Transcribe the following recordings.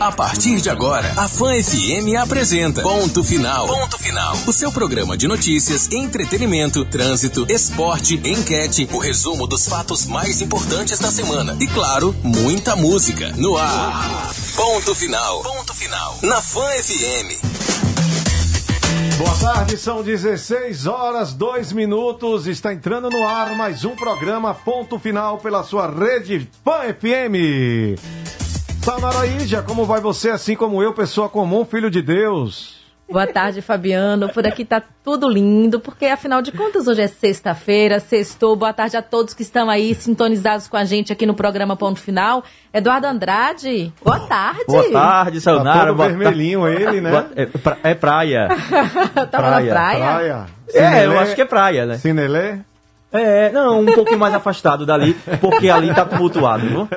A partir de agora, a Fã FM apresenta Ponto Final. Ponto Final. O seu programa de notícias, entretenimento, trânsito, esporte, enquete, o resumo dos fatos mais importantes da semana e, claro, muita música no ar. Ponto Final. Ponto Final. Na Fã FM. Boa tarde, são 16 horas, 2 minutos. Está entrando no ar mais um programa Ponto Final pela sua rede Fã FM. Samaraíja, como vai você, assim como eu, pessoa comum, filho de Deus? Boa tarde, Fabiano. Por aqui tá tudo lindo, porque afinal de contas hoje é sexta-feira, sextou. Boa tarde a todos que estão aí sintonizados com a gente aqui no programa Ponto Final. Eduardo Andrade, boa tarde. Boa tarde, Sayonara. Tá todo Boa vermelhinho ele, né? É, pra- é praia. Tava praia, na praia? Praia. É, eu acho que é praia, né? Sinelê? É, não, um pouquinho mais afastado dali, porque ali tá tumultuado, viu?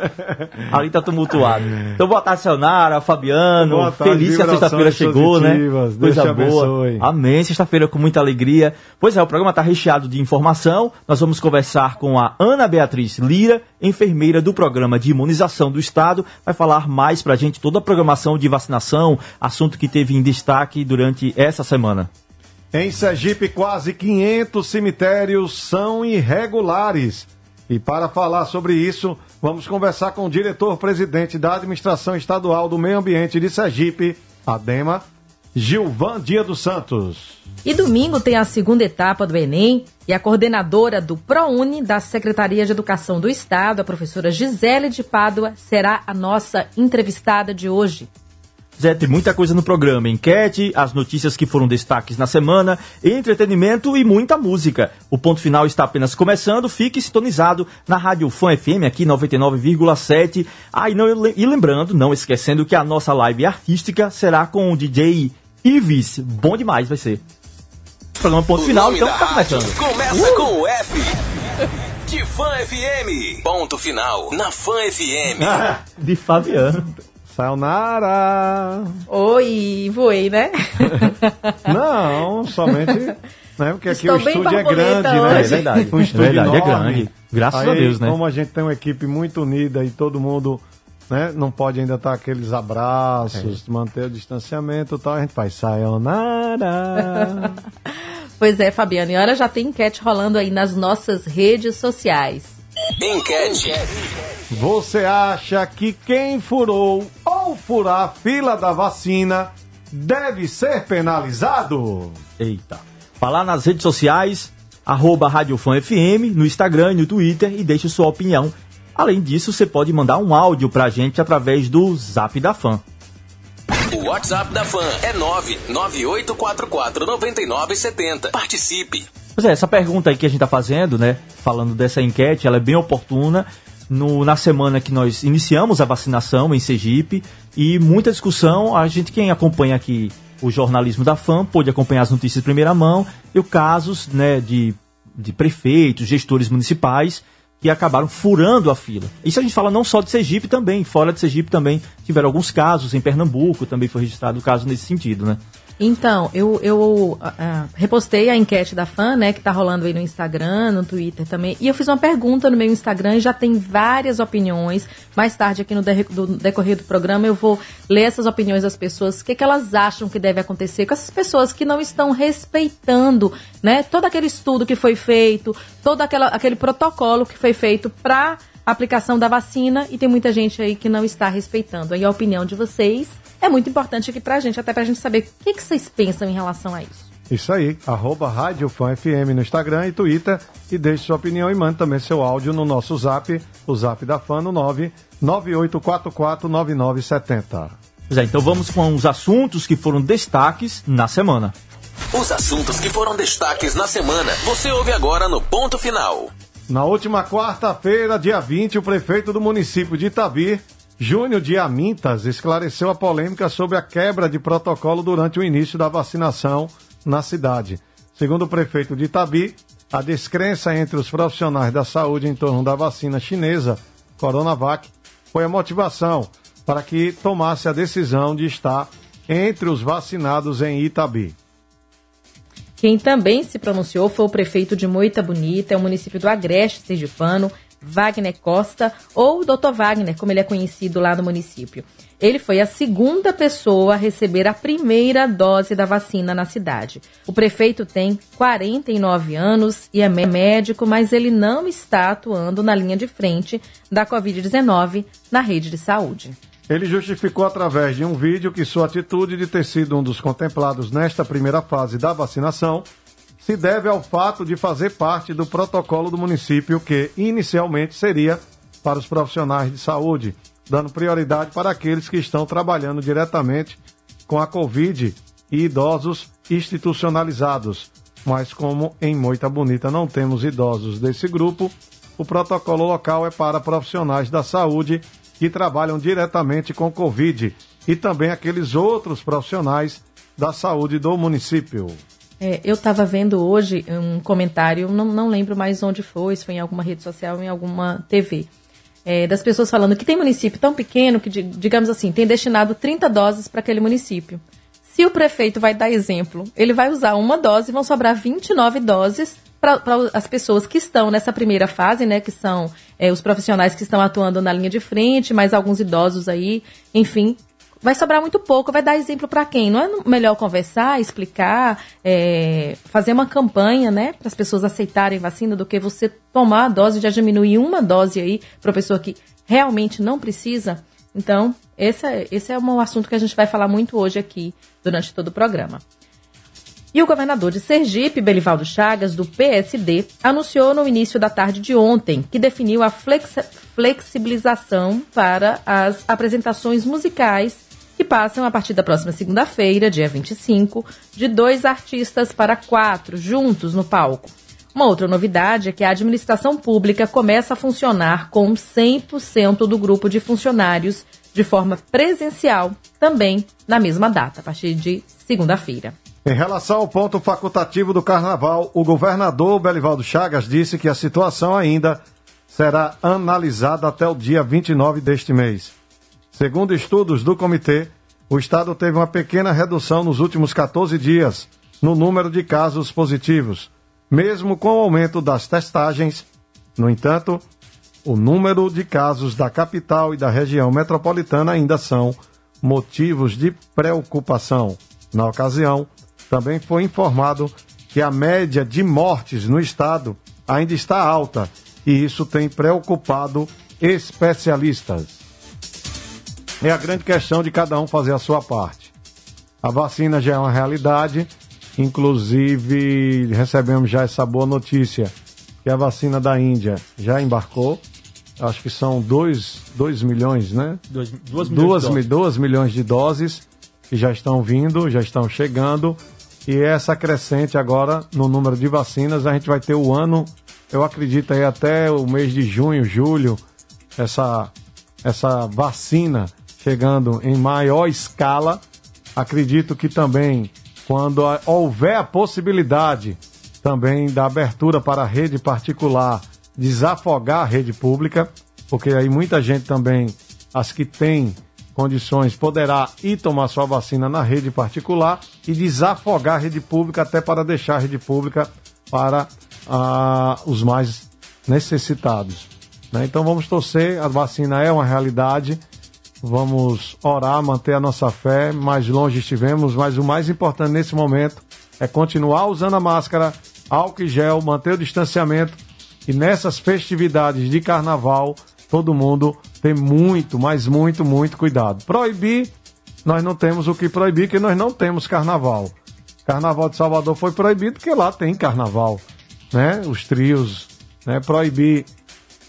Ali tá tumultuado. Então, boa tarde, Sayonara, Fabiano. Boa tarde, Feliz que a sexta-feira chegou, né? Deus Coisa boa. abençoe. Amém, sexta-feira com muita alegria. Pois é, o programa tá recheado de informação. Nós vamos conversar com a Ana Beatriz Lira, enfermeira do programa de imunização do Estado. Vai falar mais pra gente toda a programação de vacinação, assunto que teve em destaque durante essa semana. Em Sergipe, quase 500 cemitérios são irregulares. E para falar sobre isso, vamos conversar com o diretor-presidente da Administração Estadual do Meio Ambiente de Sergipe, ADEMA, Gilvan Dia dos Santos. E domingo tem a segunda etapa do Enem e a coordenadora do ProUni da Secretaria de Educação do Estado, a professora Gisele de Pádua, será a nossa entrevistada de hoje. Zé, tem muita coisa no programa. Enquete, as notícias que foram destaques na semana, entretenimento e muita música. O ponto final está apenas começando. Fique sintonizado na Rádio Fã FM, aqui 99,7. Ah, e, não, e lembrando, não esquecendo que a nossa live artística será com o DJ Ives. Bom demais vai ser. Programa ponto O final, então tá começando. Começa com o F. De Fã FM. Ponto Final. Na Fã FM. De Fabiano. Sayonara! Oi, voei, né? Não, somente. Né, porque aqui Estou o estúdio é grande, né? hoje. É verdade. Um estúdio É verdade, é enorme. grande. Graças Aí, a Deus, né? Como a gente tem uma equipe muito unida e todo mundo né, não pode ainda estar aqueles abraços, É. manter o distanciamento e tal, a gente faz sayonara. Pois é, Fabiano, e olha, já tem enquete rolando aí nas nossas redes sociais. Enquete. Você acha que quem furou ou furar a fila da vacina deve ser penalizado? Eita. Falar nas redes sociais, arroba Rádio Fã FM, no Instagram e no Twitter e deixe sua opinião. Além disso, você pode mandar um áudio pra gente através do Zap da Fã. O WhatsApp da Fã é 998449970. Participe. Pois é, essa pergunta aí que a gente tá fazendo, né? Falando dessa enquete, ela é bem oportuna. No, na semana que nós iniciamos a vacinação em Sergipe e muita discussão. A gente, quem acompanha aqui o jornalismo da FAM, pôde acompanhar as notícias de primeira mão e o casos né, de, de prefeitos, gestores municipais que acabaram furando a fila. Isso a gente fala não só de Sergipe também, fora de Sergipe também tiveram alguns casos, em Pernambuco também foi registrado caso nesse sentido, né? Então, eu, eu ah, repostei a enquete da fã, né, que tá rolando aí no Instagram, no Twitter também. E eu fiz uma pergunta no meu Instagram e já tem várias opiniões. Mais tarde, aqui no de- do decorrer do programa, eu vou ler essas opiniões das pessoas, o que, que elas acham que deve acontecer com essas pessoas que não estão respeitando, né, todo aquele estudo que foi feito, todo aquela, aquele protocolo que foi feito para aplicação da vacina e tem muita gente aí que não está respeitando. Aí a opinião de vocês é muito importante aqui pra gente, até pra gente saber o que, que vocês pensam em relação a isso. Isso aí, arroba Rádio Fã FM no Instagram e Twitter e deixe sua opinião e mande também seu áudio no nosso zap, o zap da Fã no 998449970. Pois é, então vamos com os assuntos que foram destaques na semana. Os assuntos que foram destaques na semana. Você ouve agora no Ponto Final. Na última quarta-feira, dia 20, o prefeito do município de Itabir, Júnior de Amintas, esclareceu a polêmica sobre a quebra de protocolo durante o início da vacinação na cidade. Segundo o prefeito de Itabir, a descrença entre os profissionais da saúde em torno da vacina chinesa, Coronavac, foi a motivação para que tomasse a decisão de estar entre os vacinados em Itabir. Quem também se pronunciou foi o prefeito de Moita Bonita, é o município do Agreste Sergipano, Wagner Costa, ou Dr. Wagner, como ele é conhecido lá no município. Ele foi a segunda pessoa a receber a primeira dose da vacina na cidade. O prefeito tem 49 anos e é médico, mas ele não está atuando na linha de frente da Covid-19 na rede de saúde. Ele justificou através de um vídeo que sua atitude de ter sido um dos contemplados nesta primeira fase da vacinação se deve ao fato de fazer parte do protocolo do município que inicialmente seria para os profissionais de saúde, dando prioridade para aqueles que estão trabalhando diretamente com a Covid e idosos institucionalizados. Mas como em Moita Bonita não temos idosos desse grupo, o protocolo local é para profissionais da saúde que trabalham diretamente com Covid e também aqueles outros profissionais da saúde do município. É, eu estava vendo hoje um comentário, não, não lembro mais onde foi, se foi em alguma rede social, em alguma TV, é, das pessoas falando que tem município tão pequeno que, digamos assim, tem destinado 30 doses para aquele município. Se o prefeito vai dar exemplo, ele vai usar uma dose e vão sobrar 29 doses para as pessoas que estão nessa primeira fase, né, que são é, os profissionais que estão atuando na linha de frente, mais alguns idosos aí, enfim, vai sobrar muito pouco, vai dar exemplo para quem? Não é melhor conversar, explicar, é, fazer uma campanha, né, para as pessoas aceitarem vacina do que você tomar a dose, já diminuir uma dose aí para pessoa que realmente não precisa? Então, esse é, esse é um assunto que a gente vai falar muito hoje aqui durante todo o programa. E o governador de Sergipe, Belivaldo Chagas, do PSD, anunciou no início da tarde de ontem que definiu a flexibilização para as apresentações musicais passam a partir da próxima segunda-feira, dia 25, de dois artistas para quatro, juntos no palco. Uma outra novidade é que a administração pública começa a funcionar com 100% do grupo de funcionários de forma presencial, também na mesma data, a partir de segunda-feira. Em relação ao ponto facultativo do carnaval, o governador Belivaldo Chagas disse que a situação ainda será analisada até o dia 29 deste mês. Segundo estudos do comitê, o estado teve uma pequena redução nos últimos 14 dias no número de casos positivos, mesmo com o aumento das testagens. No entanto, o número de casos da capital e da região metropolitana ainda são motivos de preocupação. Na ocasião, também foi informado que a média de mortes no estado ainda está alta e isso tem preocupado especialistas é a grande questão de cada um fazer a sua parte. A vacina já é uma realidade, inclusive recebemos já essa boa notícia que a vacina da Índia já embarcou. Acho que são 2 milhões, né? 2 milhões, duas, milhões de doses que já estão vindo, já estão chegando. E essa crescente agora no número de vacinas, a gente vai ter o ano, eu acredito aí até o mês de junho, julho, essa, essa vacina chegando em maior escala. Acredito que também, quando houver a possibilidade também da abertura para a rede particular, desafogar a rede pública, porque aí muita gente também, as que têm condições, poderá ir tomar sua vacina na rede particular e desafogar a rede pública até para deixar a rede pública para ah, os mais necessitados. Né? Então vamos torcer, a vacina é uma realidade Vamos orar, manter a nossa fé. Mais longe estivemos, mas o mais importante nesse momento é continuar usando a máscara, álcool e gel, manter o distanciamento. E nessas festividades de carnaval, todo mundo tem muito, mas muito, muito cuidado. Proibir, nós não temos o que proibir, porque nós não temos carnaval. Carnaval de Salvador foi proibido porque lá tem carnaval, né? Os trios, né? Proibir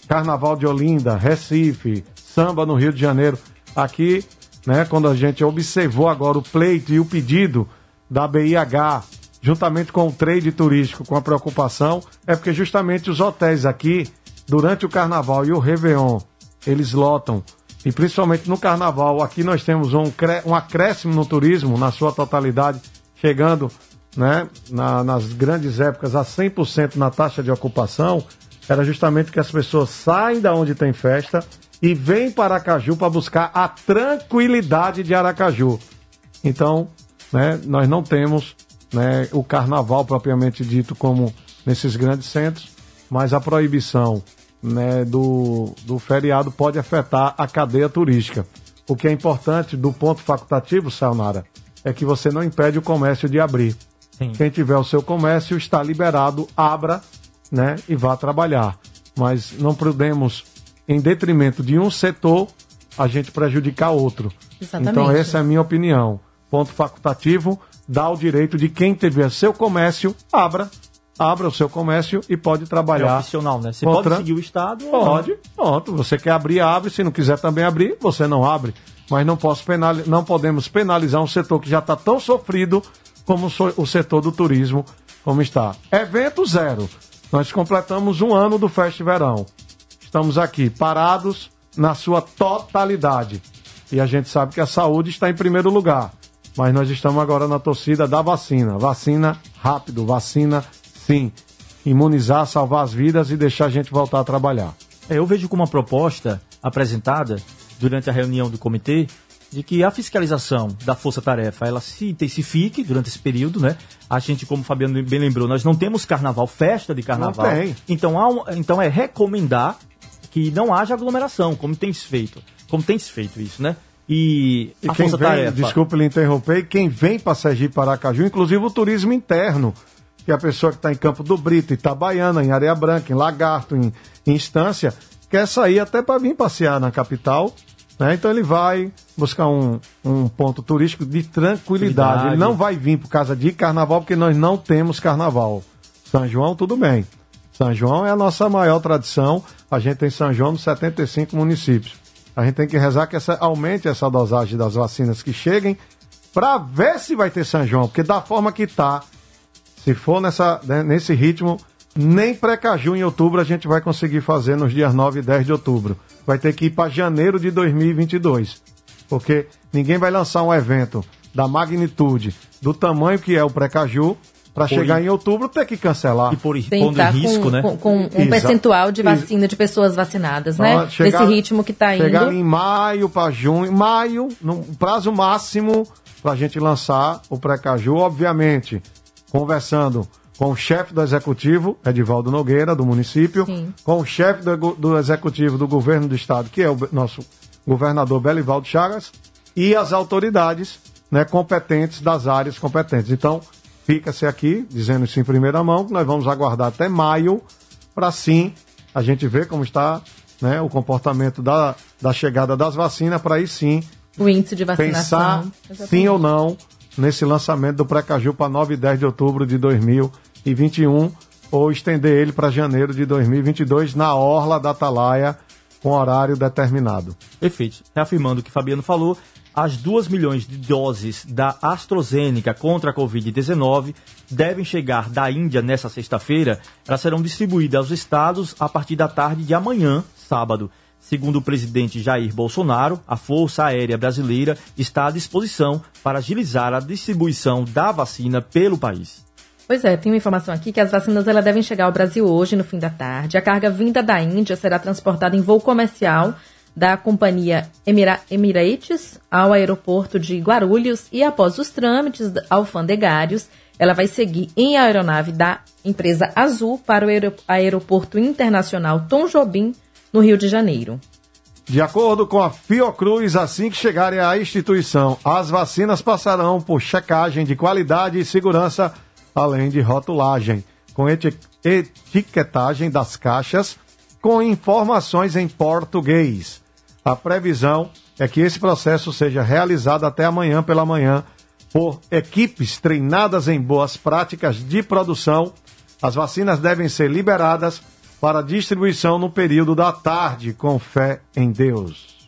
Carnaval de Olinda, Recife, samba no Rio de Janeiro. Aqui, né, quando a gente observou agora o pleito e o pedido da BIH, juntamente com o trade turístico, com a preocupação, é porque justamente os hotéis aqui, durante o carnaval e o Réveillon, eles lotam. E principalmente no carnaval, aqui nós temos um, um acréscimo no turismo, na sua totalidade, chegando né, na, nas grandes épocas a 100% na taxa de ocupação, era justamente que as pessoas saem da onde tem festa e vem para Aracaju para buscar a tranquilidade de Aracaju. Então, né, nós não temos né, o carnaval propriamente dito como nesses grandes centros, mas a proibição né, do, do feriado pode afetar a cadeia turística. o que é importante do ponto facultativo, Sayonara, é que você não impede o comércio de abrir. Sim. Quem tiver o seu comércio está liberado, abra né, e vá trabalhar. Mas não podemos, em detrimento de um setor, a gente prejudicar outro. Exatamente. Então, essa é a minha opinião. Ponto facultativo, dá o direito de quem tiver seu comércio, abra, abra o seu comércio e pode trabalhar. É opcional, né? Você contra... pode seguir o Estado? Pode, pronto. Você quer abrir, abre. Se não quiser também abrir, você não abre. Mas não, posso penal... não podemos penalizar um setor que já está tão sofrido como o setor do turismo, como está. Evento zero. Nós completamos um ano do Fest Verão. Estamos aqui parados na sua totalidade. E a gente sabe que a saúde está em primeiro lugar. Mas nós estamos agora na torcida da vacina. Vacina rápido, vacina sim. Imunizar, salvar as vidas e deixar a gente voltar a trabalhar. É, eu vejo como uma proposta apresentada durante a reunião do comitê de que a fiscalização da força-tarefa ela se intensifique durante esse período, né? A gente, como o Fabiano bem lembrou, nós não temos carnaval, festa de carnaval. Não tem. Então, um, então é recomendar que não haja aglomeração, como tem se feito. Como tem se feito isso, né? E, e a força-tarefa. Desculpe lhe interromper, quem vem para Sergipe Paracaju, inclusive o turismo interno, que é a pessoa que está em Campo do Brito, Itabaiana, em Areia Branca, em Lagarto, em, em Instância, quer sair até para vir passear na capital né? Então ele vai buscar um, um ponto turístico de tranquilidade. Ele não vai vir por causa de carnaval, porque nós não temos carnaval. São João, tudo bem. São João é a nossa maior tradição. A gente tem São João nos 75 municípios. A gente tem que rezar que essa, aumente essa dosagem das vacinas que cheguem para ver se vai ter São João, porque da forma que está, se for nessa, né, nesse ritmo, nem pré-caju em outubro a gente vai conseguir fazer nos dias 9 e 10 de outubro vai ter que ir para janeiro de 2022. Porque ninguém vai lançar um evento da magnitude, do tamanho que é o Precaju, para chegar em outubro ter que cancelar. E por pondo em risco, com, né? Com, com um percentual de vacina de pessoas vacinadas, né? Ah, chegar, Nesse ritmo que está indo. Chegar em maio para junho, maio, no prazo máximo para a gente lançar o Precaju, obviamente, conversando com o chefe do executivo, Edivaldo Nogueira, do município, Sim. com o chefe do, do, executivo do governo do estado, que é o nosso governador Belivaldo Chagas, e as autoridades né, competentes das áreas competentes. Então, fica-se aqui, dizendo isso em primeira mão, que nós vamos aguardar até maio, para sim a gente ver como está né, o comportamento da, da chegada das vacinas, para aí sim o índice de vacinação. Pensar Exatamente. sim ou não nesse lançamento do Precaju para 9 e 10 de outubro de 2020 2021 ou estender ele para janeiro de 2022 na Orla da Atalaia com horário determinado. Perfeito. Reafirmando o que Fabiano falou, as 2 milhões de doses da AstraZeneca contra a Covid-19 devem chegar da Índia nessa sexta-feira. Elas serão distribuídas aos estados a partir da tarde de amanhã, sábado. Segundo o presidente Jair Bolsonaro, a Força Aérea Brasileira está à disposição para agilizar a distribuição da vacina pelo país. Pois é, tem uma informação aqui que as vacinas elas devem chegar ao Brasil hoje, no fim da tarde. A carga vinda da Índia será transportada em voo comercial da companhia Emira Emirates ao aeroporto de Guarulhos e após os trâmites alfandegários, ela vai seguir em aeronave da empresa Azul para o aeroporto internacional Tom Jobim, no Rio de Janeiro. De acordo com a Fiocruz, assim que chegarem à instituição, as vacinas passarão por checagem de qualidade e segurança além de rotulagem, com etiquetagem das caixas com informações em português. A previsão é que esse processo seja realizado até amanhã pela manhã por equipes treinadas em boas práticas de produção. As vacinas devem ser liberadas para distribuição no período da tarde, com fé em Deus.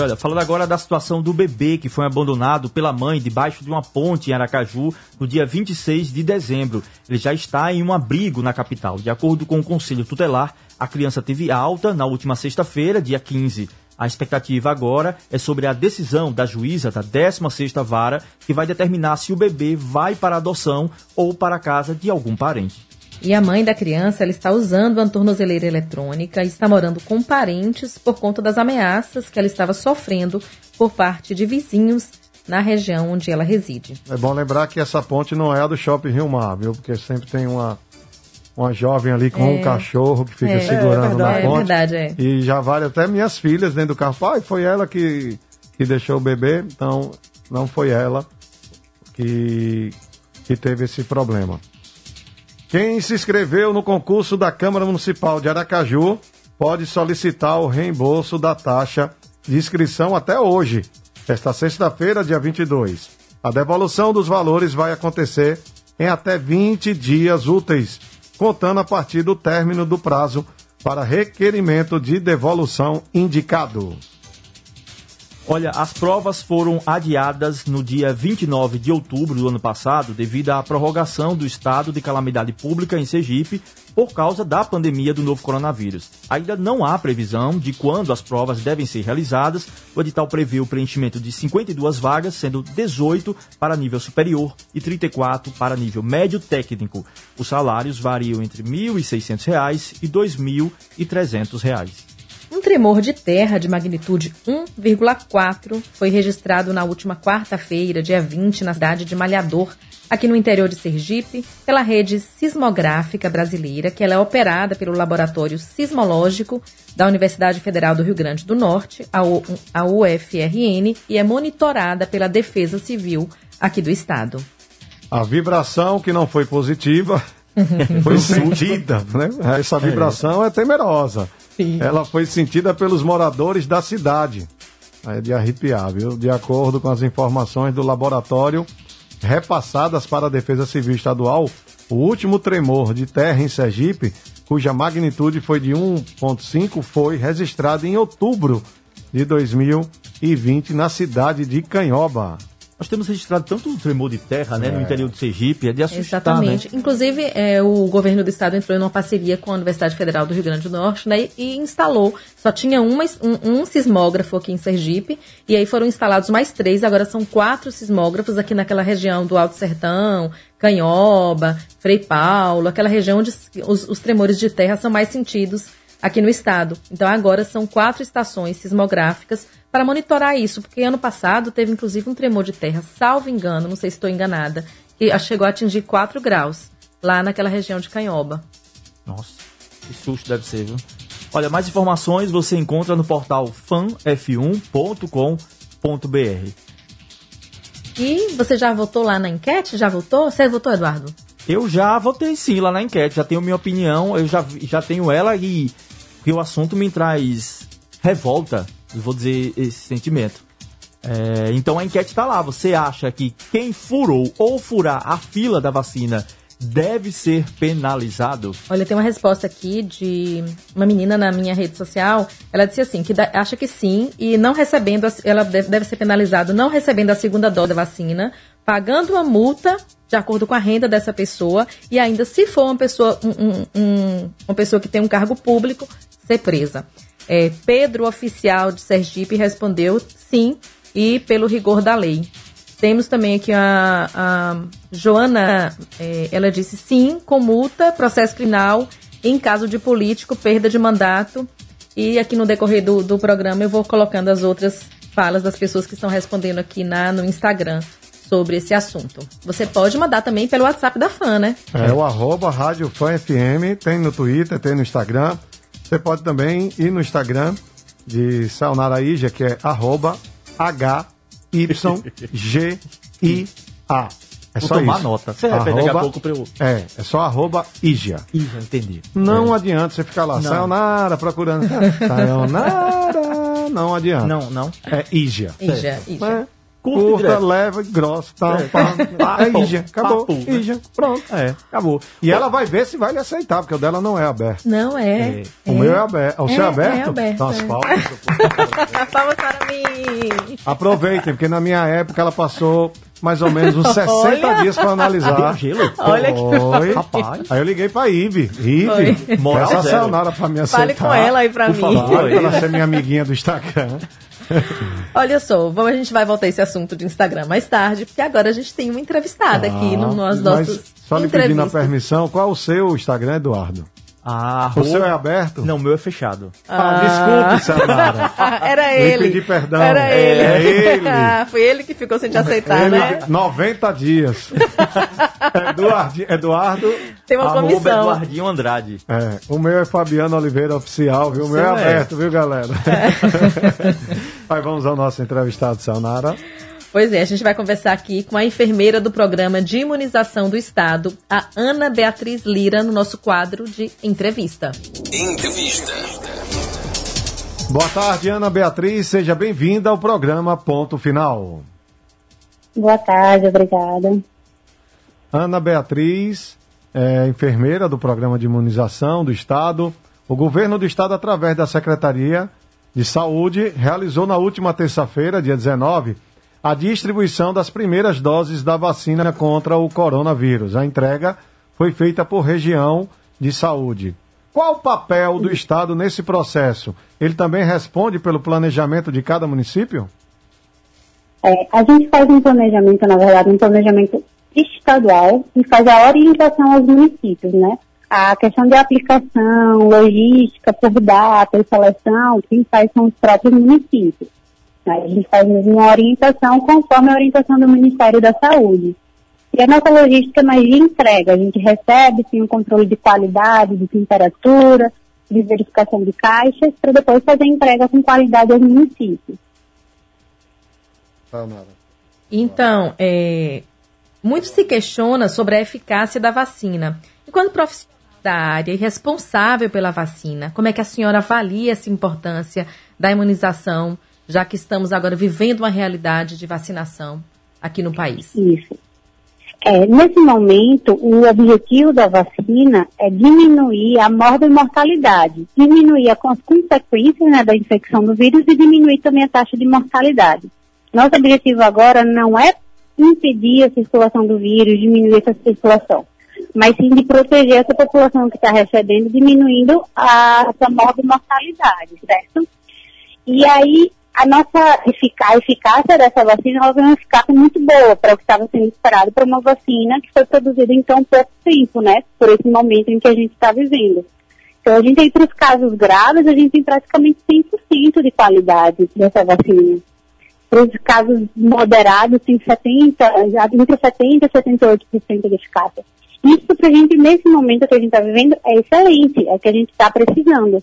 Olha, falando agora da situação do bebê que foi abandonado pela mãe debaixo de uma ponte em Aracaju no dia 26 de dezembro. Ele já está em um abrigo na capital. De acordo com o Conselho Tutelar, a criança teve alta na última sexta-feira, dia 15. A expectativa agora é sobre a decisão da juíza da 16ª Vara, que vai determinar se o bebê vai para adoção ou para a casa de algum parente. E a mãe da criança ela está usando a tornozeleira eletrônica e está morando com parentes por conta das ameaças que ela estava sofrendo por parte de vizinhos na região onde ela reside. É bom lembrar que essa ponte não é a do Shopping Rio Mar, viu? Porque sempre tem uma, uma jovem ali com é. um cachorro que fica é, segurando é na ponte. É verdade, é. E já vale até minhas filhas dentro do carro. Pai, foi ela que que deixou o bebê, então não foi ela que, que teve esse problema. Quem se inscreveu no concurso da Câmara Municipal de Aracaju pode solicitar o reembolso da taxa de inscrição até hoje, esta sexta-feira, dia 22. A devolução dos valores vai acontecer em até 20 dias úteis, contando a partir do término do prazo para requerimento de devolução indicado. Olha, as provas foram adiadas no dia 29 de outubro do ano passado devido à prorrogação do estado de calamidade pública em Sergipe por causa da pandemia do novo coronavírus. Ainda não há previsão de quando as provas devem ser realizadas. O edital prevê o preenchimento de 52 vagas, sendo 18 para nível superior e 34 para nível médio técnico. Os salários variam entre R$ 1.600 e R$ 2.300. Um tremor de terra de magnitude 1,4 foi registrado na última quarta-feira, dia 20, na cidade de Malhador, aqui no interior de Sergipe, pela rede sismográfica brasileira, que ela é operada pelo Laboratório Sismológico da Universidade Federal do Rio Grande do Norte, a UFRN, e é monitorada pela Defesa Civil aqui do estado. A vibração que não foi positiva foi sentida, né? Essa vibração é, é temerosa. Ela foi sentida pelos moradores da cidade. É de arrepiar, viu? De acordo com as informações do laboratório repassadas para a Defesa Civil Estadual, o último tremor de terra em Sergipe, cuja magnitude foi de 1,5, foi registrado em outubro de 2020 na cidade de Canhoba. Nós temos registrado tanto tremor de terra, né, é. no interior do Sergipe, é de assustar, Exatamente. Né? Inclusive, é, o governo do estado entrou em uma parceria com a Universidade Federal do Rio Grande do Norte, né, e instalou, só tinha uma, um, um, sismógrafo aqui em Sergipe, e aí foram instalados mais três, agora são quatro sismógrafos aqui naquela região do Alto Sertão, Canhoba, Frei Paulo, aquela região onde os, os tremores de terra são mais sentidos aqui no estado. Então agora são quatro estações sismográficas para monitorar isso, porque ano passado teve inclusive um tremor de terra, salvo engano, não sei se estou enganada, que chegou a atingir 4 graus lá naquela região de Canhoba. Nossa, que susto deve ser, viu? Olha, mais informações você encontra no portal fanf1.com.br. E você já votou lá na enquete? Já votou? Você votou, Eduardo? Eu já votei sim lá na enquete, já tenho minha opinião, eu já, já tenho ela e, e o assunto me traz revolta vou dizer esse sentimento. É, então a enquete está lá. Você acha que quem furou ou furar a fila da vacina deve ser penalizado? Olha, tem uma resposta aqui de uma menina na minha rede social. Ela disse assim, que acha que sim, e não recebendo, ela deve ser penalizado não recebendo a segunda dose da vacina, pagando uma multa de acordo com a renda dessa pessoa, e ainda se for uma pessoa, um, um, uma pessoa que tem um cargo público, ser presa. É, Pedro Oficial de Sergipe respondeu sim e pelo rigor da lei. Temos também aqui a, a Joana, é, ela disse sim, com multa, processo criminal, em caso de político, perda de mandato. E aqui no decorrer do, do programa eu vou colocando as outras falas das pessoas que estão respondendo aqui na, no Instagram sobre esse assunto. Você pode mandar também pelo WhatsApp da FAN, né? É o arroba Rádio Fã FM, tem no Twitter, tem no Instagram. Você pode também ir no Instagram de Sayonara Ija, que é arroba H-Y-G-I-A. É Vou só tomar isso. nota. Você arroba, daqui a pouco pra eu... É, é só arroba Ija. Ija, entendi. Não é. adianta você ficar lá, não. Sayonara, procurando. Sayonara, não adianta. Não, não. É Ija. Ija, Ija. É. Curta, curta leva, grossa, tal, é. pá, pá, é Ija, acabou, papo, né? Ija, pronto, é, acabou. E Pô. ela vai ver se vai lhe aceitar, porque o dela não é aberto. Não é. é. O meu é aberto. O seu é aberto? É aberto. Então as é. palmas. palmas para mim. Aproveitem, porque na minha época ela passou mais ou menos uns 60 Olha. dias para analisar. Gelo? Olha que Rapaz. Aí eu liguei para Ive. Ive, moral essa Sayonara para me aceitar. Fale com ela aí para mim. Favor, ela ser minha amiguinha do Instagram. Olha só, vamos, a gente vai voltar a esse assunto de Instagram mais tarde, porque agora a gente tem uma entrevistada ah, aqui no nosso nossos. Só lhe pedindo a permissão, qual o seu Instagram, Eduardo? Ah, o seu é aberto? Não, o meu é fechado. Ah, ah desculpe, Samara. Era ele. Me pedi perdão. Era ele. É ele. Ah, foi ele que ficou sem te aceitar, ele, né? 90 dias. Eduardo, Eduardo. Tem uma comissão. Eduardinho Andrade. É, o meu é Fabiano Oliveira Oficial, viu? O meu é, é aberto, viu, galera? É. Aí vamos ao nosso entrevistado, Sanara. Pois é, a gente vai conversar aqui com a enfermeira do programa de imunização do Estado, a Ana Beatriz Lira, no nosso quadro de entrevista. Entrevista. Boa tarde, Ana Beatriz. Seja bem-vinda ao programa Ponto Final. Boa tarde, obrigada. Ana Beatriz é enfermeira do programa de imunização do Estado. O governo do Estado, através da Secretaria de Saúde, realizou na última terça-feira, dia 19, a distribuição das primeiras doses da vacina contra o coronavírus. A entrega foi feita por região de saúde. Qual o papel do Estado nesse processo? Ele também responde pelo planejamento de cada município? É, a gente faz um planejamento, na verdade, um planejamento estadual e faz a orientação aos municípios, né? A questão de aplicação, logística, por data e seleção, quem faz são os próprios municípios. A gente faz uma orientação conforme a orientação do Ministério da Saúde. E a nossa logística é mais de entrega. A gente recebe, tem um controle de qualidade, de temperatura, de verificação de caixas, para depois fazer entrega com qualidade aos municípios. Então, é, muito se questiona sobre a eficácia da vacina. E quando profissional da área e responsável pela vacina, como é que a senhora avalia essa importância da imunização já que estamos agora vivendo uma realidade de vacinação aqui no país? Isso. É, nesse momento, o objetivo da vacina é diminuir a mortalidade, diminuir as consequências né, da infecção do vírus e diminuir também a taxa de mortalidade. Nosso objetivo agora não é impedir a circulação do vírus, diminuir essa circulação, mas sim de proteger essa população que está recebendo, diminuindo a, essa mortalidade, certo? E aí, a nossa eficácia, dessa vacina ela vai eficácia muito boa para o que estava sendo esperado para uma vacina que foi produzida em tão pouco tempo, né? Por esse momento em que a gente está vivendo. Então, a gente, entre os casos graves, a gente tem praticamente 100% de qualidade dessa vacina. Para os casos moderados, tem 70, entre 70% e 78% de eficácia. Isso para a gente, nesse momento que a gente está vivendo, é excelente, é o que a gente está precisando.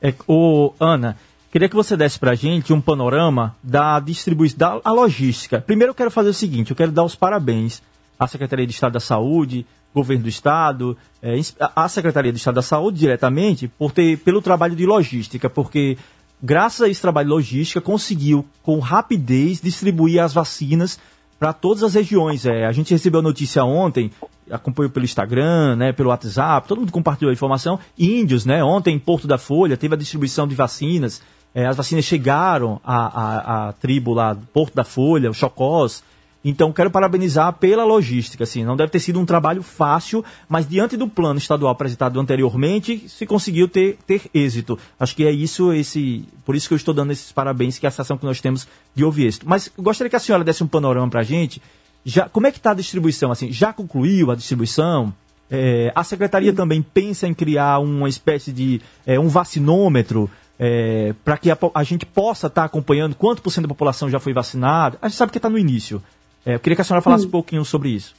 É, o, Ana, Queria que você desse para a gente um panorama da distribuição, da a logística. Primeiro eu quero fazer o seguinte, eu quero dar os parabéns à Secretaria de Estado da Saúde, Governo do Estado, é, à Secretaria de Estado da Saúde diretamente, por ter, pelo trabalho de logística, porque graças a esse trabalho de logística conseguiu com rapidez distribuir as vacinas para todas as regiões. É, a gente recebeu a notícia ontem, acompanhou pelo Instagram, né, pelo WhatsApp, todo mundo compartilhou a informação. Índios, né, ontem em Porto da Folha teve a distribuição de vacinas é, as vacinas chegaram à, à, à, tribo lá, Porto da Folha, o Chocós. Então, quero parabenizar pela logística. Assim, não deve ter sido um trabalho fácil, mas diante do plano estadual apresentado anteriormente, se conseguiu ter, ter êxito. Acho que é isso, esse, por isso que eu estou dando esses parabéns, que é a sensação que nós temos de ouvir êxito. Mas gostaria que a senhora desse um panorama para a gente. Já, como é que está a distribuição? Assim, já concluiu a distribuição? É, a secretaria também pensa em criar uma espécie de é, um vacinômetro é, para que a, a, gente possa estar tá acompanhando quanto por cento da população já foi vacinada. A gente sabe que está no início. É, eu queria que a senhora falasse Sim. um pouquinho sobre isso.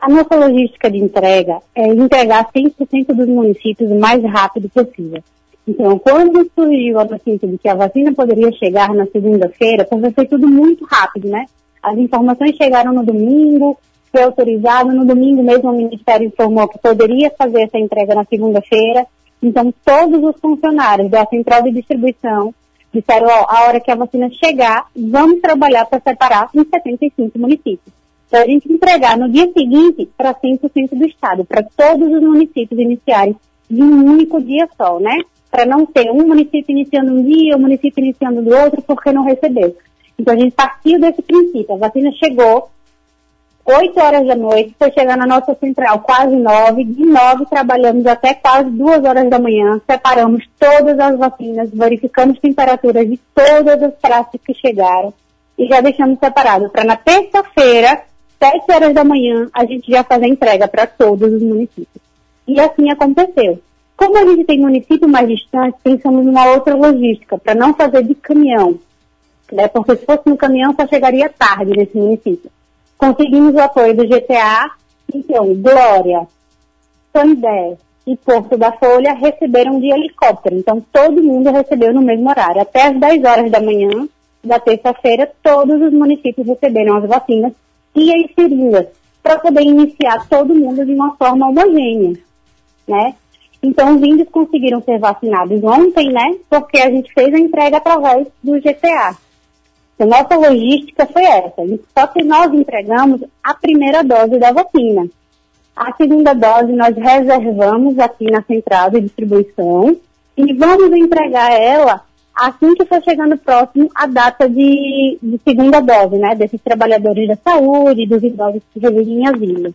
A nossa logística de entrega é entregar 100% dos municípios o mais rápido possível. Então, quando surgiu a notícia de que a vacina poderia chegar na segunda-feira, foi tudo muito rápido, né? As informações chegaram no domingo, foi autorizado, no domingo mesmo o Ministério informou que poderia fazer essa entrega na segunda-feira, então, todos os funcionários da central de distribuição disseram, ó, a hora que a vacina chegar, vamos trabalhar para separar em 75 municípios. Para a gente entregar no dia seguinte para 100% do estado, para todos os municípios iniciarem de um único dia só, né? Para não ter um município iniciando um dia, o um município iniciando do outro, porque não recebeu. Então a gente partiu desse princípio. A vacina chegou, 8 horas da noite, foi chegar na nossa central quase 9, de 9 trabalhamos até quase 2 horas da manhã, separamos todas as vacinas, verificamos temperaturas de todas as praças que chegaram e já deixamos separado para na terça-feira, 7 horas da manhã, a gente já fazer entrega para todos os municípios. E assim aconteceu. Como a gente tem município mais distante, pensamos numa outra logística, para não fazer de caminhão, né? porque se fosse no caminhão só chegaria tarde nesse município. Conseguimos o apoio do GTA, então, Glória, Sandé, e Porto da Folha receberam de helicóptero. Então, todo mundo recebeu no mesmo horário. Até as 10 horas da manhã da terça-feira, todos os municípios receberam as vacinas e as seringas, para poder iniciar todo mundo de uma forma homogênea, né? Então, os índios conseguiram ser vacinados ontem, né? Porque a gente fez a entrega através do GTA. Nossa logística foi essa. Só que nós entregamos a primeira dose da vacina. A segunda dose nós reservamos aqui na central de distribuição e vamos entregar ela assim que for chegando próximo a data de, de segunda dose, né? Desses trabalhadores da saúde, dos idosos que residem em asilo.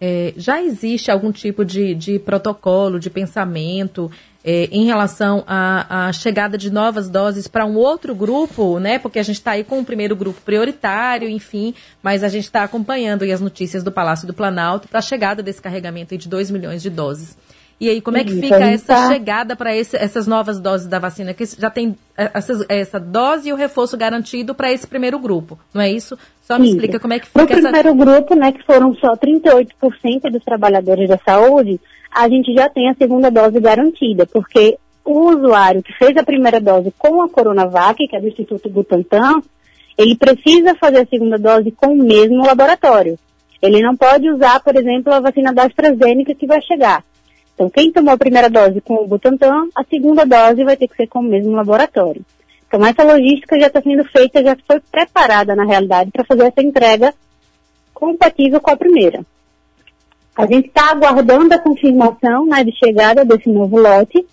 É, já existe algum tipo de, de protocolo, de pensamento é, em relação à, à, chegada de novas doses para um outro grupo, né? Porque a gente está aí com o primeiro grupo prioritário, enfim, mas a gente está acompanhando as notícias do Palácio do Planalto para a chegada desse carregamento de 2 milhões de doses. E aí, como é que fica essa tá... chegada para essas novas doses da vacina? Que já tem é, essa, essa dose e o reforço garantido para esse primeiro grupo, não é isso? Só me isso. explica como é que fica essa... No primeiro grupo, né, que foram só 38% dos trabalhadores da saúde, a gente já tem a segunda dose garantida, porque o usuário que fez a primeira dose com a Coronavac, que é do Instituto Butantan, ele precisa fazer a segunda dose com o mesmo laboratório. Ele não pode usar, por exemplo, a vacina da AstraZeneca que vai chegar. Então, quem tomou a primeira dose com o Butantan, a segunda dose vai ter que ser com o mesmo laboratório. Então, essa logística já está sendo feita, já foi preparada, na realidade, para fazer essa entrega compatível com a primeira. A gente está aguardando a confirmação né, de chegada desse novo lote,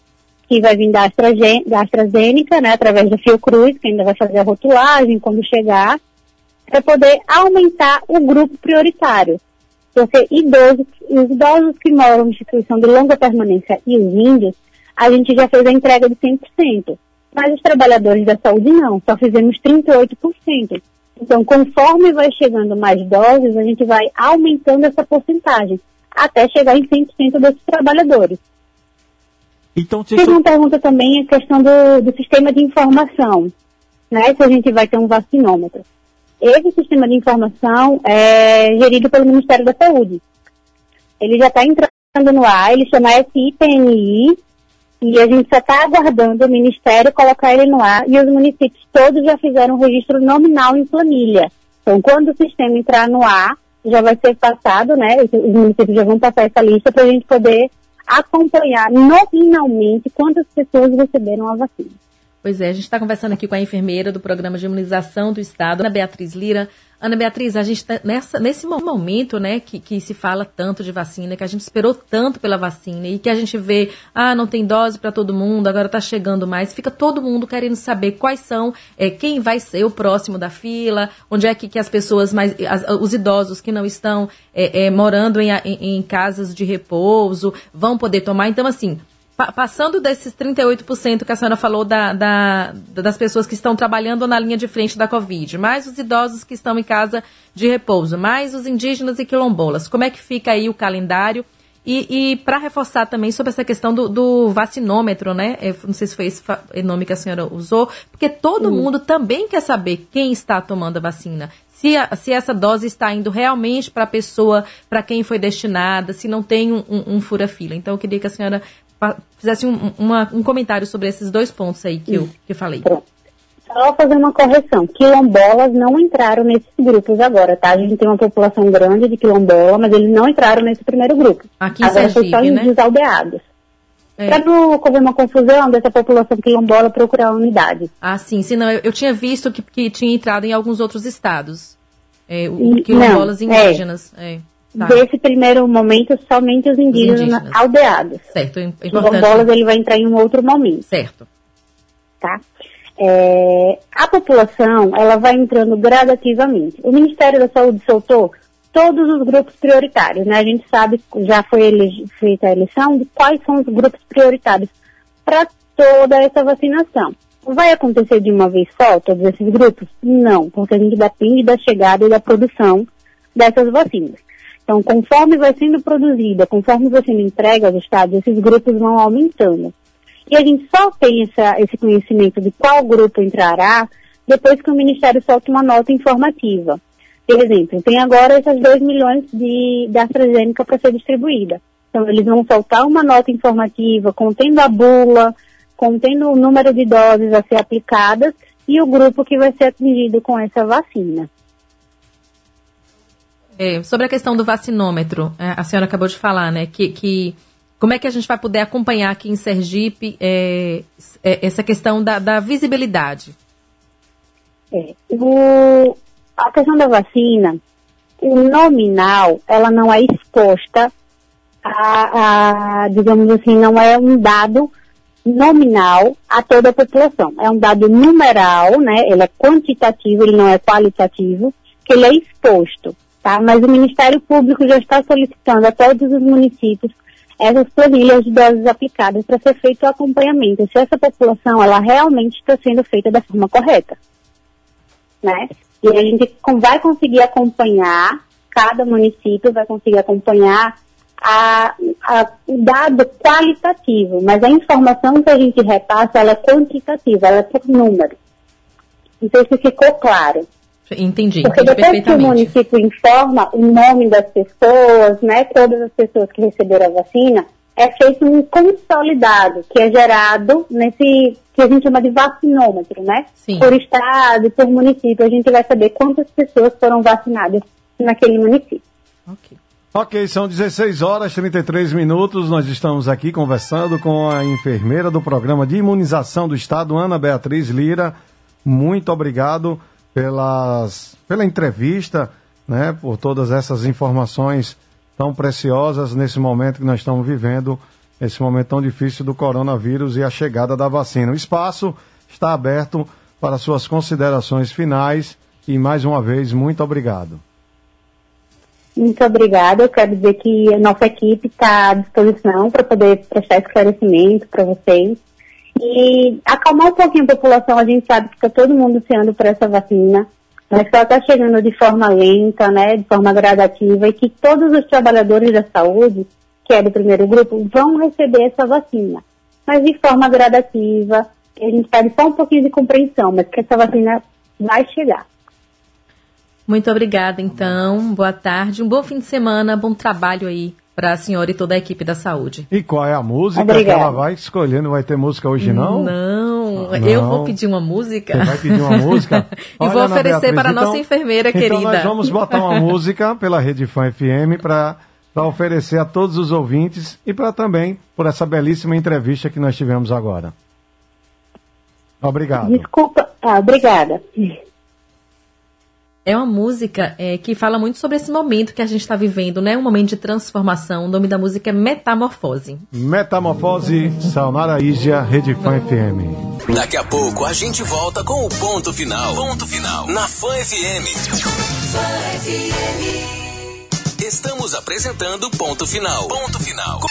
que vai vir da, da AstraZeneca, né, através da Fiocruz, que ainda vai fazer a rotulagem quando chegar, para poder aumentar o grupo prioritário. Porque idosos, os idosos que moram em instituição de longa permanência e os índios, a gente já fez a entrega de 100%. Mas os trabalhadores da saúde não, só fizemos 38%. Então, conforme vai chegando mais doses, a gente vai aumentando essa porcentagem, até chegar em 100% desses trabalhadores. Então, se Tem uma pergunta também a questão do, do sistema de informação, né? Se a gente vai ter um vacinômetro. Esse sistema de informação é gerido pelo Ministério da Saúde. Ele já está entrando no ar, ele chama SIPNI, e a gente só está aguardando o Ministério colocar ele no ar, e os municípios todos já fizeram um registro nominal em planilha. Então, quando o sistema entrar no ar, já vai ser passado, né? Os municípios já vão passar essa lista para a gente poder acompanhar nominalmente quantas pessoas receberam a vacina. Pois é, a gente está conversando aqui com a enfermeira do programa de imunização do Estado, Ana Beatriz Lira. Ana Beatriz, a gente está nesse momento, né, que, que se fala tanto de vacina, que a gente esperou tanto pela vacina e que a gente vê, ah, não tem dose para todo mundo, agora está chegando mais, fica todo mundo querendo saber quais são, é, quem vai ser o próximo da fila, onde é que, que as pessoas mais, as, os idosos que não estão é, é, morando em, em, em casas de repouso vão poder tomar. Então, assim, passando desses 38% que a senhora falou da, da, das pessoas que estão trabalhando na linha de frente da Covid, mais os idosos que estão em casa de repouso, mais os indígenas e quilombolas, como é que fica aí o calendário? E, e para reforçar também sobre essa questão do, do vacinômetro, né? Eu não sei se foi esse nome que a senhora usou, porque todo uhum. mundo também quer saber quem está tomando a vacina. Se, a, se essa dose está indo realmente para a pessoa para quem foi destinada, se não tem um, um, um fura-fila. Então, eu queria que a senhora fizesse um, uma, um comentário sobre esses dois pontos aí que, eu, que eu falei. Pronto. Só fazer uma correção. Quilombolas não entraram nesses grupos agora, tá? A gente tem uma população grande de quilombola, mas eles não entraram nesse primeiro grupo. Aqui em agora Sergipe, só né? os aldeados. É. Para não ocorrer uma confusão dessa população quilombola procurar unidade. Ah, sim. Senão eu, eu tinha visto que, que tinha entrado em alguns outros estados. É, o, quilombolas não, é. indígenas. É. Tá. Desse primeiro momento, somente os indígenas, os indígenas. aldeados. Certo, é importante. Os bolas ele vai entrar em um outro momento. Certo. Tá? É, a população, ela vai entrando gradativamente. O Ministério da Saúde soltou todos os grupos prioritários, né? A gente sabe, já foi feita a eleição, de quais são os grupos prioritários para toda essa vacinação. Vai acontecer de uma vez só, todos esses grupos? Não, porque a gente depende da chegada e da produção dessas vacinas. Então, conforme vai sendo produzida, conforme vai sendo entregue aos estados, esses grupos vão aumentando. E a gente só tem essa, esse conhecimento de qual grupo entrará depois que o Ministério solta uma nota informativa. Por exemplo, tem agora esses 2 milhões de, de AstraZeneca para ser distribuída. Então, eles vão soltar uma nota informativa contendo a bula, contendo o número de doses a ser aplicadas e o grupo que vai ser atingido com essa vacina. É, sobre a questão do vacinômetro, é, a senhora acabou de falar, né, que, que como é que a gente vai poder acompanhar aqui em Sergipe é, é, essa questão da, da visibilidade? É, o, a questão da vacina, o nominal, ela não é exposta a, a, digamos assim, não é um dado nominal a toda a população. É um dado numeral, né? Ele é quantitativo, ele não é qualitativo, que ele é exposto, tá? Mas o Ministério Público já está solicitando a todos os municípios essas planilhas de doses aplicadas para ser feito o acompanhamento, se essa população, ela realmente está sendo feita da forma correta, né? E a gente vai conseguir acompanhar, cada município vai conseguir acompanhar a, a, o dado qualitativo, mas a informação que a gente repassa, ela é quantitativa, ela é por número. Não sei se ficou claro. Entendi. Porque entendi depois que o município informa o nome das pessoas, né, todas as pessoas que receberam a vacina, é feito um consolidado, que é gerado nesse, que a gente chama de vacinômetro, né? Sim. Por estado, por município, a gente vai saber quantas pessoas foram vacinadas naquele município. Ok. Ok, são 16 horas e 33 minutos. Nós estamos aqui conversando com a enfermeira do programa de imunização do Estado, Ana Beatriz Lira. Muito obrigado pelas, pela entrevista, né, por todas essas informações tão preciosas nesse momento que nós estamos vivendo, esse momento tão difícil do coronavírus e a chegada da vacina. O espaço está aberto para suas considerações finais e mais uma vez muito obrigado. Muito obrigada. Eu quero dizer que a nossa equipe está à disposição para poder prestar esclarecimento para vocês. E acalmar um pouquinho a população, a gente sabe que está todo mundo ansiando por essa vacina, mas que ela está chegando de forma lenta, né, de forma gradativa, e que todos os trabalhadores da saúde, que é do primeiro grupo, vão receber essa vacina. Mas de forma gradativa, a gente pede só um pouquinho de compreensão, mas que essa vacina vai chegar. Muito obrigada, então. Boa tarde, um bom fim de semana, bom trabalho aí para a senhora e toda a equipe da saúde. E qual é a música Obrigada. que ela vai escolher? Não vai ter música hoje, não? Não, Ah, eu não. vou pedir uma música. Você vai pedir uma música? e vou oferecer Beatriz, para a então- nossa enfermeira Então querida. nós vamos botar uma música pela Rede Fã FM para oferecer a todos os ouvintes e para também por essa belíssima entrevista que nós tivemos agora. Obrigado. Desculpa. Ah, obrigada. É uma música é, que fala muito sobre esse momento que a gente está vivendo, né? Um momento de transformação. O nome da música é Metamorfose. Metamorfose, Salnara Ígia, Rede Fã FM. Daqui a pouco a gente volta com o ponto final. Ponto final. Na Fã FM. Estamos apresentando Ponto Final. Ponto Final.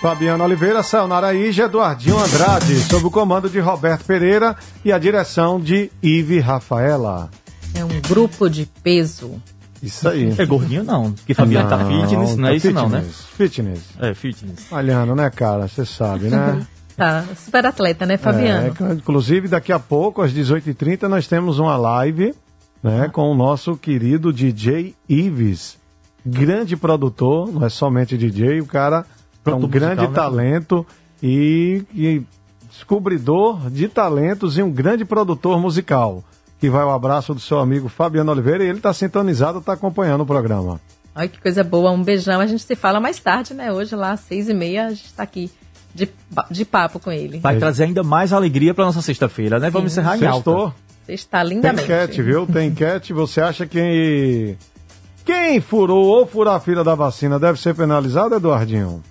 Fabiano Oliveira, Sayonara Ígia, Eduardinho Andrade, sob o comando de Roberto Pereira e a direção de Ive Rafaela. É um grupo de peso. Isso aí. É gordinho não, porque Fabiano tá fitness, não é tá isso não, né? fitness, Fitness. É, fitness. Olhando, né, cara? Você sabe, né? Tá, super atleta, né, Fabiano? É, que, inclusive, daqui a pouco, às 18h30, nós temos uma live né, com o nosso querido DJ Ives. Grande produtor, não é somente DJ, o cara é um Produtor grande musical, né? talento e, e descobridor de talentos e um grande produtor musical. Que vai o abraço do seu amigo Fabiano Oliveira e ele está sintonizado, está acompanhando o programa. Olha que coisa boa, um beijão. A gente se fala mais tarde, né? Hoje lá, às seis e meia, a gente tá aqui de, de papo com ele. Vai trazer ainda mais alegria pra nossa sexta-feira, né? Vamos encerrar em alta. Está Tem lindamente. enquete, viu? Tem enquete. Você acha que quem furou ou furar a fila da vacina deve ser penalizado, Eduardinho?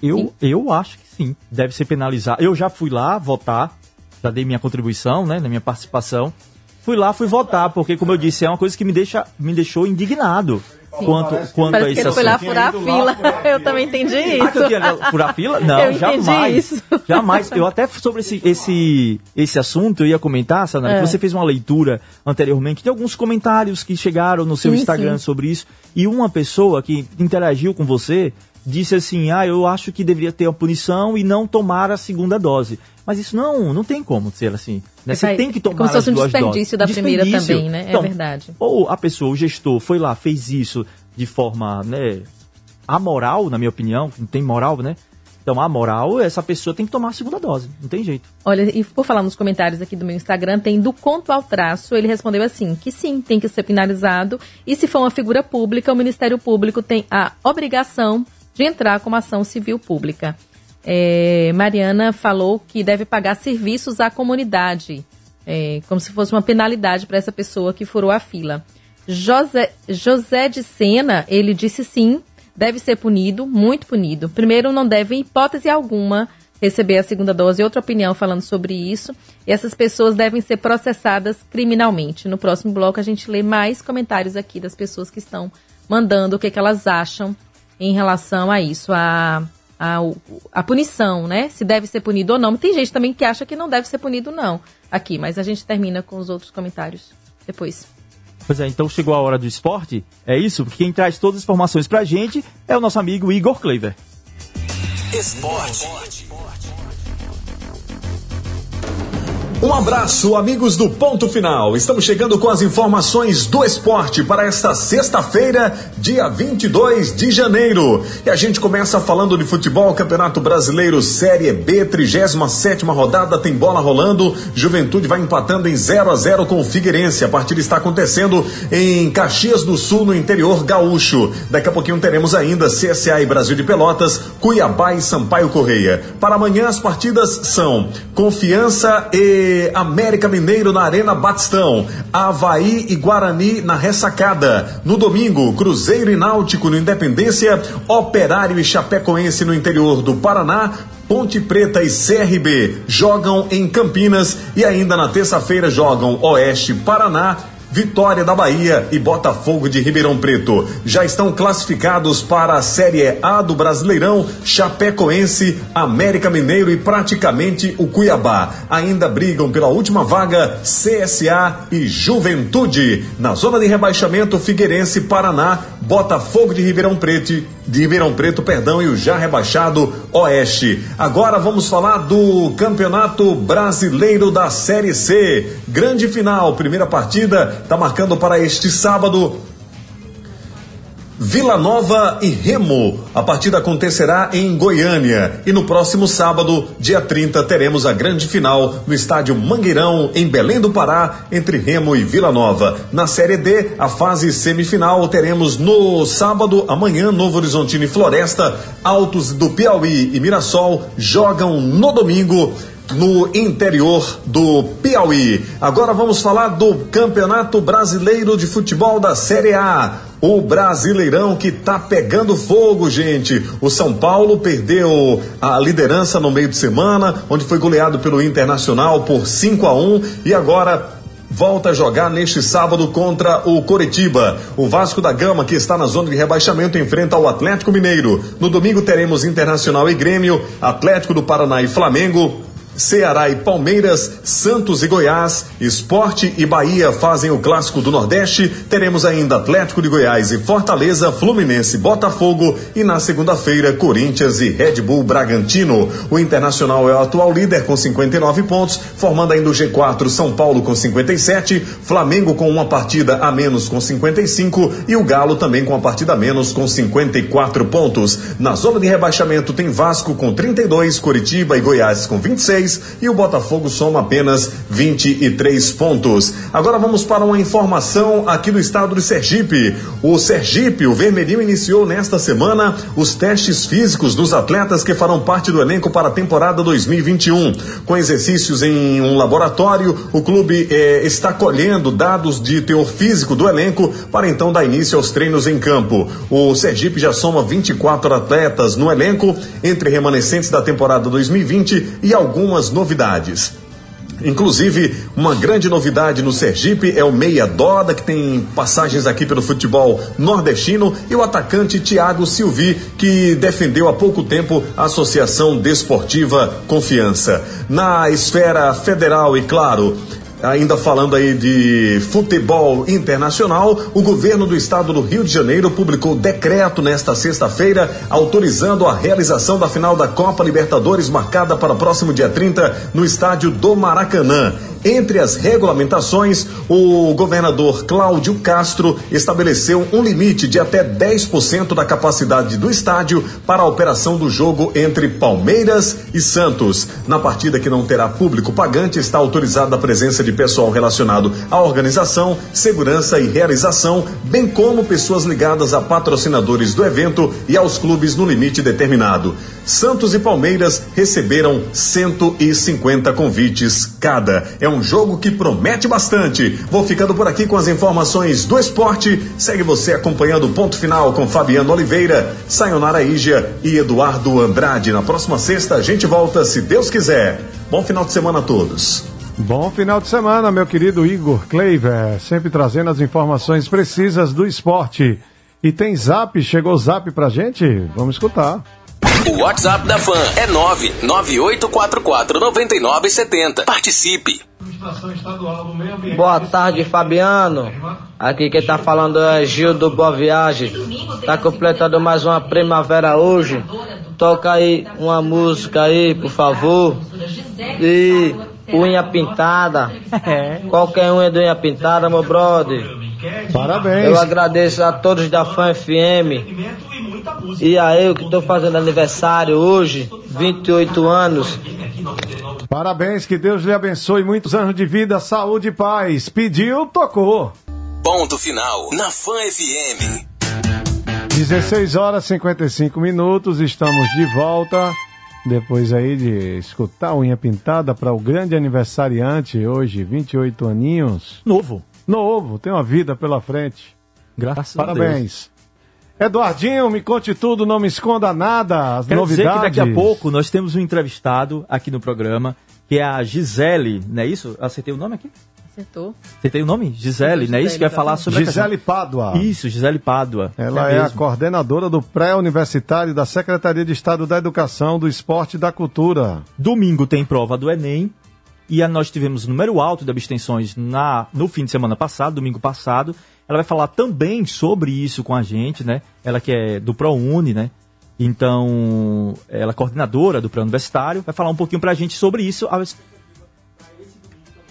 Eu, eu acho que sim, deve ser penalizado. Eu já fui lá votar, já dei minha contribuição, né, na minha participação. Fui lá, fui votar, porque, como eu disse, é uma coisa que me, deixa, me deixou indignado quanto, quanto a que esse ele foi lá furar a ido lá fila. Eu também entendi Ah, que eu isso. tinha furar fila? Não, Eu entendi jamais. isso. Jamais. Eu até sobre esse, esse, esse assunto eu ia comentar, Sanara, É. que você fez uma leitura anteriormente de alguns comentários que chegaram no seu Sim, Instagram sim. sobre isso. E uma pessoa que interagiu com você disse assim: Ah, eu acho que deveria ter a punição e não tomar a segunda dose. Mas isso não, não tem como ser assim. Né? Você tem que é tomar como se fosse um desperdício doses. da primeira Desperdício. também, né? É Então, verdade. Ou a pessoa, o gestor, foi lá, fez isso de forma, né, amoral, na minha opinião, não tem moral, né? Então, a moral, essa pessoa tem que tomar a segunda dose, não tem jeito. Olha, e por falar nos comentários aqui do meu Instagram, tem do conto ao traço, ele respondeu assim, que sim, tem que ser penalizado, e se for uma figura pública, o Ministério Público tem a obrigação de entrar com uma ação civil pública. É, Mariana falou que deve pagar serviços à comunidade, é, como se fosse uma penalidade para essa pessoa que furou a fila. José, José de Sena, ele disse sim, deve ser punido, muito punido. Primeiro, não deve, em hipótese alguma, receber a segunda dose. Outra opinião falando sobre isso. E essas pessoas devem ser processadas criminalmente. No próximo bloco, a gente lê mais comentários aqui das pessoas que estão mandando o que, que elas acham em relação a isso, a, a, a punição, né? Se deve ser punido ou não. Tem gente também que acha que não deve ser punido, não, aqui. Mas a gente termina com os outros comentários depois. Pois é, então chegou a hora do esporte. É isso? Porque quem traz todas as informações pra gente é o nosso amigo Igor Kleiber. Esporte. Um abraço, amigos do Ponto Final. Estamos chegando com as informações do esporte para esta sexta-feira, dia 22 de janeiro. E a gente começa falando de futebol, Campeonato Brasileiro Série B, 37 rodada, tem bola rolando. Juventude vai empatando em 0 a 0 com o Figueirense. A partida está acontecendo em Caxias do Sul, no interior gaúcho. Daqui a pouquinho teremos ainda CSA e Brasil de Pelotas, Cuiabá e Sampaio Correia. Para amanhã as partidas são Confiança e América Mineiro na Arena Batistão, Havaí e Guarani na Ressacada. No domingo, Cruzeiro e Náutico no Independência, Operário e Chapecoense no interior do Paraná, Ponte Preta e CRB jogam em Campinas e ainda na terça-feira jogam Oeste Paraná Vitória da Bahia e Botafogo de Ribeirão Preto já estão classificados para a Série A do Brasileirão, Chapecoense, América Mineiro e praticamente o Cuiabá. Ainda brigam pela última vaga CSA e Juventude. Na zona de rebaixamento, Figueirense, Paraná, Botafogo de Ribeirão Preto, de Ribeirão Preto, perdão, e o já rebaixado Oeste. Agora vamos falar do Campeonato Brasileiro da Série C. Grande final, primeira partida, está marcando para este sábado Vila Nova e Remo. A partida acontecerá em Goiânia. E no próximo sábado, dia 30, teremos a grande final no estádio Mangueirão, em Belém do Pará, entre Remo e Vila Nova. Na Série D, a fase semifinal, teremos no sábado, amanhã, Novo Horizontino e Floresta, Altos do Piauí e Mirassol jogam no domingo no interior do Piauí. Agora vamos falar do Campeonato Brasileiro de Futebol da Série A. O Brasileirão que tá pegando fogo, gente. O São Paulo perdeu a liderança no meio de semana, onde foi goleado pelo Internacional por 5 a 1 e agora volta a jogar neste sábado contra o Coritiba. O Vasco da Gama, que está na zona de rebaixamento, enfrenta o Atlético Mineiro. No domingo teremos Internacional e Grêmio, Atlético do Paraná e Flamengo, Ceará e Palmeiras, Santos e Goiás, Esporte e Bahia fazem o clássico do Nordeste. Teremos ainda Atlético de Goiás e Fortaleza, Fluminense, Botafogo e na segunda-feira Corinthians e Red Bull Bragantino. O Internacional é o atual líder com 59 pontos, formando ainda o G4 São Paulo com 57, Flamengo com uma partida a menos com 55 e o Galo também com uma partida a menos com 54 pontos. Na zona de rebaixamento tem Vasco com 32, Curitiba e Goiás com 26 e o Botafogo soma apenas 23 pontos. Agora vamos para uma informação aqui do estado de Sergipe. O Sergipe, o Vermelhinho, iniciou nesta semana os testes físicos dos atletas que farão parte do elenco para a temporada 2021. Com exercícios em um laboratório, o clube eh, está colhendo dados de teor físico do elenco para então dar início aos treinos em campo. O Sergipe já soma 24 atletas no elenco, entre remanescentes da temporada 2020 e algumas algumas novidades. Inclusive, uma grande novidade no Sergipe é o Meia Doda, que tem passagens aqui pelo futebol nordestino, e o atacante Thiago Silvi, que defendeu há pouco tempo a Associação Desportiva Confiança. Na esfera federal, e claro, Ainda falando aí de futebol internacional, o governo do estado do Rio de Janeiro publicou decreto nesta sexta-feira autorizando a realização da final da Copa Libertadores marcada para o próximo dia 30 no estádio do Maracanã. Entre as regulamentações, o governador Cláudio Castro estabeleceu um limite de até 10% da capacidade do estádio para a operação do jogo entre Palmeiras e Santos. Na partida que não terá público pagante, está autorizada a presença de pessoal relacionado à organização, segurança e realização, bem como pessoas ligadas a patrocinadores do evento e aos clubes no limite determinado. Santos e Palmeiras receberam 150 convites cada. É um jogo que promete bastante. Vou ficando por aqui com as informações do esporte. Segue você acompanhando o ponto final com Fabiano Oliveira, Sayonara Ija e Eduardo Andrade. Na próxima sexta a gente volta, se Deus quiser. Bom final de semana a todos. Bom final de semana, meu querido Igor Kleiver, sempre trazendo as informações precisas do esporte. E tem zap, chegou zap pra gente? Vamos escutar. O WhatsApp da Fan é 998449970. Participe. Boa tarde, Fabiano. Aqui quem tá falando é Gil do Boa Viagem. Tá completando mais uma primavera hoje. Toca aí uma música aí, por favor. E unha pintada. Qualquer unha de unha pintada, meu brother. Parabéns. Eu agradeço a todos da Fan FM. E a eu que estou fazendo aniversário hoje, 28 anos. Parabéns, que Deus lhe abençoe muitos anos de vida, saúde e paz. Pediu, tocou. Ponto final na Fan FM. 16 horas e 55 minutos, estamos de volta. Depois aí de escutar a unha pintada para o grande aniversariante, hoje, 28 aninhos. Novo. Novo, tem uma vida pela frente. Graças a Deus. Eduardinho, me conte tudo, não me esconda nada, as Quero dizer novidades. que daqui a pouco nós temos um entrevistado aqui no programa, que é a Gisele, não é isso? Acertei o nome aqui? Acertou. Acertei o nome? Gisele, não é isso? Que vai falar sobre a Gisele Pádua. Isso, Gisele Pádua. Ela é, a mesmo. coordenadora do pré-universitário da Secretaria de Estado da Educação, do Esporte e da Cultura. Domingo tem prova do Enem. E a- nós tivemos número alto de abstenções na, no fim de semana passado, domingo passado. Ela vai falar também sobre isso com a gente, né? Ela que é do ProUni, né? Então, ela é coordenadora do pré-universitário, vai falar um pouquinho pra gente sobre isso. a-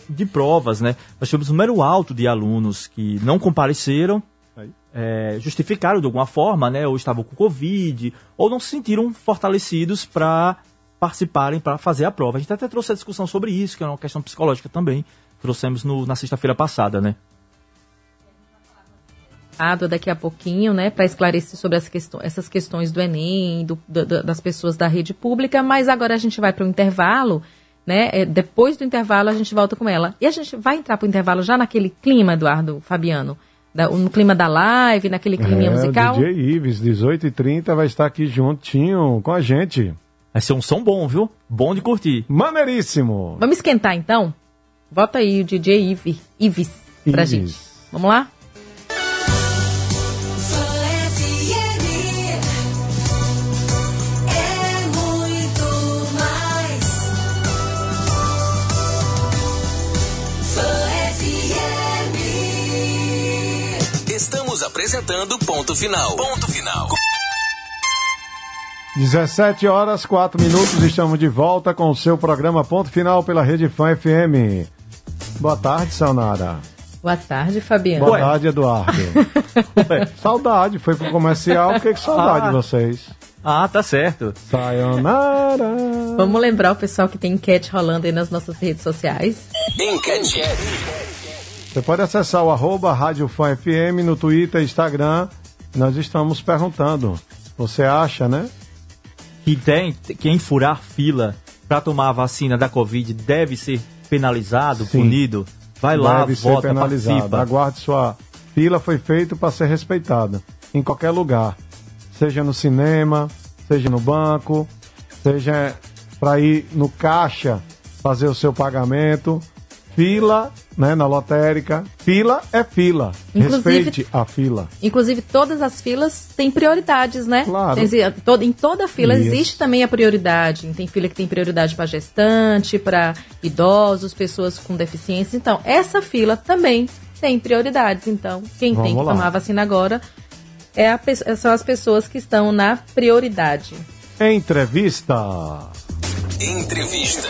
De provas, né? Nós tivemos um número alto de alunos que não compareceram, é, justificaram de alguma forma, né? Ou estavam com Covid, ou não se sentiram fortalecidos para participarem, para fazer a prova. A gente até trouxe a discussão sobre isso, que é uma questão psicológica também. Trouxemos no- na sexta-feira passada, né? Daqui a pouquinho, né, para esclarecer sobre as questões, essas questões do Enem, do- do- das pessoas da rede pública, mas agora a gente vai para o intervalo, né? é, depois do intervalo a gente volta com ela. E a gente vai entrar para o intervalo já naquele clima, Eduardo Fabiano, da- no clima da live, naquele clima é, musical. o DJ Ives, 18h30, vai estar aqui juntinho com a gente. Vai ser um som bom, viu? Bom de curtir. Maneiríssimo. Vamos esquentar então? Volta aí o DJ Ives, Ives pra Ives. gente. Vamos lá? Apresentando Ponto Final. Ponto Final. 17 horas, 4 minutos, estamos de volta com o seu programa Ponto Final pela Rede Fã FM. Boa tarde, Saunara. Boa tarde, Fabiano. Boa tarde, Eduardo. saudade, foi pro comercial, fiquei com saudade Ah. de vocês. Ah, tá certo. Sayonara. Vamos lembrar o pessoal que tem enquete rolando aí nas nossas redes sociais. Enquete. Você pode acessar o arroba Rádio Fã FM no Twitter, Instagram. Nós estamos perguntando. Você acha, né? Que tem, quem furar fila para tomar a vacina da Covid deve ser penalizado, Sim. punido. Vai lá, Deve ser vota, penalizado. participa. Aguarde sua fila, foi feito para ser respeitada. Em qualquer lugar. Seja no cinema, seja no banco, seja para ir no caixa fazer o seu pagamento. Fila, né, na lotérica. Fila é fila. Inclusive- Respeite a fila. Inclusive, todas as filas têm prioridades, né? Claro. Dizer, em toda fila Isso. existe também a prioridade. Tem fila que tem prioridade para gestante, para idosos, pessoas com deficiência. Então, essa fila também tem prioridades. Então, quem tem Vamos que lá. tomar a vacina agora é a são as pessoas que estão na prioridade. Entrevista. Entrevista.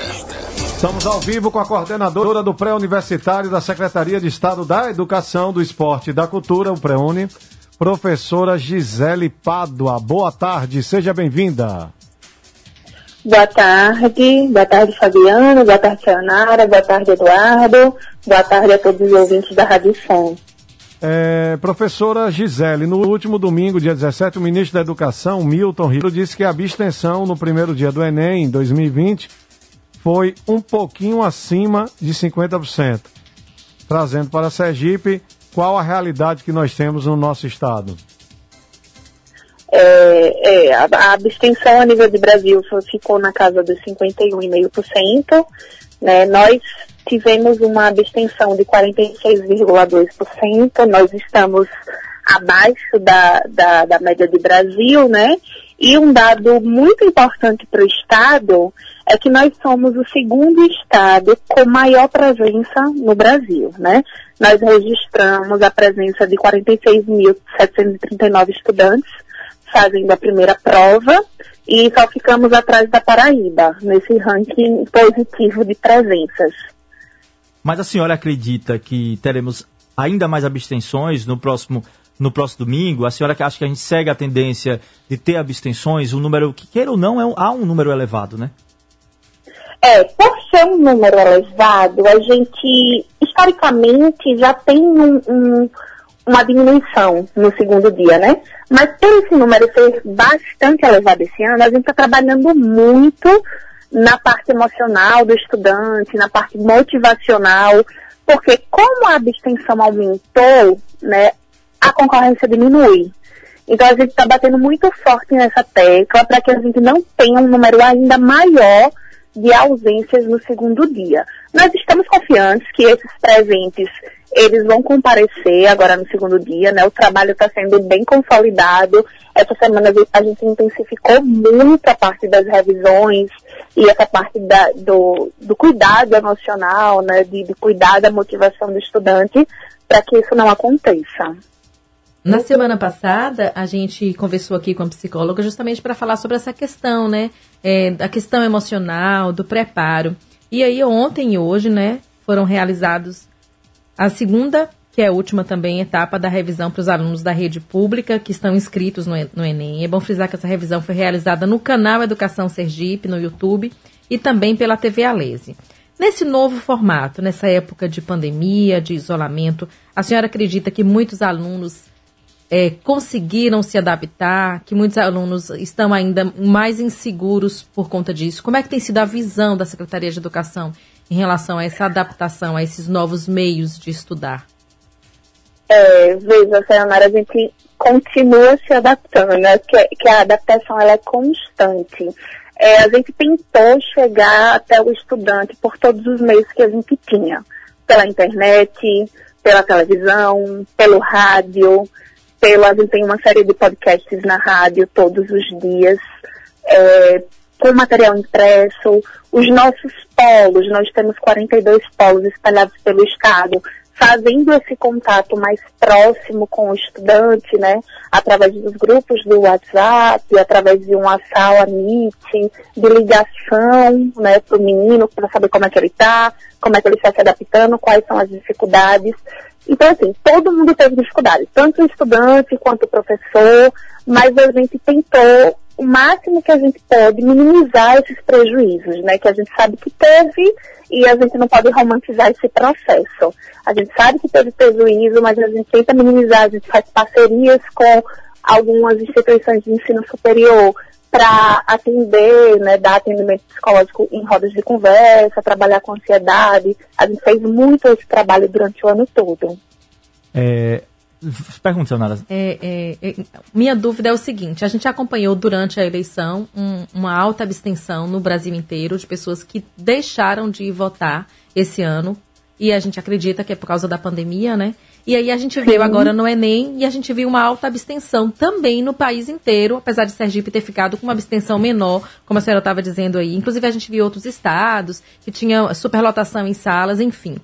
Estamos ao vivo com a coordenadora do pré-universitário da Secretaria de Estado da Educação, do Esporte e da Cultura, o PREUNI, professora Gisele Pádua. Boa tarde, seja bem-vinda. Boa tarde, boa tarde Fabiano, boa tarde Sayonara, boa tarde Eduardo, boa tarde a todos os ouvintes da Rádio Som. É, professora Gisele, no último domingo, dia 17, o ministro da Educação, Milton Ribeiro, disse que a abstenção no primeiro dia do Enem, em 2020, foi um pouquinho acima de 50%. Trazendo para Sergipe, qual a realidade que nós temos no nosso estado? É, é, a, a abstenção a nível de Brasil ficou na casa dos 51,5%. Né? Nós tivemos uma abstenção de 46,2%. Nós estamos abaixo da, da, da média de Brasil, né? E um dado muito importante para o Estado é que nós somos o segundo Estado com maior presença no Brasil, né? Nós registramos a presença de 46.739 estudantes fazendo a primeira prova e só ficamos atrás da Paraíba nesse ranking positivo de presenças. Mas a senhora acredita que teremos ainda mais abstenções no próximo, no próximo domingo? A senhora que acha que a gente segue a tendência de ter abstenções, um número que, queira ou não, é um, há um número elevado, né? É, por ser um número elevado, a gente historicamente já tem um- um- uma diminuição no segundo dia, né? Mas por esse número ser bastante elevado esse ano, a gente está trabalhando muito na parte emocional do estudante, na parte motivacional, porque como a abstenção aumentou, né, a concorrência diminui. Então a gente está batendo muito forte nessa tecla para que a gente não tenha um número ainda maior de ausências no segundo dia. Nós estamos confiantes que esses presentes eles vão comparecer agora no segundo dia, né? O trabalho está sendo bem consolidado. Essa semana a gente intensificou muito a parte das revisões e essa parte da- do, do cuidado emocional, né? De, de cuidar da motivação do estudante para que isso não aconteça. Na semana passada, a gente conversou aqui com a psicóloga justamente para falar sobre essa questão, né? É, da questão emocional, do preparo. E aí, ontem e hoje, né, foram realizados a segunda, que é a última também, etapa da revisão para os alunos da rede pública que estão inscritos no, no Enem. É bom frisar que essa revisão foi realizada no canal Educação Sergipe, no YouTube, e também pela TV Alese. Nesse novo formato, nessa época de pandemia, de isolamento, a senhora acredita que muitos alunos é, conseguiram se adaptar, que muitos alunos estão ainda mais inseguros por conta disso. Como é que tem sido a visão da Secretaria de Educação em relação a essa adaptação, a esses novos meios de estudar? É, veja, Sayonara, a gente continua se adaptando, né? Que, que a adaptação ela é constante. É, a gente tentou chegar até o estudante por todos os meios que a gente tinha. Pela internet, pela televisão, pelo rádio, pela, gente tem uma série de podcasts na rádio todos os dias, é, com material impresso, os nossos polos, nós temos 42 polos espalhados pelo estado, fazendo esse contato mais próximo com o estudante, né, através dos grupos do WhatsApp, através de uma sala Meet, de ligação, né, para o menino, para saber como é que ele está, como é que ele está se adaptando, quais são as dificuldades. Então, assim, todo mundo teve dificuldades, tanto o estudante quanto o professor, mas a gente tentou o máximo que a gente pode minimizar esses prejuízos, né? Que a gente sabe que teve e a gente não pode romantizar esse processo. A gente sabe que teve prejuízo, mas a gente tenta minimizar, a gente faz parcerias com algumas instituições de ensino superior para atender, né, dar atendimento psicológico em rodas de conversa, trabalhar com ansiedade. A gente fez muito esse trabalho durante o ano todo. É, pergunta, Nara. É, é, é, minha dúvida é o seguinte: a gente acompanhou durante a eleição um- uma alta abstenção no Brasil inteiro de pessoas que deixaram de votar esse ano. E a gente acredita que é por causa da pandemia, né? E aí a gente veio agora no Enem e a gente viu uma alta abstenção também no país inteiro, apesar de Sergipe ter ficado com uma abstenção menor, como a senhora estava dizendo aí. Inclusive a gente viu outros estados que tinham superlotação em salas, enfim.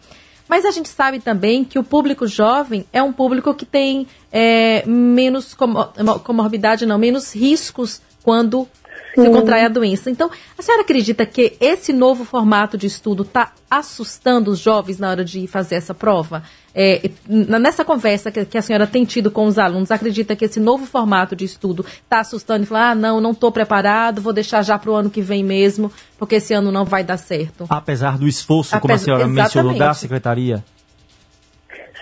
Mas a gente sabe também que o público jovem é um público que tem é, menos comor- comorbidade, não, menos riscos quando se contrai a doença. Então, a senhora acredita que esse novo formato de estudo está assustando os jovens na hora de fazer essa prova? É, nessa conversa que, que a senhora tem tido com os alunos, acredita que esse novo formato de estudo está assustando e falar, ah, não, não estou preparado, vou deixar já para o ano que vem mesmo, porque esse ano não vai dar certo? Apesar do esforço, como a senhora mencionou, da exatamente. secretaria.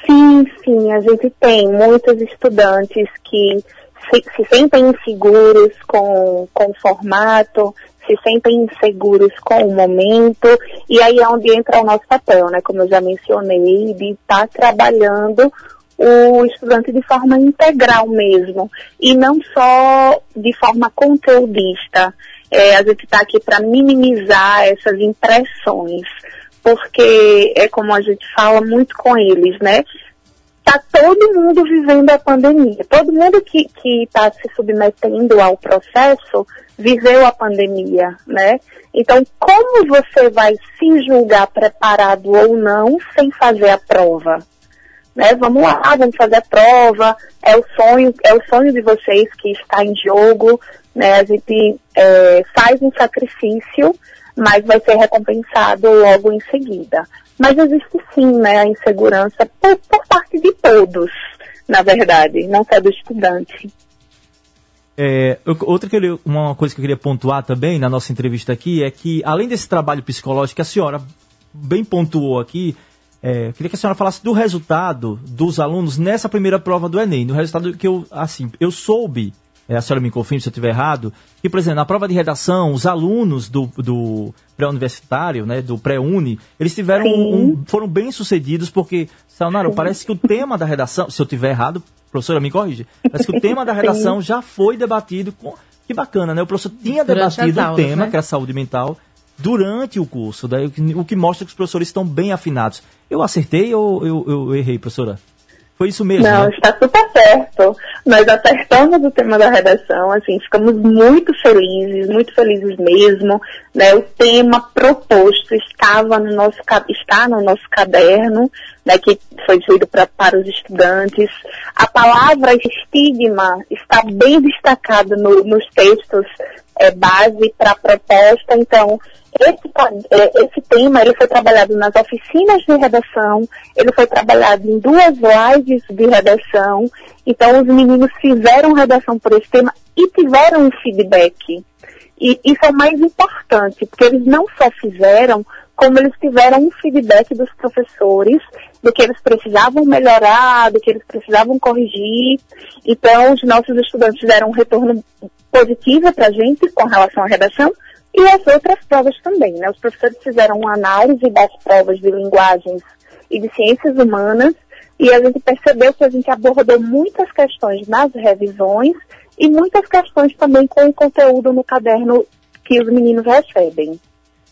Sim, sim, a gente tem muitos estudantes que se, se sentem inseguros com, com o formato, se sentem inseguros com o momento, e aí é onde entra o nosso papel, né? Como eu já mencionei, de estar trabalhando o estudante de forma integral mesmo, e não só de forma conteudista. É, a gente está aqui para minimizar essas impressões, porque é como a gente fala muito com eles, né? Tá todo mundo vivendo a pandemia. Todo mundo que está se submetendo ao processo viveu a pandemia, né? Então, como você vai se julgar preparado ou não sem fazer a prova? Né? Vamos lá, vamos fazer a prova. É o sonho, é o sonho de vocês que está em jogo, né? A gente é, faz um sacrifício, mas vai ser recompensado logo em seguida. Mas existe sim, né, a insegurança por, por parte de todos, na verdade, não só do estudante. É, outra que eu, uma coisa que eu queria pontuar também na nossa entrevista aqui é que, além desse trabalho psicológico que a senhora bem pontuou aqui, é, queria que a senhora falasse do resultado dos alunos nessa primeira prova do Enem. No resultado que eu, assim, eu soube, é, a senhora me confirme se eu estiver errado, que, por exemplo, na prova de redação, os alunos do, do pré-universitário, né, do pré-uni, eles tiveram um, foram bem sucedidos porque, Sayonara, parece que o tema da redação, se eu estiver errado, professora, me corrige, parece que o tema da redação já foi debatido com. Que bacana, né? O professor tinha Durante debatido as o aulas, tema, né? que era saúde mental, durante o curso, daí, o que- o que mostra que os professores estão bem afinados. Eu acertei ou eu, eu errei, professora? Foi isso mesmo, Não, né? está super certo. Nós acertamos o tema da redação, assim, ficamos muito felizes, muito felizes mesmo. Né? O tema proposto estava no nosso, está no nosso caderno, né, que foi distribuído pra, para os estudantes. A palavra estigma está bem destacada no- nos textos é, base para a proposta, então esse, é, esse tema ele foi trabalhado nas oficinas de redação, ele foi trabalhado em duas lives de redação, então os meninos fizeram redação por esse tema e tiveram um feedback. E isso é o mais importante, porque eles não só fizeram, como eles tiveram um feedback dos professores do que eles precisavam melhorar, do que eles precisavam corrigir. Então, os nossos estudantes deram um retorno positivo para a gente com relação à redação e as outras provas também. Né? Os professores fizeram uma análise das provas de linguagens e de ciências humanas e a gente percebeu que a gente abordou muitas questões nas revisões e muitas questões também com o conteúdo no caderno que os meninos recebem.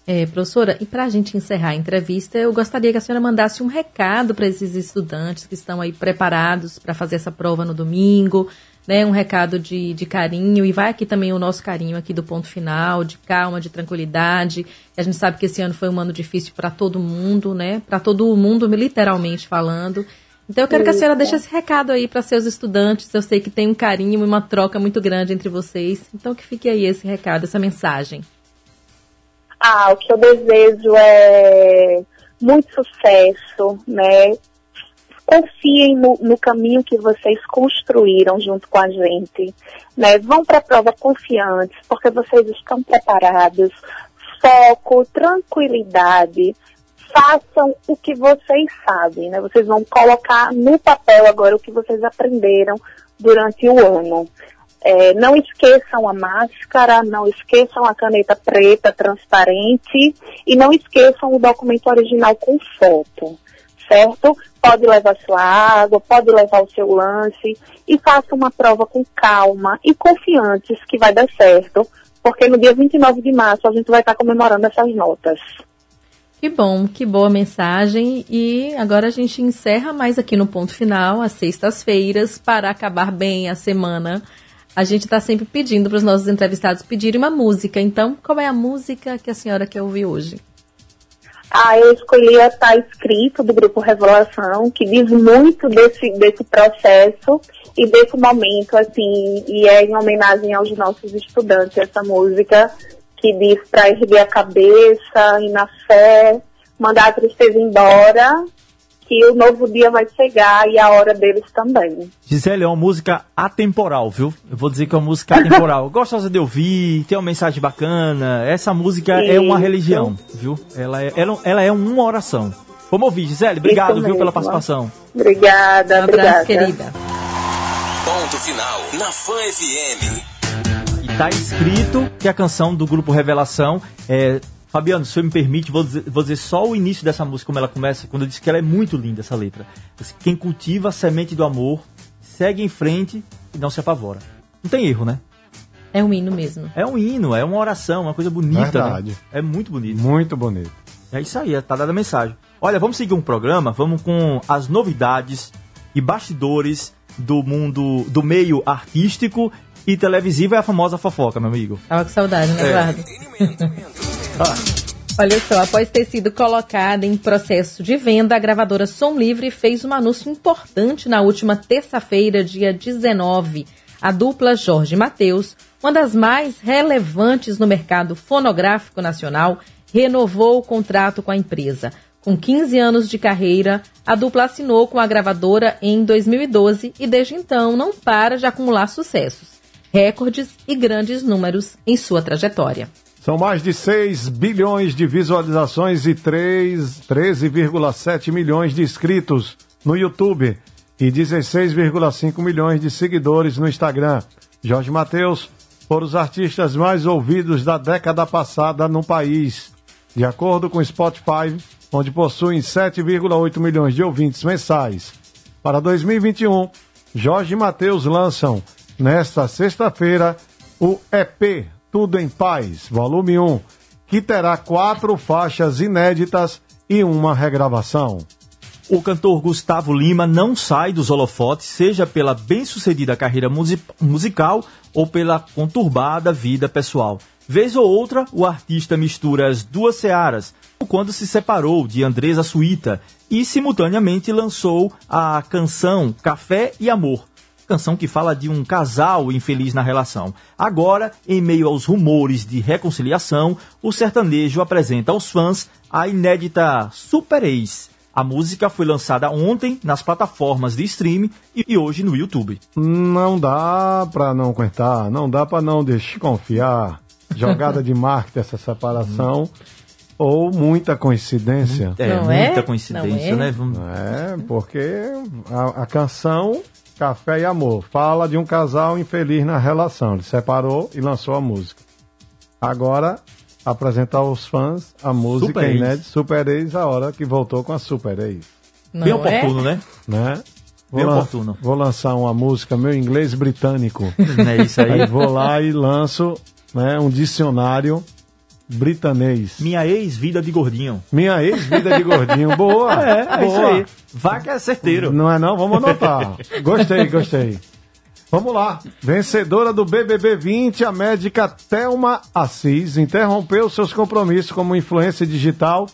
É, professora, e para a gente encerrar a entrevista, eu gostaria que a senhora mandasse um recado para esses estudantes que estão aí preparados para fazer essa prova no domingo, né? Um recado de, de carinho, e vai aqui também o nosso carinho aqui do ponto final, de calma, de tranquilidade. A gente sabe que esse ano foi um ano difícil para todo mundo, né? Para todo mundo, literalmente falando. Então eu quero que a senhora deixe esse recado aí para seus estudantes. Eu sei que tem um carinho e uma troca muito grande entre vocês. Então que fique aí esse recado, essa mensagem. Ah, o que eu desejo é muito sucesso, né? Confiem no, no caminho que vocês construíram junto com a gente, né? Vão para a prova confiantes, porque vocês estão preparados. Foco, tranquilidade. Façam o que vocês sabem, né? Vocês vão colocar no papel agora o que vocês aprenderam durante o ano. É, não esqueçam a máscara, não esqueçam a caneta preta transparente e não esqueçam o documento original com foto, certo? Pode levar sua água, pode levar o seu lance e faça uma prova com calma e confiantes que vai dar certo, porque no dia 29 de março a gente vai estar comemorando essas notas. Que bom, que boa mensagem. E agora a gente encerra mais aqui no ponto final, às sextas-feiras, para acabar bem a semana. A gente está sempre pedindo para os nossos entrevistados pedirem uma música. Então, qual é a música que a senhora quer ouvir hoje? Aí eu escolhi a Tá Escrito, do Grupo Revelação, que diz muito desse, desse processo e desse momento, assim, e é em homenagem aos nossos estudantes, essa música que diz para erguer a cabeça, ir na fé, mandar a tristeza embora, que o novo dia vai chegar e a hora deles também. Gisele, é uma música atemporal, viu? Eu vou dizer que é uma música atemporal. Gostosa de ouvir, tem uma mensagem bacana. Essa música é uma religião, viu? Ela é, ela, ela é uma oração. Vamos ouvir, Gisele. Obrigado, Isso viu, pela participação. Obrigada, Um obrigada. abraço, querida. Ponto final na Fã FM. E tá escrito que a canção do grupo Revelação é. Fabiano, se você me permite, vou dizer, vou dizer só o início dessa música, como ela começa, quando eu disse que ela é muito linda, essa letra. Quem cultiva a semente do amor, segue em frente e não se apavora. Não tem erro, né? É um hino mesmo. É um hino, é uma oração, uma coisa bonita. Verdade. Né? É muito bonito. Muito bonito. É isso aí, tá dada a mensagem. Olha, vamos seguir um programa, vamos com as novidades e bastidores do mundo, do meio artístico e televisivo é a famosa fofoca, meu amigo. Tava com saudade, né, É. Olha só, após ter sido colocada em processo de venda, a gravadora Som Livre fez um anúncio importante na última terça-feira, dia 19. A dupla Jorge Mateus, uma das mais relevantes no mercado fonográfico nacional, renovou o contrato com a empresa. Com 15 anos de carreira, a dupla assinou com a gravadora em 2012 e desde então não para de acumular sucessos, recordes e grandes números em sua trajetória. São mais de 6 bilhões de visualizações e 3 13,7 milhões de inscritos no YouTube e 16,5 milhões de seguidores no Instagram. Jorge Mateus foram os artistas mais ouvidos da década passada no país. De acordo com o Spotify, onde possuem 7,8 milhões de ouvintes mensais. Para 2021, Jorge e Mateus lançam, nesta sexta-feira, o EP Tudo em Paz, volume 1, que terá quatro faixas inéditas e uma regravação. O cantor Gustavo Lima não sai dos holofotes, seja pela bem-sucedida carreira musi- musical ou pela conturbada vida pessoal. Vez ou outra, o artista mistura as duas searas, quando se separou de Andresa Suíta e simultaneamente lançou a canção Café e Amor, canção que fala de um casal infeliz na relação. Agora, em meio aos rumores de reconciliação, o sertanejo apresenta aos fãs a inédita Super Ex. A música foi lançada ontem nas plataformas de streaming e hoje no YouTube. Não dá pra não aguentar, não dá pra não desconfiar. Jogada de marketing essa separação ou muita coincidência. É, Não é? muita coincidência, Não é? né? Vamos- É, porque a, a canção Café e Amor fala de um casal infeliz na relação. Ele separou e lançou a música. Agora, apresentar aos fãs a música Super Ex. inédita Super Ex, a hora que voltou com a Super Ex. Não Bem é? oportuno, né? Né? Bem lan- oportuno. vou lançar uma música, meu inglês britânico. É isso aí. Aí vou lá e lanço né, um dicionário britanês. Minha ex-vida de gordinho. Minha ex-vida de gordinho. Boa! É, é isso boa. aí. Vaca é certeiro. Não é não? Vamos anotar. Gostei, gostei. Vamos lá. Vencedora do BBB 20, a médica Thelma Assis interrompeu seus compromissos como influência digital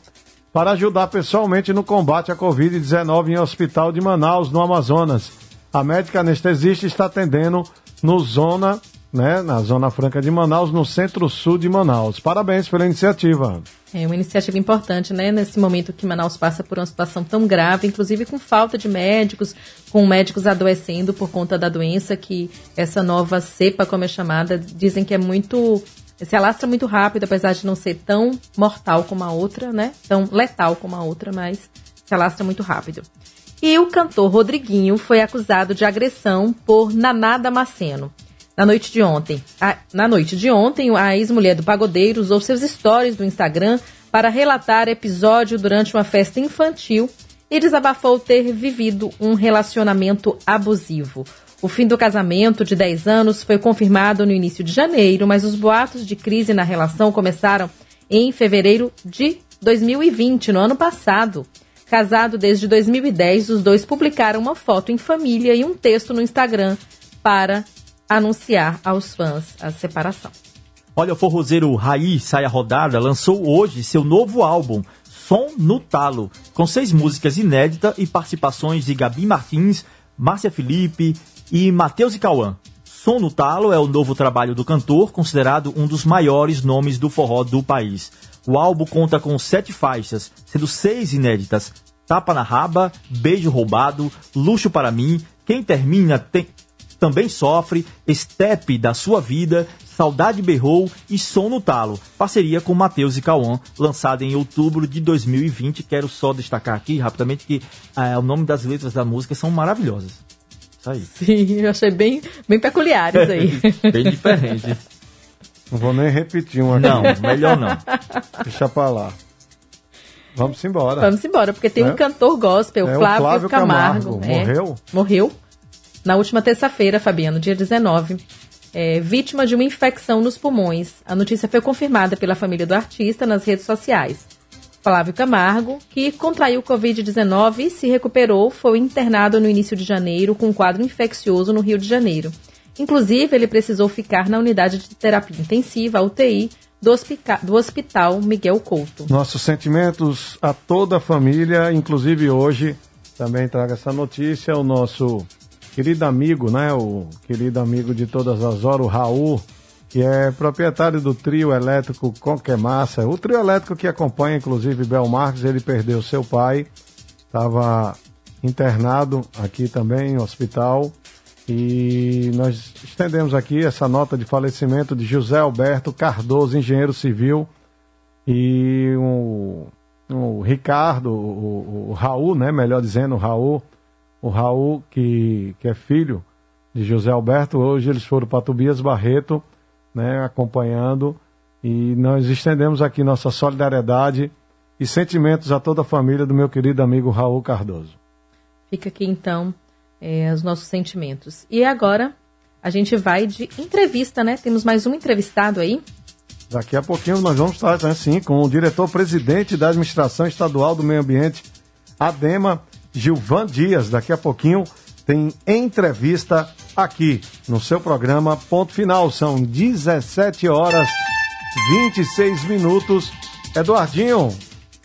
para ajudar pessoalmente no combate à Covid-19 em hospital de Manaus, no Amazonas. A médica anestesista está atendendo no zona, né, na Zona Franca de Manaus, no centro-sul de Manaus. Parabéns pela iniciativa. É uma iniciativa importante, né? Nesse momento que Manaus passa por uma situação tão grave, inclusive com falta de médicos, com médicos adoecendo por conta da doença, que essa nova cepa, como é chamada, dizem que é muito. se alastra muito rápido, apesar de não ser tão mortal como a outra, né? Tão letal como a outra, mas se alastra muito rápido. E o cantor Rodriguinho foi acusado de agressão por Naná Damasceno. Na noite de ontem, a- na noite de ontem, a ex-mulher do pagodeiro usou seus stories do Instagram para relatar episódio durante uma festa infantil e desabafou ter vivido um relacionamento abusivo. O fim do casamento de 10 anos foi confirmado no início de janeiro, mas os boatos de crise na relação começaram em fevereiro de 2020, no ano passado. Casado desde 2010, os dois publicaram uma foto em família e um texto no Instagram para anunciar aos fãs a separação. Olha, o forrozeiro Raí Saia Rodada lançou hoje seu novo álbum, Som no Talo, com seis músicas inéditas e participações de Gabi Martins, Márcia Felipe e Matheus e Cauã. Som no Talo é o novo trabalho do cantor, considerado um dos maiores nomes do forró do país. O álbum conta com sete faixas, sendo seis inéditas: Tapa na Raba, Beijo Roubado, Luxo para Mim, Quem Termina tem- também Sofre, Step da Sua Vida, Saudade Berrou e Som no Talo, parceria com Matheus e Cauã, lançada em outubro de 2020. Quero só destacar aqui rapidamente que ah, o nome das letras da música são maravilhosas. Isso aí. Sim, eu achei bem, bem peculiares aí. Bem diferente. Não vou nem repetir uma. Não, melhor não. Deixa pra lá. Vamos embora. Vamos embora, porque tem É. um cantor gospel, É, o Flávio, Flávio Camargo. Camargo. é, Morreu? Morreu. Na última terça-feira, Fabiano, dia 19. É, vítima de uma infecção nos pulmões. A notícia foi confirmada pela família do artista nas redes sociais. Flávio Camargo, que contraiu Covid-19 e se recuperou, foi internado no início de janeiro com um quadro infeccioso no Rio de Janeiro. Inclusive, ele precisou ficar na unidade de terapia intensiva, UTI, do, hospica- do Hospital Miguel Couto. Nossos sentimentos a toda a família, inclusive hoje também traga essa notícia o nosso querido amigo, né, o querido amigo de todas as horas, o Raul, que é proprietário do trio elétrico Conquemassa, o trio elétrico que acompanha inclusive Bel Marques, ele perdeu seu pai, estava internado aqui também no hospital. E nós estendemos aqui essa nota de falecimento de José Alberto Cardoso, engenheiro civil, e o, o Ricardo, o, o Raul, né, melhor dizendo, o Raul, o Raul que, que é filho de José Alberto, hoje eles foram para Tobias Barreto, né, acompanhando, e nós estendemos aqui nossa solidariedade e sentimentos a toda a família do meu querido amigo Raul Cardoso. Fica aqui então é, os nossos sentimentos. E agora a gente vai de entrevista, né? Temos mais um entrevistado aí. Daqui a pouquinho nós vamos estar, né, sim, com o diretor-presidente da Administração Estadual do Meio Ambiente, ADEMA, Gilvan Dias. Daqui a pouquinho tem entrevista aqui no seu programa Ponto Final. São 17 horas 26 minutos. Eduardinho,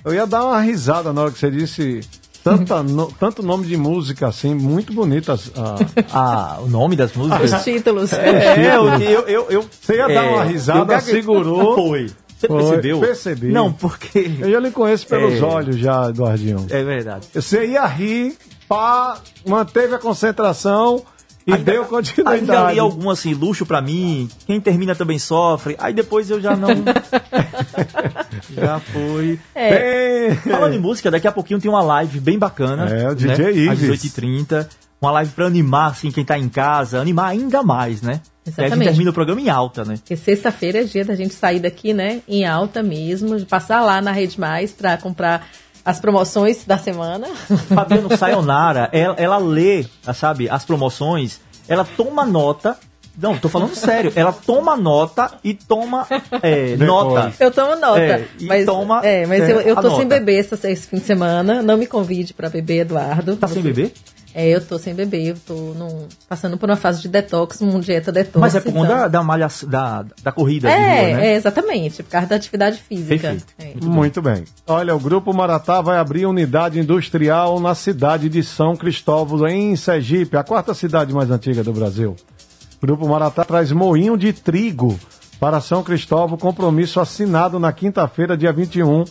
eu ia dar uma risada na hora que você disse tanta no- tanto nome de música assim, muito bonitas. ah, Ah, o nome das músicas? Os títulos. É, eu, eu, eu, eu- Você ia dar é, uma risada, eu gague- segurou. Foi. Você Foi, percebeu? percebi. Não, porque. Eu já lhe conheço pelos É. olhos já, Eduardinho. É verdade. Você ia rir, pá, manteve a concentração e Ainda- deu Ainda continuidade. li algum assim, luxo pra mim, quem termina também sofre. Aí depois eu já não. já foi. É. Falando em música, daqui a pouquinho tem uma live bem bacana. É, o né? DJ Às Ives. 18h30. Uma live pra animar, assim, quem tá em casa, animar ainda mais, né? E aí a gente Exatamente. termina o programa em alta, né? Porque sexta-feira é dia da gente sair daqui, né? Em alta mesmo, de passar lá na Rede Mais pra comprar as promoções da semana. Fabiano Sayonara, ela, ela lê, sabe, as promoções, ela toma nota. Não, tô falando sério. Ela toma nota e toma é, nota. Eu tomo nota. É, e mas, toma, é, mas é, eu, eu tô sem nota. beber esse, esse fim de semana. Não me convide pra beber, Eduardo. Tá sem beber? É, eu tô sem beber. Eu tô num- passando por uma fase de detox, uma dieta detox. Mas é por conta então- da, da malha, da, da corrida de É, rua, né? é, exatamente. Por causa da atividade física. Perfeito. É. Muito bem. Olha, o Grupo Maratá vai abrir unidade industrial na cidade de São Cristóvão, em Sergipe, a quarta cidade mais antiga do Brasil. Grupo Maratá traz moinho de trigo para São Cristóvão, compromisso assinado na quinta-feira, dia 21,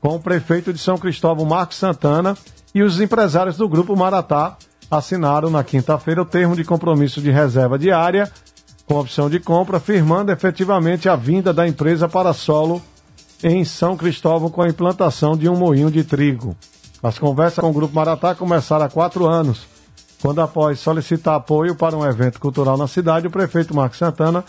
com o prefeito de São Cristóvão, Marcos Santana, e os empresários do Grupo Maratá assinaram na quinta-feira o termo de compromisso de reserva diária com opção de compra, firmando efetivamente a vinda da empresa para solo em São Cristóvão com a implantação de um moinho de trigo. As conversas com o Grupo Maratá começaram há quatro anos, quando após solicitar apoio para um evento cultural na cidade, o prefeito Marcos Santana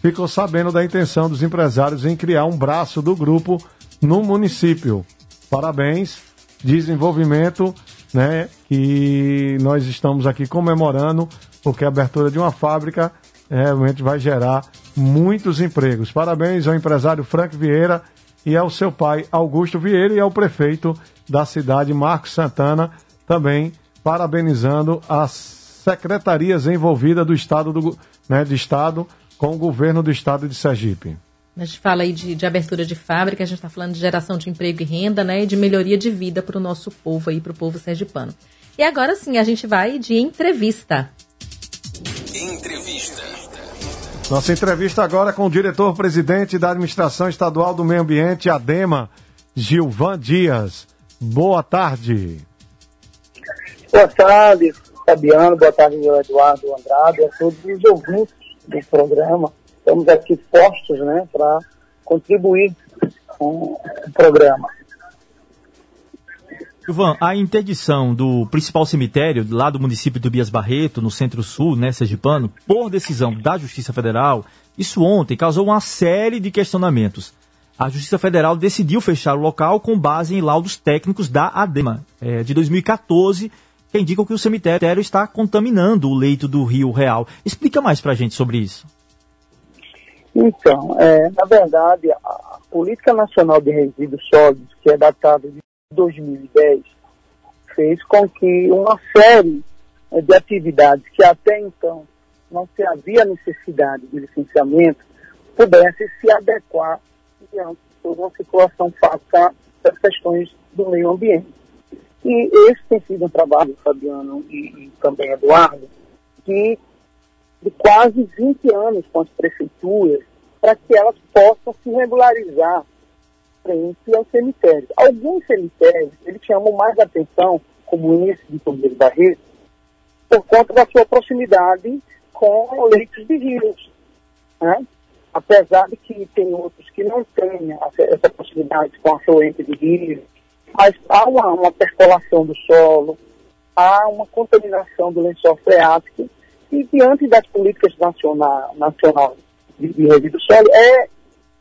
ficou sabendo da intenção dos empresários em criar um braço do grupo no município. Parabéns, desenvolvimento, né? E nós estamos aqui comemorando, porque a abertura de uma fábrica eh, realmente vai gerar muitos empregos. Parabéns ao empresário Frank Vieira e ao seu pai Augusto Vieira e ao prefeito da cidade Marcos Santana, também parabenizando as secretarias envolvidas do estado do, né, de estado com o governo do estado de Sergipe. A gente fala aí de, de abertura de fábrica, a gente está falando de geração de emprego e renda, né? E de melhoria de vida para o nosso povo aí, para o povo sergipano. E agora sim, a gente vai de entrevista. Entrevista. Nossa entrevista agora com o diretor-presidente da Administração Estadual do Meio Ambiente, ADEMA, Gilvan Dias. Boa tarde. Boa tarde, Fabiano. Boa tarde, meu Eduardo Andrade, a todos os ouvintes do programa. Estamos aqui postos, né, para contribuir com o programa. Ivan, a interdição do principal cemitério lá do município do Bias Barreto, no centro-sul, né, Sergipano, por decisão da Justiça Federal, isso ontem causou uma série de questionamentos. A Justiça Federal decidiu fechar o local com base em laudos técnicos da ADEMA, eh, de 2014, que indicam que o cemitério está contaminando o leito do Rio Real. Explica mais pra gente sobre isso. Então, é, na verdade, a Política Nacional de Resíduos Sólidos, que é datada de 2010, fez com que uma série eh, de atividades que até então não se havia necessidade de licenciamento pudesse se adequar diante de uma situação fática das questões do meio ambiente. E esse tem sido um trabalho, Fabiano e, e também Eduardo, de, de quase 20 anos com as prefeituras para que elas possam se regularizar frente ao cemitério. Alguns cemitérios, eles chamam mais atenção, como esse de Tomeiro Barreto, por conta da sua proximidade com leitos de rios. Né? Apesar de que tem outros que não têm essa, proximidade com a fluente de rios, mas há uma, uma percolação do solo, há uma contaminação do lençol freático, e diante das políticas nacional, nacional de, de resíduos sólidos, é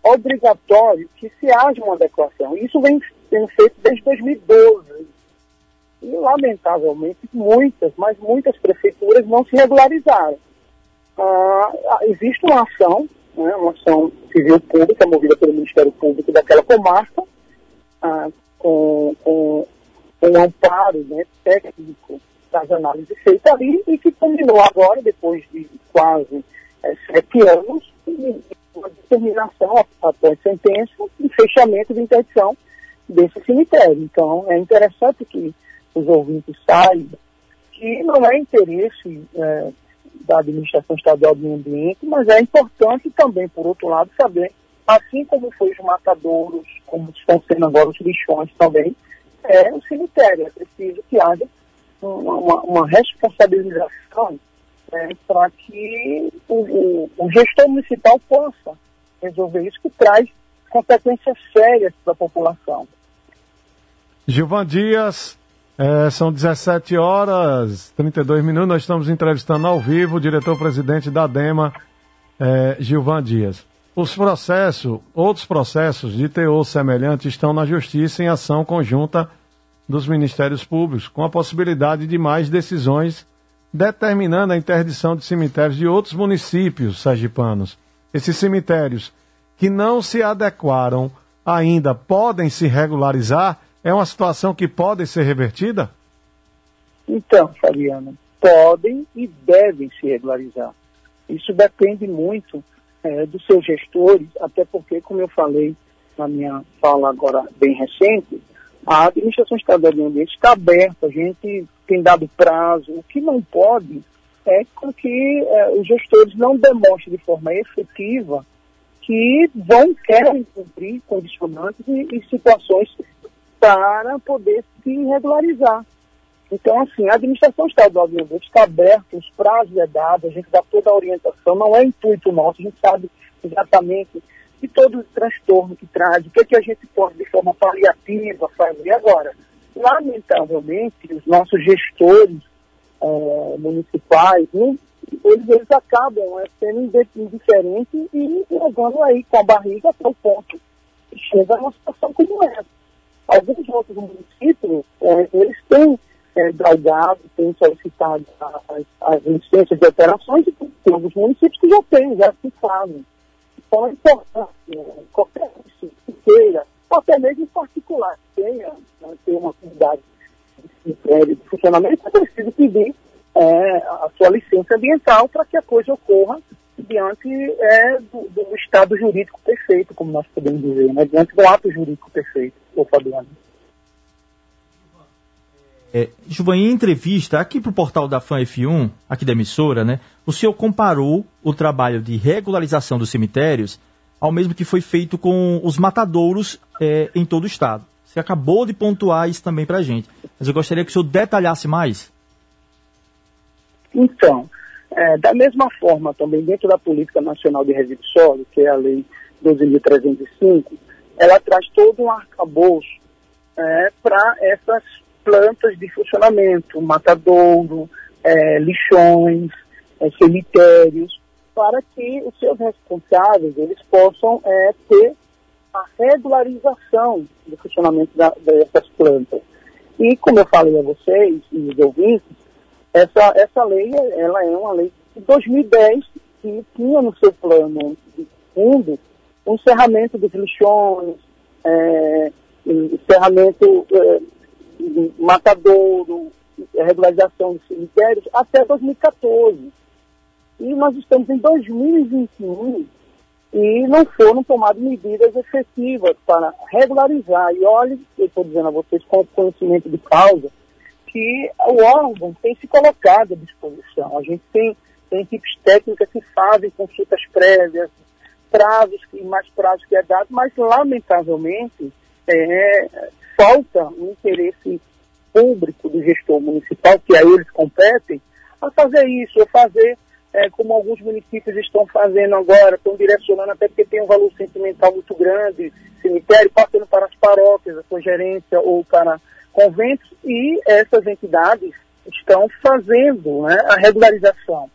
obrigatório que se haja uma adequação. Isso vem sendo feito desde 2012. E, lamentavelmente, muitas, mas muitas prefeituras não se regularizaram. Ah, existe uma ação, né, uma ação civil pública, movida pelo Ministério Público daquela comarca, ah, com, com, um amparo né, técnico das análises feitas ali e que combinou agora, depois de quase é, sete anos, uma determinação após sentença e fechamento de interdição desse cemitério. Então, é interessante que os ouvintes saibam que não é interesse é, da administração estadual do meio ambiente, mas é importante também, por outro lado, saber, assim como foi os matadouros, como estão sendo agora os lixões também, é o cemitério. É preciso que haja uma, uma, uma responsabilização é, para que o, o, o gestor municipal possa resolver isso, que traz consequências sérias para a população. Gilvan Dias, é, são 17 horas 32 minutos. Nós estamos entrevistando ao vivo o diretor-presidente da DEMA, é, Gilvan Dias. Os processos, outros processos de teor semelhante estão na Justiça em ação conjunta dos Ministérios Públicos, com a possibilidade de mais decisões determinando a interdição de cemitérios de outros municípios sergipanos. Esses cemitérios que não se adequaram ainda podem se regularizar? É uma situação que pode ser revertida? Então, Fabiano, podem e devem se regularizar. Isso depende muito é, dos seus gestores, até porque, como eu falei na minha fala agora bem recente, a administração estadual do ambiente está aberta, a gente tem dado prazo. O que não pode é com que é, os gestores não demonstrem de forma efetiva que vão, querem cumprir condicionantes e, e situações para poder se regularizar. Então, assim, a administração estadual do ambiente está aberta, os prazos é dado, a gente dá toda a orientação, não é intuito nosso, a gente sabe exatamente de todo o transtorno que traz, o que, é que a gente pode, de forma paliativa, fazer agora. Lamentavelmente, os nossos gestores é, municipais, não, eles, eles acabam é, sendo indiferentes e levando aí com a barriga até o ponto que chega a uma situação como essa. Alguns outros municípios, é, eles têm é, galgado, têm solicitado as, as licenças de operações e tem alguns municípios que já têm, já se fazem. Então é importante, né, qualquer município que queira, até mesmo particular, que tenha, né, ter uma atividade de funcionamento, é preciso pedir é, a sua licença ambiental para que a coisa ocorra diante é, do, do estado jurídico perfeito, como nós podemos dizer, né? diante do ato jurídico perfeito, ô Fabiano. É, Juvan, em entrevista aqui para o portal da FAN F1, aqui da emissora, né, o senhor comparou o trabalho de regularização dos cemitérios ao mesmo que foi feito com os matadouros é, em todo o estado. Você acabou de pontuar isso também para a gente, mas eu gostaria que o senhor detalhasse mais. Então, é, da mesma forma, também dentro da Política Nacional de Resíduos Sólidos, que é a Lei 12.305, ela traz todo um arcabouço é, para essas plantas de funcionamento, matadouro, é, lixões, é, cemitérios, para que os seus responsáveis eles possam é, ter a regularização do funcionamento da, dessas plantas. E como eu falei a vocês e os ouvintes, essa, essa lei ela é uma lei de 2010 que tinha no seu plano de fundo o encerramento dos lixões, é, encerramento é, matadouro, regularização dos cemitérios até 2014. E nós estamos em 2021 e não foram tomadas medidas efetivas para regularizar. E olhe, eu estou dizendo a vocês com conhecimento de causa, que o órgão tem se colocado à disposição. A gente tem, tem equipes técnicas que fazem consultas prévias, prazos que mais prazos que é dado, mas lamentavelmente é, falta um interesse público do gestor municipal, que a eles competem, a fazer isso, ou fazer é, como alguns municípios estão fazendo agora, estão direcionando até porque tem um valor sentimental muito grande, cemitério, passando para as paróquias, a sua gerência ou para conventos, e essas entidades estão fazendo né, a regularização.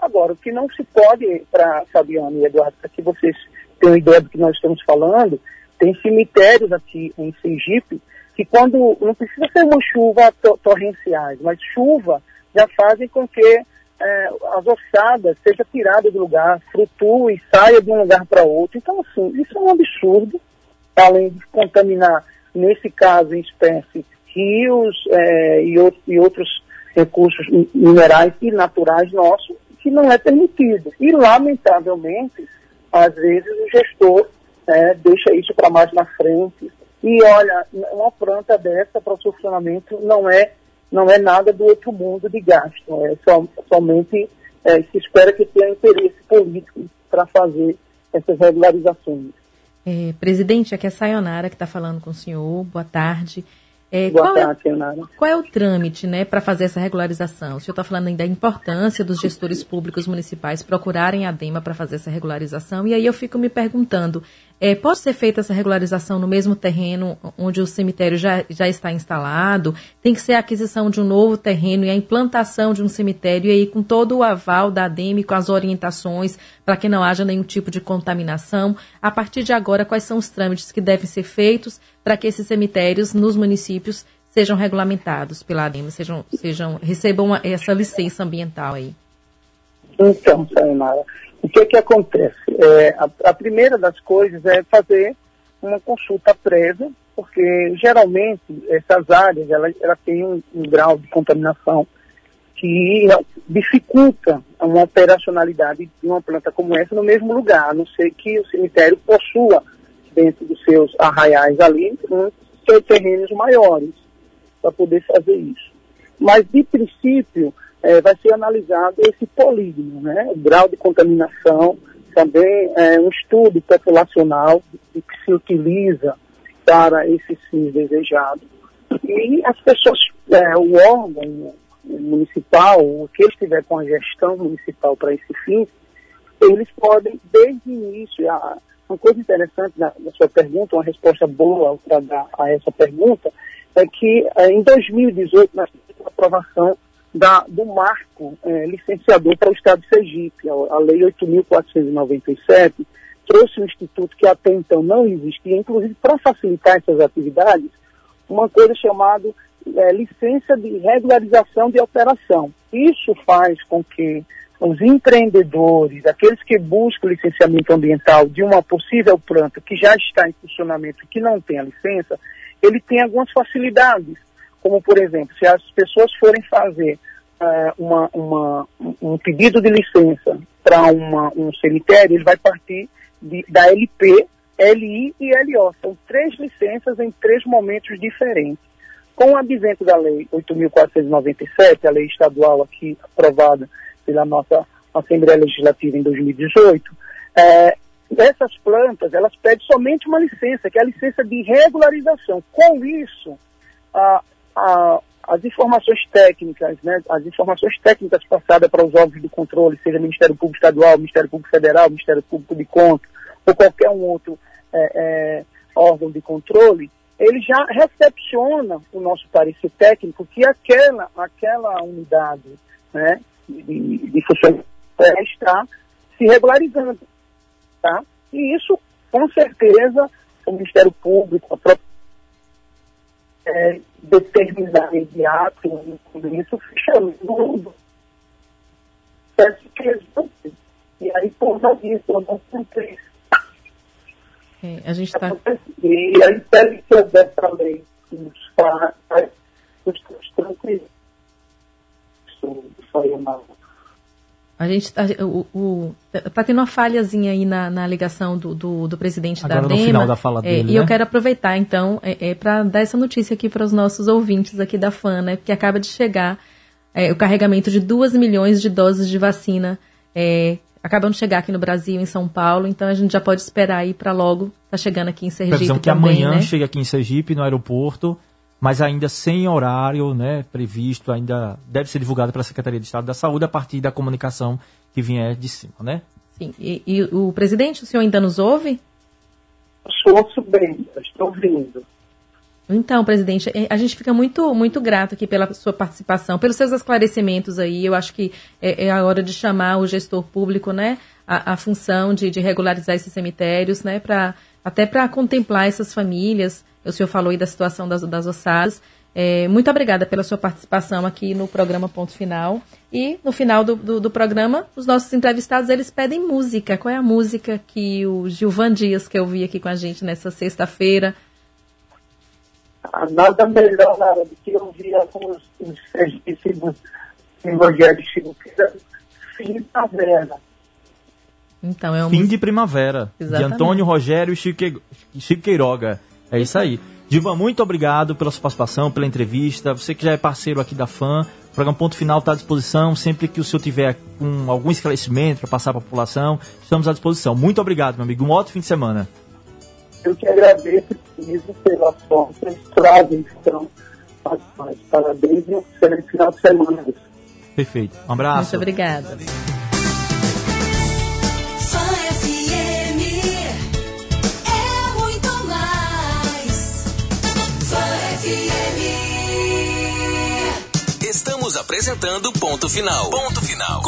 Agora, o que não se pode, para Fabiano e Eduardo, para que vocês tenham ideia do que nós estamos falando, tem cemitérios aqui em Sergipe que quando, não precisa ser uma chuva to torrenciais, mas chuva já fazem com que é, as ossadas seja tirada do lugar, flutue saia de um lugar para outro. Então, assim, isso é um absurdo, além de contaminar, nesse caso em espécie, rios é, e, e outros recursos minerais e naturais nossos, que não é permitido. E, lamentavelmente, às vezes o gestor é, deixa isso para mais na frente. E olha, uma planta dessa para o funcionamento não é não é nada do outro mundo de gasto. É somente é, se espera que tenha interesse político para fazer essas regularizações. É, presidente, aqui é a Sayonara que está falando com o senhor. Boa tarde. É, Boa qual, tarde, é, Sayonara. qual é o trâmite né, para fazer essa regularização? O senhor está falando ainda da importância dos gestores públicos municipais procurarem a DEMA para fazer essa regularização. E aí eu fico me perguntando, é, pode ser feita essa regularização no mesmo terreno onde o cemitério já, já está instalado? Tem que ser a aquisição de um novo terreno e a implantação de um cemitério, e aí com todo o aval da ADEME, com as orientações para que não haja nenhum tipo de contaminação. A partir de agora, quais são os trâmites que devem ser feitos para que esses cemitérios nos municípios sejam regulamentados pela ADEME, sejam, sejam, recebam essa licença ambiental aí? Então, Sayonara, o que que acontece? É, a, a, primeira das coisas é fazer uma consulta prévia, porque geralmente essas áreas ela, ela tem um, um grau de contaminação que dificulta uma operacionalidade de uma planta como essa no mesmo lugar, a não ser que o cemitério possua dentro dos seus arraiais ali um, seus terrenos maiores para poder fazer isso. Mas, de princípio, é, vai ser analisado esse polígono, né? o grau de contaminação, também é, um estudo populacional que se utiliza para esse fim desejado. E as pessoas, é, o órgão municipal, o que estiver com a gestão municipal para esse fim, eles podem, desde o início, a, uma coisa interessante da, sua pergunta, uma resposta boa para dar a essa pergunta, é que é, em 2018 nós a aprovação da, do marco é, licenciador para o Estado de Sergipe. A, a Lei 8.497 trouxe um instituto que até então não existia, inclusive para facilitar essas atividades, uma coisa chamada é, licença de regularização de operação. Isso faz com que os empreendedores, aqueles que buscam licenciamento ambiental de uma possível planta que já está em funcionamento e que não tem a licença, ele tem algumas facilidades como por exemplo, se as pessoas forem fazer uh, uma, uma, um pedido de licença para um cemitério, ele vai partir de- da LP, LI e LO. São três licenças em três momentos diferentes. Com o advento da Lei 8.497, a lei estadual aqui aprovada pela nossa Assembleia Legislativa em 2018, é, essas plantas, elas pedem somente uma licença, que é a licença de regularização. Com isso, a- a- as informações técnicas, né, as informações técnicas passadas para os órgãos de controle, seja Ministério Público Estadual, Ministério Público Federal, Ministério Público de Contas, ou qualquer um outro é, é, órgão de controle, ele já recepciona o nosso parecer técnico que aquela, aquela unidade né, de, de funcionamento está se regularizando. Tá? E isso, com certeza, o Ministério Público, a própria é, determinar imediato tudo isso, fechando tudo. Peço que resolve. E aí, por causa disso, eu não cumpri. É, a gente está. E aí, pede que lei nos faz, nos traz tranquilo. Isso foi uma A gente tá, o, o- tá tendo uma falhazinha aí na, na ligação do, do, do presidente Agora da no DEMA. final da fala É, dele, E eu né? quero aproveitar, então, é, para dar essa notícia aqui para os nossos ouvintes aqui da FAN, né? Porque acaba de chegar é, o carregamento de 2 milhões de doses de vacina. É, acabam de chegar aqui no Brasil, em São Paulo, então a gente já pode esperar aí para logo. Tá chegando aqui em Sergipe Previsão que também, amanhã né? chega aqui em Sergipe, no aeroporto, mas ainda sem horário né, previsto, ainda deve ser divulgado pela Secretaria de Estado da Saúde a partir da comunicação que vier de cima, né? Sim. E, e o presidente, o senhor ainda nos ouve? Ouço bem, estou ouvindo. Então, presidente, eh, a gente fica muito, muito grato aqui pela sua participação, pelos seus esclarecimentos aí. Eu acho que é, é a hora de chamar o gestor público, né, a, a função de, de regularizar esses cemitérios, né, para até para contemplar essas famílias. O senhor falou aí da situação das, das ossadas. É, muito obrigada pela sua participação aqui no programa Ponto Final. E no final do, do, do programa, os nossos entrevistados eles pedem música. Qual é a música que o Gilvan Dias, que eu vi aqui com a gente nessa sexta-feira, Ah, Nada melhor na hora do que ouvir alguns os serviços Evangelho Chico, fim da primavera. Então, é uma Fim de Primavera, Exatamente. de Antônio Rogério e Chico Que- Chico Queiroga. É isso aí. Diva, muito obrigado pela sua participação, pela entrevista. Você que já é parceiro aqui da FAM, o programa Ponto Final está à disposição. Sempre que o senhor tiver com algum esclarecimento para passar para a população, estamos à disposição. Muito obrigado, meu amigo. Um ótimo fim de semana. Eu que agradeço mesmo pela forma que eles trazem, então, parabéns e um excelente final de semana. Perfeito. Um abraço. Muito obrigada. Apresentando Ponto Final. Ponto Final.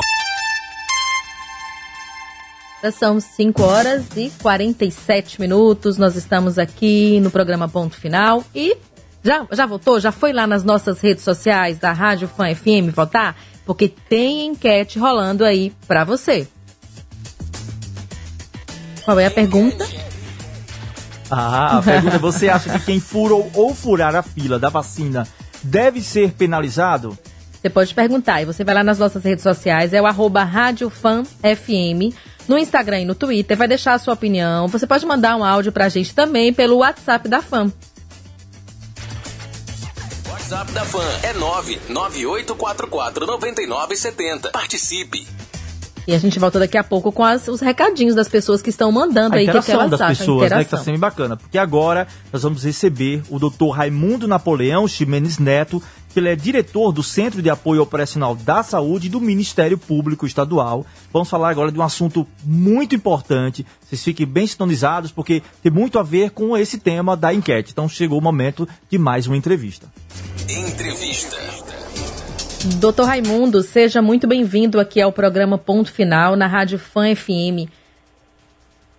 São 5 horas e 47 minutos. Nós estamos aqui no programa Ponto Final. E já, já votou? Já foi lá nas nossas redes sociais da Rádio Fã FM votar? Porque tem enquete rolando aí pra você. Qual é a pergunta? Ah, a pergunta é: você acha que quem furou ou furar a fila da vacina deve ser penalizado? Você pode perguntar e você vai lá nas nossas redes sociais, é o arroba Rádio Fan FM, no Instagram e no Twitter, vai deixar a sua opinião. Você pode mandar um áudio pra gente também pelo WhatsApp da Fan. WhatsApp da Fan é 998449970. Participe. E a gente volta daqui a pouco com as- os recadinhos das pessoas que estão mandando a aí o que, que interação elas das acham. pessoas, né, que interação. tá sendo bacana. Porque agora nós vamos receber o Dr. Raimundo Napoleão Ximenes Neto, ele é diretor do Centro de Apoio Operacional da Saúde do Ministério Público Estadual. Vamos falar agora de um assunto muito importante. Vocês fiquem bem sintonizados, porque tem muito a ver com esse tema da enquete. Então chegou o momento de mais uma entrevista. Entrevista. Doutor Raimundo, seja muito bem-vindo aqui ao programa Ponto Final na Rádio Fan FM.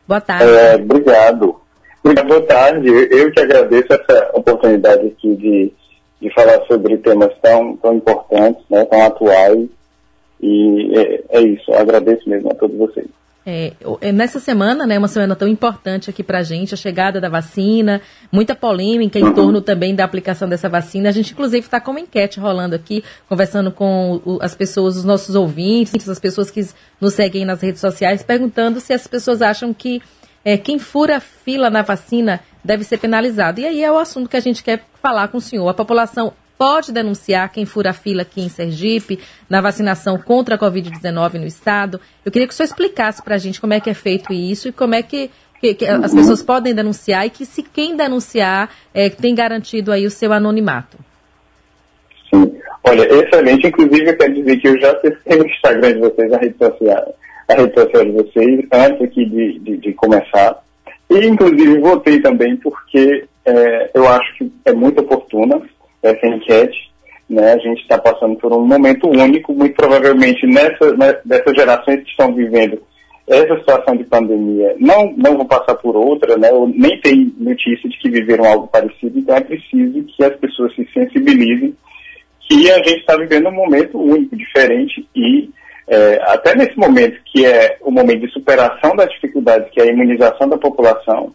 Boa tarde. É, obrigado. Obrigado, boa tarde. Eu que agradeço essa oportunidade aqui de, de falar sobre temas tão, tão importantes, né, tão atuais. E é, é isso, eu agradeço mesmo a todos vocês. É, é, nessa semana, né, uma semana tão importante aqui pra gente, a chegada da vacina, muita polêmica em torno também da aplicação dessa vacina. A gente, inclusive, está com uma enquete rolando aqui, conversando com as pessoas, os nossos ouvintes, as pessoas que nos seguem nas redes sociais, perguntando se as pessoas acham que é, quem fura fila na vacina deve ser penalizado. E aí é o assunto que a gente quer falar com o senhor. A população pode denunciar quem fura a fila aqui em Sergipe, na vacinação contra a Covid-19 no estado. Eu queria que o senhor explicasse para a gente como é que é feito isso e como é que, que- que as pessoas podem denunciar e que se quem denunciar é, tem garantido aí o seu anonimato. Olha, excelente. Inclusive, eu quero dizer que eu já acessei o Instagram de vocês, a rede social, a rede social de vocês, antes aqui de, de, de começar. E, inclusive, votei também porque é, eu acho que é muito oportuna essa enquete. Né? A gente está passando por um momento único, muito provavelmente nessa, né, dessas gerações que estão vivendo essa situação de pandemia não, não vão passar por outra, né? ou nem tem notícia de que viveram algo parecido, então é preciso que as pessoas se sensibilizem que a gente está vivendo um momento único, diferente e é, até nesse momento que é o momento de superação das dificuldades, que é a imunização da população,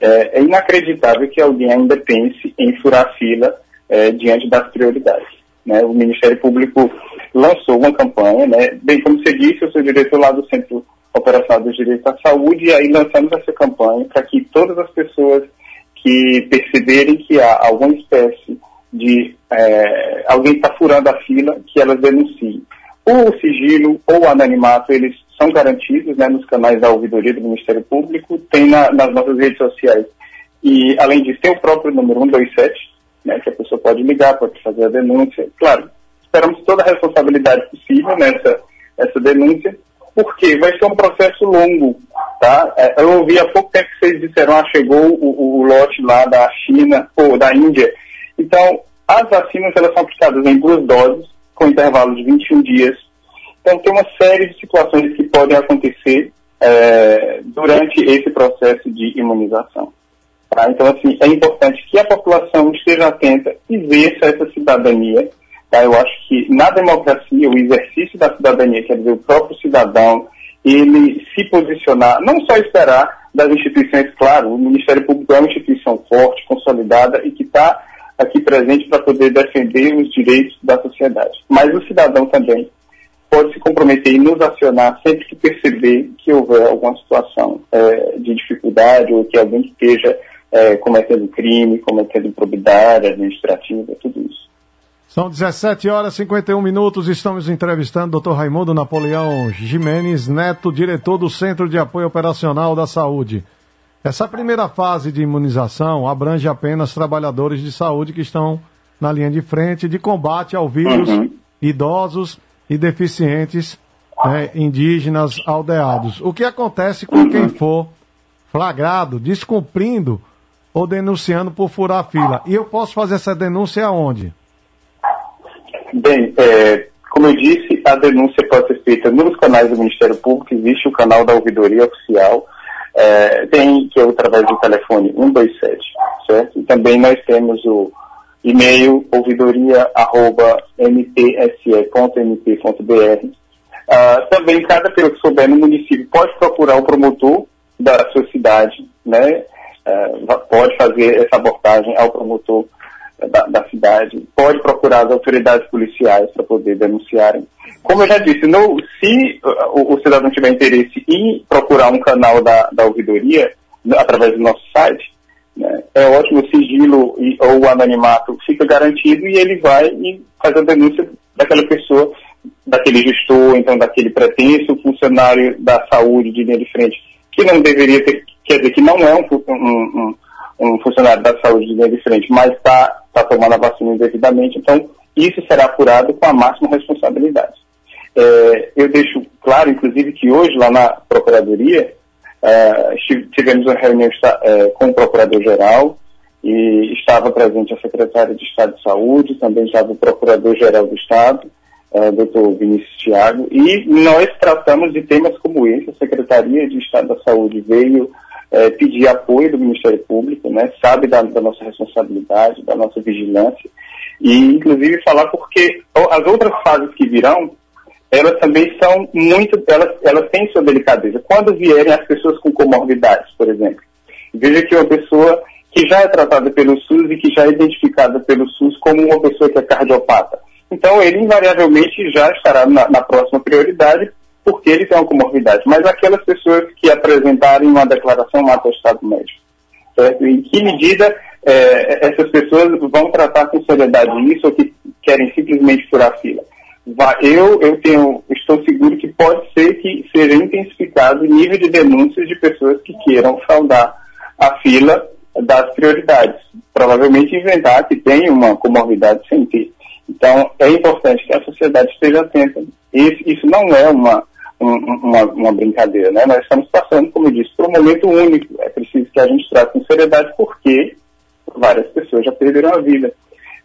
é, é inacreditável que alguém ainda pense em furar fila é, diante das prioridades. né? O Ministério Público lançou uma campanha, né? bem como você disse, eu sou diretor lá do Centro Operacional dos Direitos à Saúde, e aí lançamos essa campanha para que todas as pessoas que perceberem que há alguma espécie de é, alguém está furando a fila, que elas denunciem. O sigilo ou o anonimato, eles são garantidos né, nos canais da ouvidoria do Ministério Público, tem na- nas nossas redes sociais. E, além disso, tem o próprio número 127, né, que a pessoa pode ligar, pode fazer a denúncia. Claro, esperamos toda a responsabilidade possível nessa essa denúncia, porque vai ser um processo longo, tá? É, Eu ouvi há pouco tempo que vocês disseram, ah, chegou o, o- o lote lá da China, ou da Índia. Então, as vacinas, elas são aplicadas em duas doses, com intervalo de 21 dias. Então, tem uma série de situações que podem acontecer é, durante esse processo de imunização. Tá? Então, assim, é importante que a população esteja atenta e exerça essa cidadania. Tá? Eu acho que na democracia, o exercício da cidadania, quer dizer, o próprio cidadão, ele se posicionar, não só esperar das instituições, claro, o Ministério Público é uma instituição forte, consolidada e que está aqui presente para poder defender os direitos da sociedade. Mas o cidadão também pode se comprometer e nos acionar sempre que perceber que houver alguma situação eh, de dificuldade ou que alguém esteja eh, cometendo crime, cometendo improbidade administrativa, tudo isso. São 17 horas e 51 minutos. Estamos entrevistando o Dr. Raimundo Napoleão Jimenez Neto, diretor do Centro de Apoio Operacional da Saúde. Essa primeira fase de imunização abrange apenas trabalhadores de saúde que estão na linha de frente de combate ao vírus, Uhum. idosos e deficientes, né, indígenas, aldeados. O que acontece com quem for flagrado, descumprindo ou denunciando por furar a fila? E eu posso fazer essa denúncia aonde? Bem, é, como eu disse, a denúncia pode ser feita nos canais do Ministério Público, existe o canal da ouvidoria oficial, é, tem que é através do telefone 127, certo? E também nós temos o e-mail ouvidoria.mpse.mp.br. Ah, também cada pessoa que souber no município pode procurar o promotor da sua cidade, né? Ah, pode fazer essa abordagem ao promotor da, da cidade, pode procurar as autoridades policiais para poder denunciarem. Como eu já disse, no- se uh, o, o cidadão tiver interesse em procurar um canal da, da ouvidoria, né, através do nosso site, né, é ótimo, o sigilo e, ou o anonimato fica garantido e ele vai e faz a denúncia daquela pessoa, daquele gestor, então daquele pretenso funcionário da saúde de linha de frente, que não deveria ter, quer dizer, que não é um, um- um- um funcionário da saúde de linha frente, mas está tá tomando a vacina indevidamente, então isso será apurado com a máxima responsabilidade. É, eu deixo claro, inclusive, que hoje lá na Procuradoria é, tivemos uma reunião é, com o Procurador-Geral e estava presente a Secretária de Estado de Saúde, também estava o Procurador-Geral do Estado, é, Dr. Vinícius Thiago, e nós tratamos de temas como esse. A Secretaria de Estado da Saúde veio é, pedir apoio do Ministério Público, né, sabe da, da nossa responsabilidade, da nossa vigilância, e inclusive falar porque as outras fases que virão elas também são muito, elas, elas têm sua delicadeza. Quando vierem as pessoas com comorbidades, por exemplo, veja que uma pessoa que já é tratada pelo SUS e que já é identificada pelo SUS como uma pessoa que é cardiopata. Então, ele invariavelmente já estará na, na próxima prioridade porque ele tem uma comorbidade. Mas aquelas pessoas que apresentarem uma declaração, um atestado médico, certo? Em que medida eh, essas pessoas vão tratar com seriedade isso ou que querem simplesmente furar a fila? Eu, eu tenho, estou seguro que pode ser que seja intensificado o nível de denúncias de pessoas que queiram fraudar a fila das prioridades. Provavelmente inventar que tem uma comorbidade sem ter. Então, é importante que a sociedade esteja atenta. Isso não é uma, um- uma, uma brincadeira, né? Nós estamos passando, como eu disse, por um momento único. É preciso que a gente trate com seriedade porque várias pessoas já perderam a vida.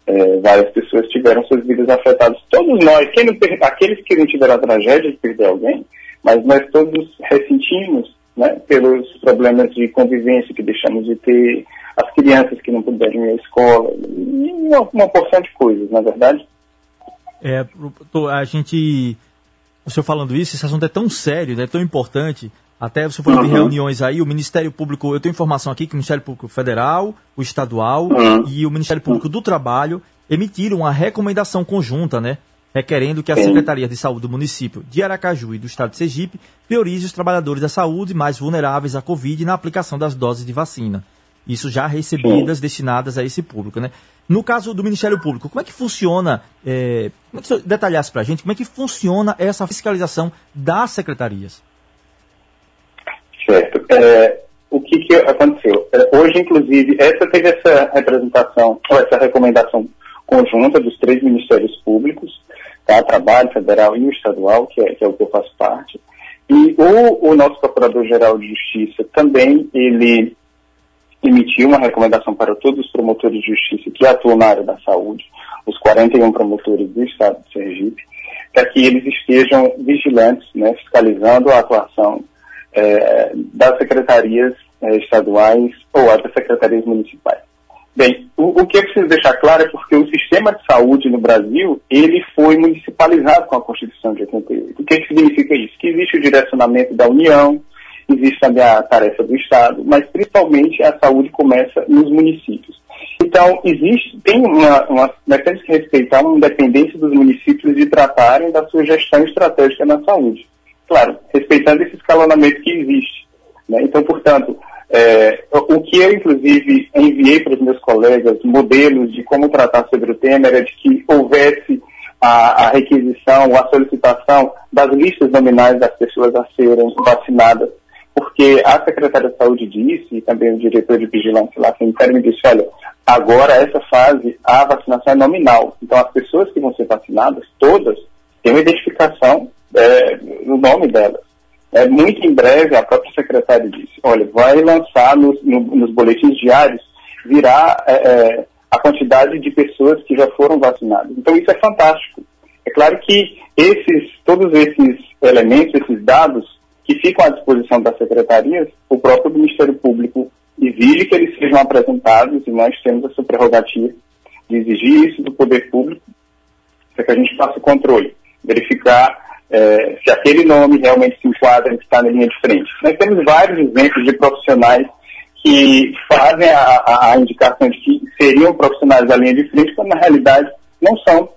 É, várias pessoas tiveram suas vidas afetadas. Todos nós, per- aqueles que não tiveram a tragédia de perder alguém, mas nós todos ressentimos né, pelos problemas de convivência que deixamos de ter, as crianças que não puderam ir à escola, e uma, uma porção de coisas, na verdade. É, a gente. O senhor falando isso, esse assunto é tão sério, é tão importante. Até você falou de Uhum. reuniões aí, o Ministério Público, eu tenho informação aqui que o Ministério Público Federal, o Estadual Uhum. e o Ministério Público do Trabalho emitiram uma recomendação conjunta, né? Requerendo que a. Secretaria de Saúde do município de Aracaju e do Estado de Sergipe priorize os trabalhadores da saúde mais vulneráveis à Covid na aplicação das doses de vacina. Isso já recebidas, destinadas a esse público, né? No caso do Ministério Público, como é que funciona, é, como é que o senhor detalhasse para a gente, como é que funciona essa fiscalização das secretarias? Certo. É, o que, que aconteceu? É, hoje, inclusive, essa teve essa representação, ou essa recomendação conjunta dos três ministérios públicos, tá? Trabalho Federal e o Estadual, que é, que é o que eu faço parte. E o, o nosso Procurador-Geral de Justiça também, ele emitiu uma recomendação para todos os promotores de justiça que atuam na área da saúde, os 41 promotores do Estado de Sergipe, para que eles estejam vigilantes, né, fiscalizando a atuação eh, das secretarias eh, estaduais ou das secretarias municipais. Bem, o, o que é preciso deixar claro é porque o sistema de saúde no Brasil, ele foi municipalizado com a Constituição de 88. O que, que significa isso? Que existe o direcionamento da União, existe também a tarefa do Estado, mas principalmente a saúde começa nos municípios. Então, existe, tem uma, uma, nós temos que respeitar uma independência dos municípios de tratarem da sua gestão estratégica na saúde. Claro, respeitando esse escalonamento que existe. né? Então, portanto, é, o que eu, inclusive, enviei para os meus colegas, modelos de como tratar sobre o tema, era de que houvesse a, a requisição a solicitação das listas nominais das pessoas a serem vacinadas, porque a secretária de saúde disse, e também o diretor de vigilância lá sanitário me disse, olha, agora essa fase, a vacinação é nominal. Então, as pessoas que vão ser vacinadas, todas, têm uma identificação é, no nome delas. É, muito em breve, a própria secretária disse, olha, vai lançar nos, no- nos boletins diários, virá é, é, a quantidade de pessoas que já foram vacinadas. Então isso é fantástico. É claro que esses, todos esses elementos, esses dados que ficam à disposição das secretarias, o próprio Ministério Público exige que eles sejam apresentados e nós temos essa prerrogativa de exigir isso do poder público para que a gente faça o controle, verificar eh, se aquele nome realmente se enquadra e está na linha de frente. Nós temos vários exemplos de profissionais que fazem a- a indicação de que seriam profissionais da linha de frente, quando na realidade não são.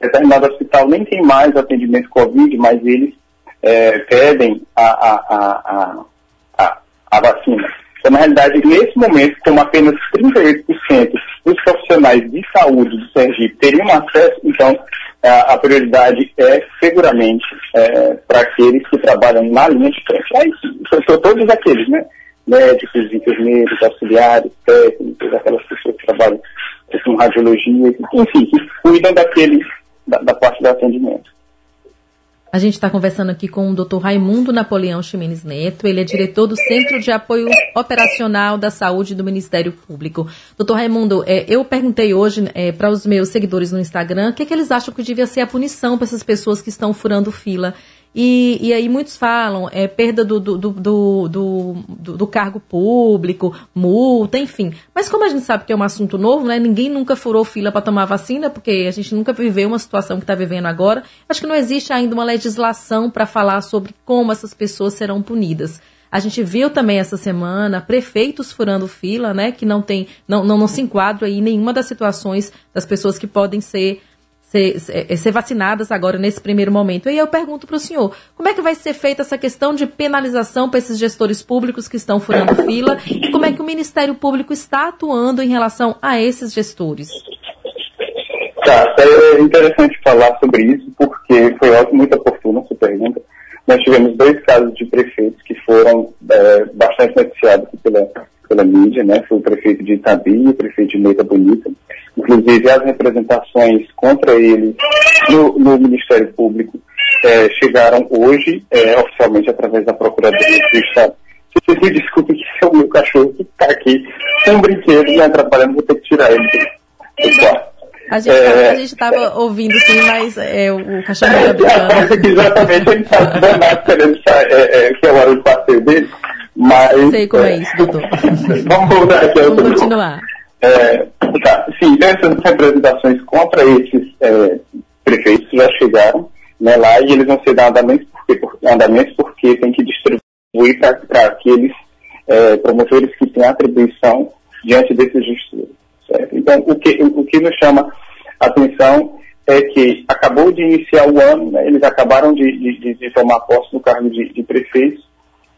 Determinado hospital nem tem mais atendimento Covid, mas eles eh, pedem a, a, a, a, vacina. Então, na realidade, nesse momento, como apenas 38% dos profissionais de saúde do Sergipe teriam acesso, então a, prioridade é seguramente é, para aqueles que trabalham na linha de frente. Aí, são todos aqueles, né? Médicos, enfermeiros, auxiliares, técnicos, aquelas pessoas que trabalham com radiologia, enfim, que cuidam daquele, da, da parte do atendimento. A gente está conversando aqui com o Dr. Raimundo Napoleão Ximenes Neto. Ele é diretor do Centro de Apoio Operacional da Saúde do Ministério Público. Doutor Raimundo, é, eu perguntei hoje para os meus seguidores no Instagram o que, que eles acham que devia ser a punição para essas pessoas que estão furando fila. E, e aí muitos falam, é perda do, do, do, do, do, cargo público, multa, enfim. Mas como a gente sabe que é um assunto novo, né? Ninguém nunca furou fila para tomar vacina, porque a gente nunca viveu uma situação que está vivendo agora. Acho que não existe ainda uma legislação para falar sobre como essas pessoas serão punidas. A gente viu também essa semana prefeitos furando fila, né? Que não tem, não, não, não se enquadra aí nenhuma das situações das pessoas que podem ser ser, ser- ser vacinadas agora nesse primeiro momento. E aí eu pergunto para o senhor, como é que vai ser feita essa questão de penalização para esses gestores públicos que estão furando fila e como é que o Ministério Público está atuando em relação a esses gestores? Tá, é interessante falar sobre isso, porque foi ótimo, muito oportuna sua pergunta. Nós tivemos dois casos de prefeitos que foram é, bastante noticiados pela, pela mídia, né? Foi o prefeito de Itabi e o prefeito de Meita Bonita. Inclusive, as representações contra ele no, no Ministério Público é, chegaram hoje, é, oficialmente, através da Procuradoria do Estado. Vocês me desculpem que é o meu cachorro que está aqui um brinquedo me atrapalhando, vou ter que tirar ele do quarto. A gente É. estava ouvindo sim, mas é, o, cachorro está brincando. Exatamente, ele está danado querendo sair, é, é, que é o passeio dele, mas... Sei como é isso, doutor. Vamos voltar aqui Vamos continuar. é, tá, sim, essas representações contra esses é, prefeitos já chegaram né, lá e eles vão ser andamentos porque, por, andamentos porque tem que distribuir para aqueles é, promotores que têm atribuição diante desses gestores. Certo? Então, o que, o, que nos chama a atenção é que acabou de iniciar o ano, né, eles acabaram de, de, de- tomar posse no cargo de, de prefeitos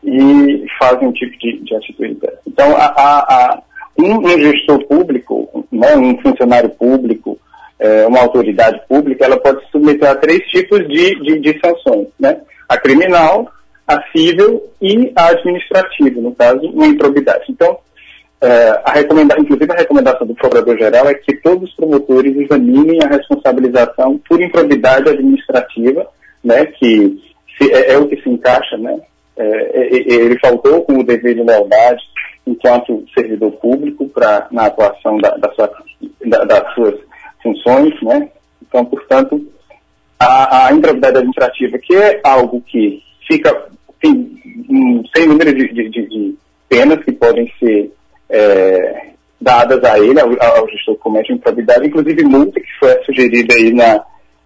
e fazem um tipo de, de atitude dessa. Então, a, a, a- um, gestor público, né, um funcionário público, eh, uma autoridade pública, ela pode se submeter a três tipos de, de, de sanções, né? A criminal, a civil e a administrativa, no caso, uma improbidade. Então, eh, a inclusive a recomendação do Procurador-Geral é que todos os promotores examinem a responsabilização por improbidade administrativa, né, que se- é, é o que se encaixa, né, é, é, é, ele faltou com o dever de lealdade enquanto servidor público para na atuação da, da sua- da- das suas funções, né, então, portanto, a, a improbidade administrativa, que é algo que fica, tem um sem número de, de- de- de penas que podem ser é, dadas a ele, ao, ao gestor que comete improbidade, inclusive multa que foi sugerida aí na,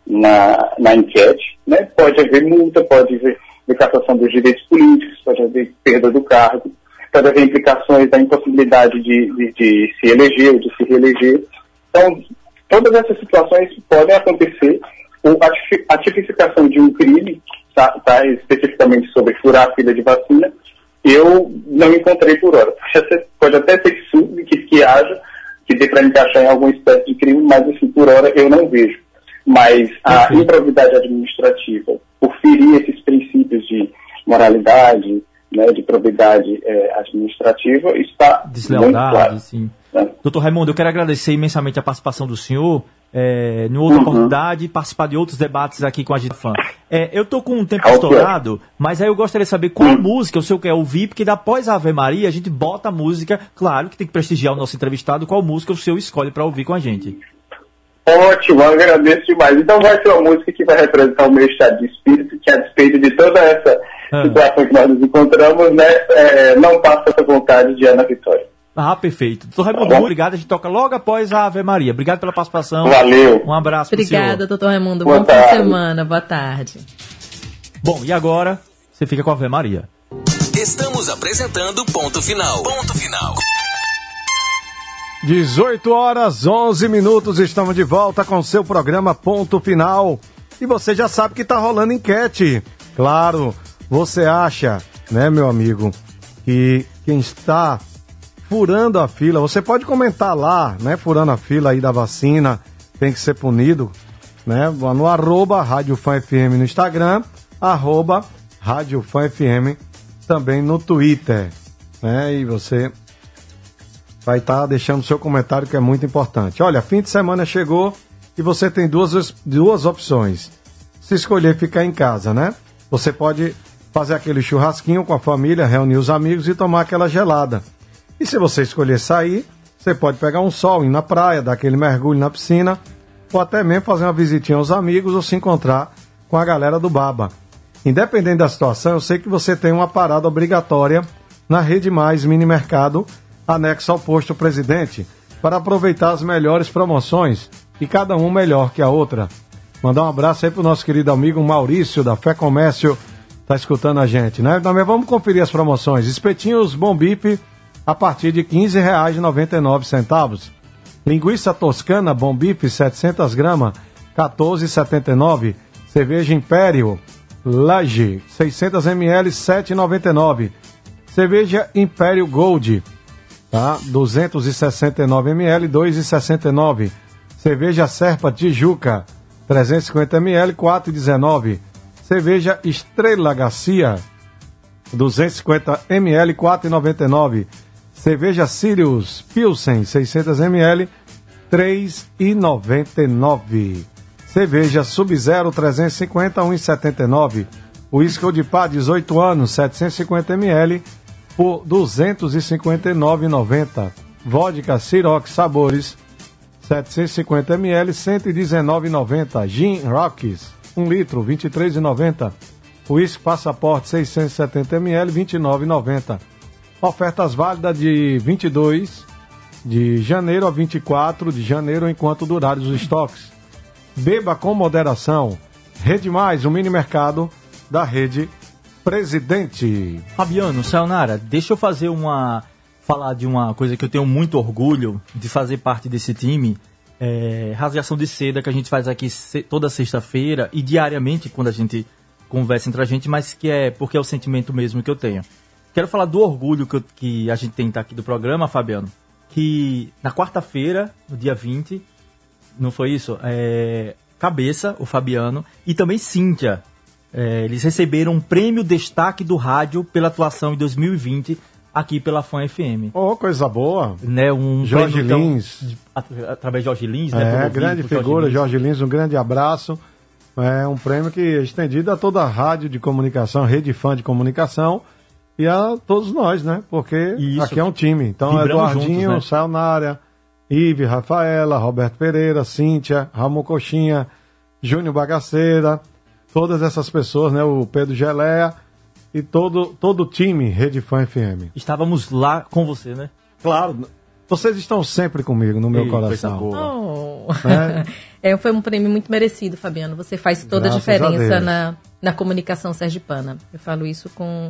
na, na enquete. Né? Pode haver multa, pode haver cassação dos direitos políticos, pode haver perda do cargo, pode haver implicações da impossibilidade de, de, de se eleger ou de se reeleger. Então, todas essas situações podem acontecer. A tipificação de um crime, tá, tá, especificamente sobre furar a fila de vacina, eu não encontrei por hora. Pode até, ser que, su- que, que haja, que dê para encaixar em alguma espécie de crime, mas assim, por hora eu não vejo. Mas a improvidade administrativa, por ferir esses princípios de moralidade, né, de probidade eh, administrativa, está muito Deslealdade, claro. sim. né? Doutor Raimundo, eu quero agradecer imensamente a participação do senhor. É, em outra Uhum. oportunidade, participar de outros debates aqui com a gente fã. É, eu tô com um tempo Ok. estourado, mas aí eu gostaria de saber qual música o senhor quer ouvir, porque após a Ave Maria a gente bota a música, claro que tem que prestigiar o nosso entrevistado, qual música o senhor escolhe para ouvir com a gente. Ótimo, agradeço demais. Então vai ser uma música que vai representar o meu estado de espírito, que a despeito de toda essa Ah. situação que nós nos encontramos, né, é, não passa essa vontade de Ana Vitória. Ah, perfeito. Doutor Raimundo, Tá obrigado. A gente toca logo após a Ave Maria. Obrigado pela participação. Valeu. Um abraço. Obrigada, doutor Raimundo. Boa Bom fim de tarde. semana. Boa tarde. Bom, e agora você fica com a Ave Maria. Estamos apresentando Ponto Final. Ponto Final. 18 horas 11 minutos, estamos de volta com seu programa Ponto Final. E você já sabe que tá rolando enquete. Claro, você acha, né, meu amigo, que quem está furando a fila, você pode comentar lá, né, furando a fila aí da vacina, tem que ser punido, né, no arroba Rádio Fã FM no Instagram, arroba Rádio Fã FM também no Twitter, né, e você vai estar deixando seu comentário que é muito importante. Olha, fim de semana chegou e você tem duas, duas opções. Se escolher ficar em casa, né? Você pode fazer aquele churrasquinho com a família, reunir os amigos e tomar aquela gelada. E se você escolher sair, você pode pegar um sol, ir na praia, dar aquele mergulho na piscina, ou até mesmo fazer uma visitinha aos amigos ou se encontrar com a galera do Baba. Independente da situação, eu sei que você tem uma parada obrigatória na Rede Mais Mini Mercado, anexo ao posto presidente, para aproveitar as melhores promoções e cada um melhor que a outra. Mandar um abraço aí pro nosso querido amigo Maurício da Fé Comércio, tá escutando a gente, né? Também vamos conferir as promoções. Espetinhos Bombipe a partir de R$ 15,99. Linguiça toscana Bombipe 700 gramas, 14,79. Cerveja Império Laje 600 ml, 7,99. Cerveja Império Gold, tá? 269 ml, 2,69. Cerveja Serpa Tijuca 350 ml, 4,19. Cerveja Estrela Garcia 250 ml, 4,99. Cerveja Sirius Pilsen, 600 ml, 3,99. Cerveja Sub-Zero 350, 1,79. Whisky de pá, 18 anos, 750 ml, por 259,90. Vodka Ciroc Sabores, 750 ml, 119,90. Gin Rockies, 1 litro, 23,90. Whisky Passaporte 670 ml, 29,90. Ofertas válidas de 22 de janeiro a 24 de janeiro, enquanto durarem os estoques. Beba com moderação. Rede Mais, o mini mercado da rede Presidente. Fabiano, Sayonara, deixa eu fazer uma. falar de uma coisa que eu tenho muito orgulho de fazer parte desse time. É, rasgação de seda que a gente faz aqui toda sexta-feira e diariamente quando a gente conversa entre a gente, mas que é porque é o sentimento mesmo que eu tenho. Quero falar do orgulho que, eu- que a gente tem tá aqui do programa, Fabiano, que na quarta-feira, no dia 20, não foi isso? É, Cabeça, o Fabiano, e também Cíntia. É, eles receberam um prêmio destaque do rádio pela atuação em 2020 aqui pela Fã FM. Oh, coisa boa. Né, um Jorge prêmio, então, Lins. at- através de Jorge Lins, né? É, grande por Jorge figura, Lins. Jorge Lins, um grande abraço. É um prêmio que é estendido a toda a rádio de comunicação, rede fã de comunicação e a todos nós, né? Porque Isso. aqui é um time. Então, Vibramos Eduardinho, juntos, né? Sayonara, Ive, Rafaela, Roberto Pereira, Cíntia, Ramon Coxinha, Júnior Bagaceira, todas essas pessoas, né? O Pedro Geleia e todo, todo o time Rede Fã FM. Estávamos lá com você, né? Claro, vocês estão sempre comigo no meu coração. boa. Oh. É. É, foi um prêmio muito merecido, Fabiano. Você faz toda Graças a a diferença Deus. na, na comunicação sergipana. Eu falo isso com,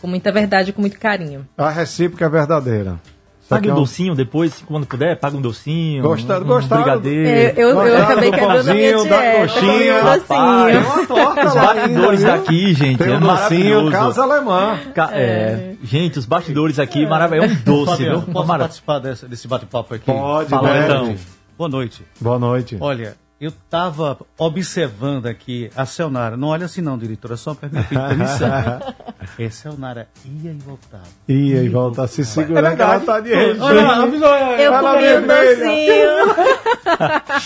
com muita verdade e com muito carinho. A recíproca é verdadeira. Pague um é um- docinho depois, quando puder, paga um docinho. Gostaram- um, gostaram? Eu, brigadeiro. eu, eu Gostaram acabei do quebrando a minha da coxinha? Tem docinho. uma torta Os bastidores ainda, viu? aqui, gente, Tem é um docinho, casa alemã. Ca- é. Gente, os bastidores aqui, maravilhoso. É um doce, Fabiano, viu? posso Mara- participar desse, desse bate-papo aqui? Pode, Fala, então. Boa noite. Boa noite. Olha, eu estava observando aqui a Selnara. Não olha assim não, diretor, é só para minha permissão. é, Selnara ia e voltava. Ia e volta se segurando que ela tá de regime. Eu Ela comi um vermelha. docinho.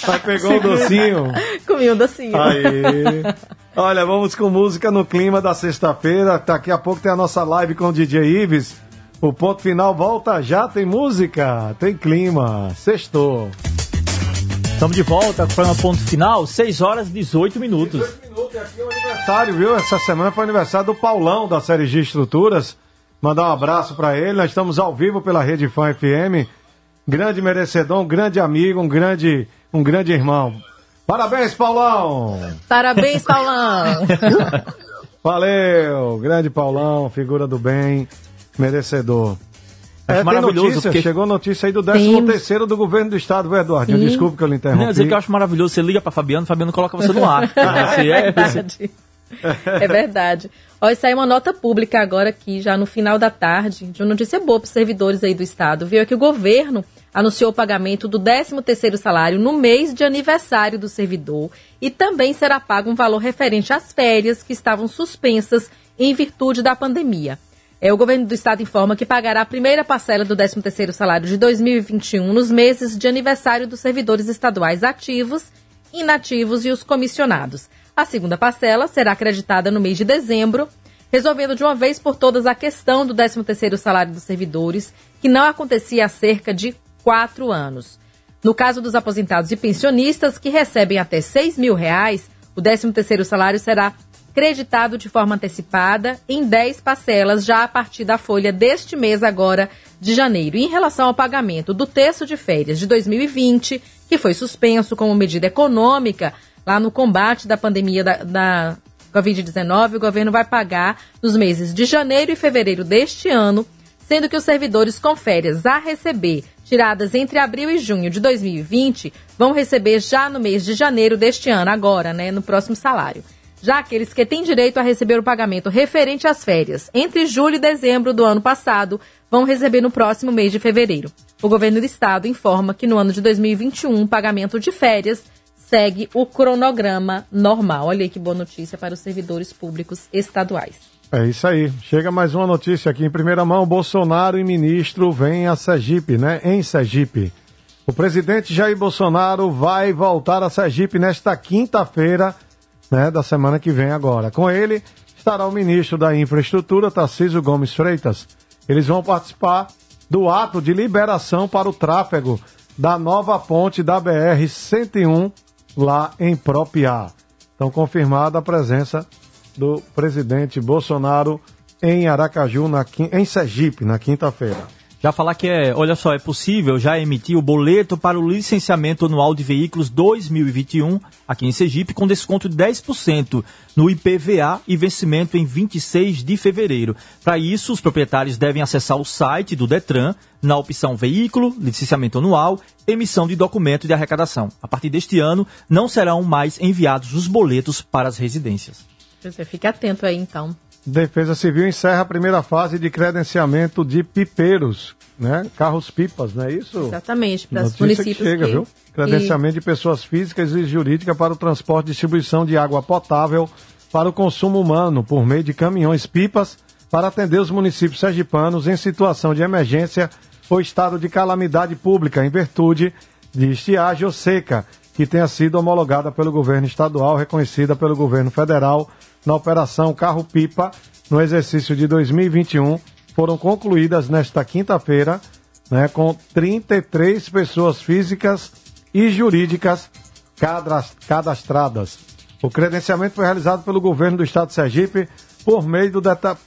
Ela pegou o docinho. comi um docinho. Aí. Olha, vamos com música no clima da sexta-feira. Daqui a pouco tem a nossa live com o DJ Ives. O ponto final volta já. Tem música, tem clima. Sextou. Estamos de volta para o ponto final, 6 horas e 18 minutos. aniversário, viu? Essa semana foi aniversário do Paulão da série G Estruturas. Mandar um abraço pra ele. Nós estamos ao vivo pela Rede Fã FM. Grande merecedor, um grande amigo, um grande, um grande irmão. Parabéns, Paulão! Parabéns, Paulão. Valeu! Grande Paulão, figura do bem, merecedor. Acho É, maravilhoso, notícia, porque- chegou notícia aí do 13 terceiro do governo do estado, viu, Eduardo? Sim. Desculpe que eu lhe Não, dizer interrompi. que eu acho maravilhoso. Você liga para Fabiano, Fabiano coloca você no ar. Você é, você- verdade. É verdade. Ó, saiu uma nota pública agora aqui, já no final da tarde, de uma notícia boa para os servidores aí do Estado. Viu É que o governo anunciou o pagamento do 13º salário no mês de aniversário do servidor e também será pago um valor referente às férias que estavam suspensas em virtude da pandemia. É, o governo do estado informa que pagará a primeira parcela do 13º salário de 2021 nos meses de aniversário dos servidores estaduais ativos, inativos e os comissionados. A segunda parcela será acreditada no mês de dezembro, resolvendo de uma vez por todas a questão do 13º salário dos servidores, que não acontecia há cerca de quatro anos. No caso dos aposentados e pensionistas que recebem até 6 mil reais, o 13º salário será creditado de forma antecipada em 10 parcelas já a partir da folha deste mês agora de janeiro. Em relação ao pagamento do terço de férias de 2020, que foi suspenso como medida econômica lá no combate da pandemia da, da Covid-19, o governo vai pagar nos meses de janeiro e fevereiro deste ano, sendo que os servidores com férias a receber tiradas entre abril e junho de 2020 vão receber já no mês de janeiro deste ano, agora, né, no próximo salário. Já aqueles que têm direito a receber o pagamento referente às férias entre julho e dezembro do ano passado vão receber no próximo mês de fevereiro. O governo do estado informa que no ano de 2021 o pagamento de férias segue o cronograma normal. Olha aí que boa notícia para os servidores públicos estaduais. É isso aí. Chega mais uma notícia aqui em primeira mão. Bolsonaro e ministro vêm a Sergipe, né? Em Sergipe. O presidente Jair Bolsonaro vai voltar a Sergipe nesta quinta-feira, né? Da semana que vem agora. Com ele estará o ministro da Infraestrutura, Tarcísio Gomes Freitas. Eles vão participar do ato de liberação para o tráfego da nova ponte da BR-101 lá em Propiá. Então, confirmada a presença do presidente Bolsonaro em Aracaju, na, em Sergipe, na quinta-feira. Já falar que é, olha só, é possível já emitir o boleto para o licenciamento anual de veículos 2021 aqui em Sergipe com desconto de 10% no IPVA e vencimento em 26 de fevereiro. Para isso, os proprietários devem acessar o site do Detran na opção veículo, licenciamento anual, emissão de documento de arrecadação. A partir deste ano, não serão mais enviados os boletos para as residências. É, fique atento aí então. Defesa Civil encerra a primeira fase de credenciamento de pipeiros, né? Carros-pipas, não é isso? Exatamente, para os municípios que chega, que- viu? Credenciamento de pessoas físicas e jurídicas para o transporte e distribuição de água potável para o consumo humano por meio de caminhões-pipas para atender os municípios sergipanos em situação de emergência ou estado de calamidade pública em virtude de estiagem ou seca que tenha sido homologada pelo governo estadual, reconhecida pelo governo federal na operação Carro-Pipa no exercício de 2021 foram concluídas nesta quinta-feira né, com 33 pessoas físicas e jurídicas cadastradas. O credenciamento foi realizado pelo governo do estado de Sergipe por meio do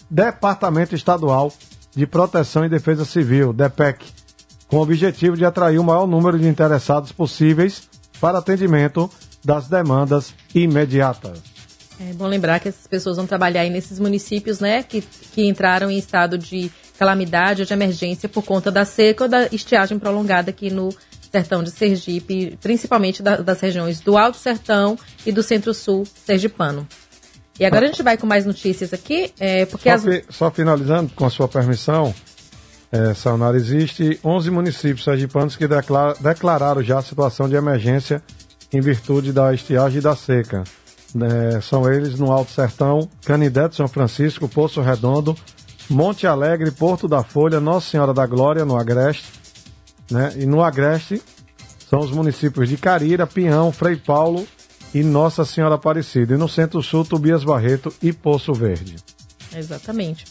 Departamento Estadual de Proteção e Defesa Civil, DEPEC, com o objetivo de atrair o maior número de interessados possíveis para atendimento das demandas imediatas. É bom lembrar que essas pessoas vão trabalhar aí nesses municípios, né, que, que entraram em estado de calamidade ou de emergência por conta da seca ou da estiagem prolongada aqui no sertão de Sergipe, principalmente da- das regiões do Alto Sertão e do Centro-Sul sergipano. E agora a gente vai com mais notícias aqui, é, porque Só, as... fi- só finalizando, com a sua permissão, é, Sayonara, existe 11 municípios sergipanos que declara- declararam já a situação de emergência em virtude da estiagem e da seca. É, são eles no Alto Sertão, Canidé de São Francisco, Poço Redondo, Monte Alegre, Porto da Folha, Nossa Senhora da Glória, no Agreste. Né? E no Agreste são os municípios de Carira, Pinhão, Frei Paulo e Nossa Senhora Aparecida. E no Centro-Sul, Tobias Barreto e Poço Verde. Exatamente.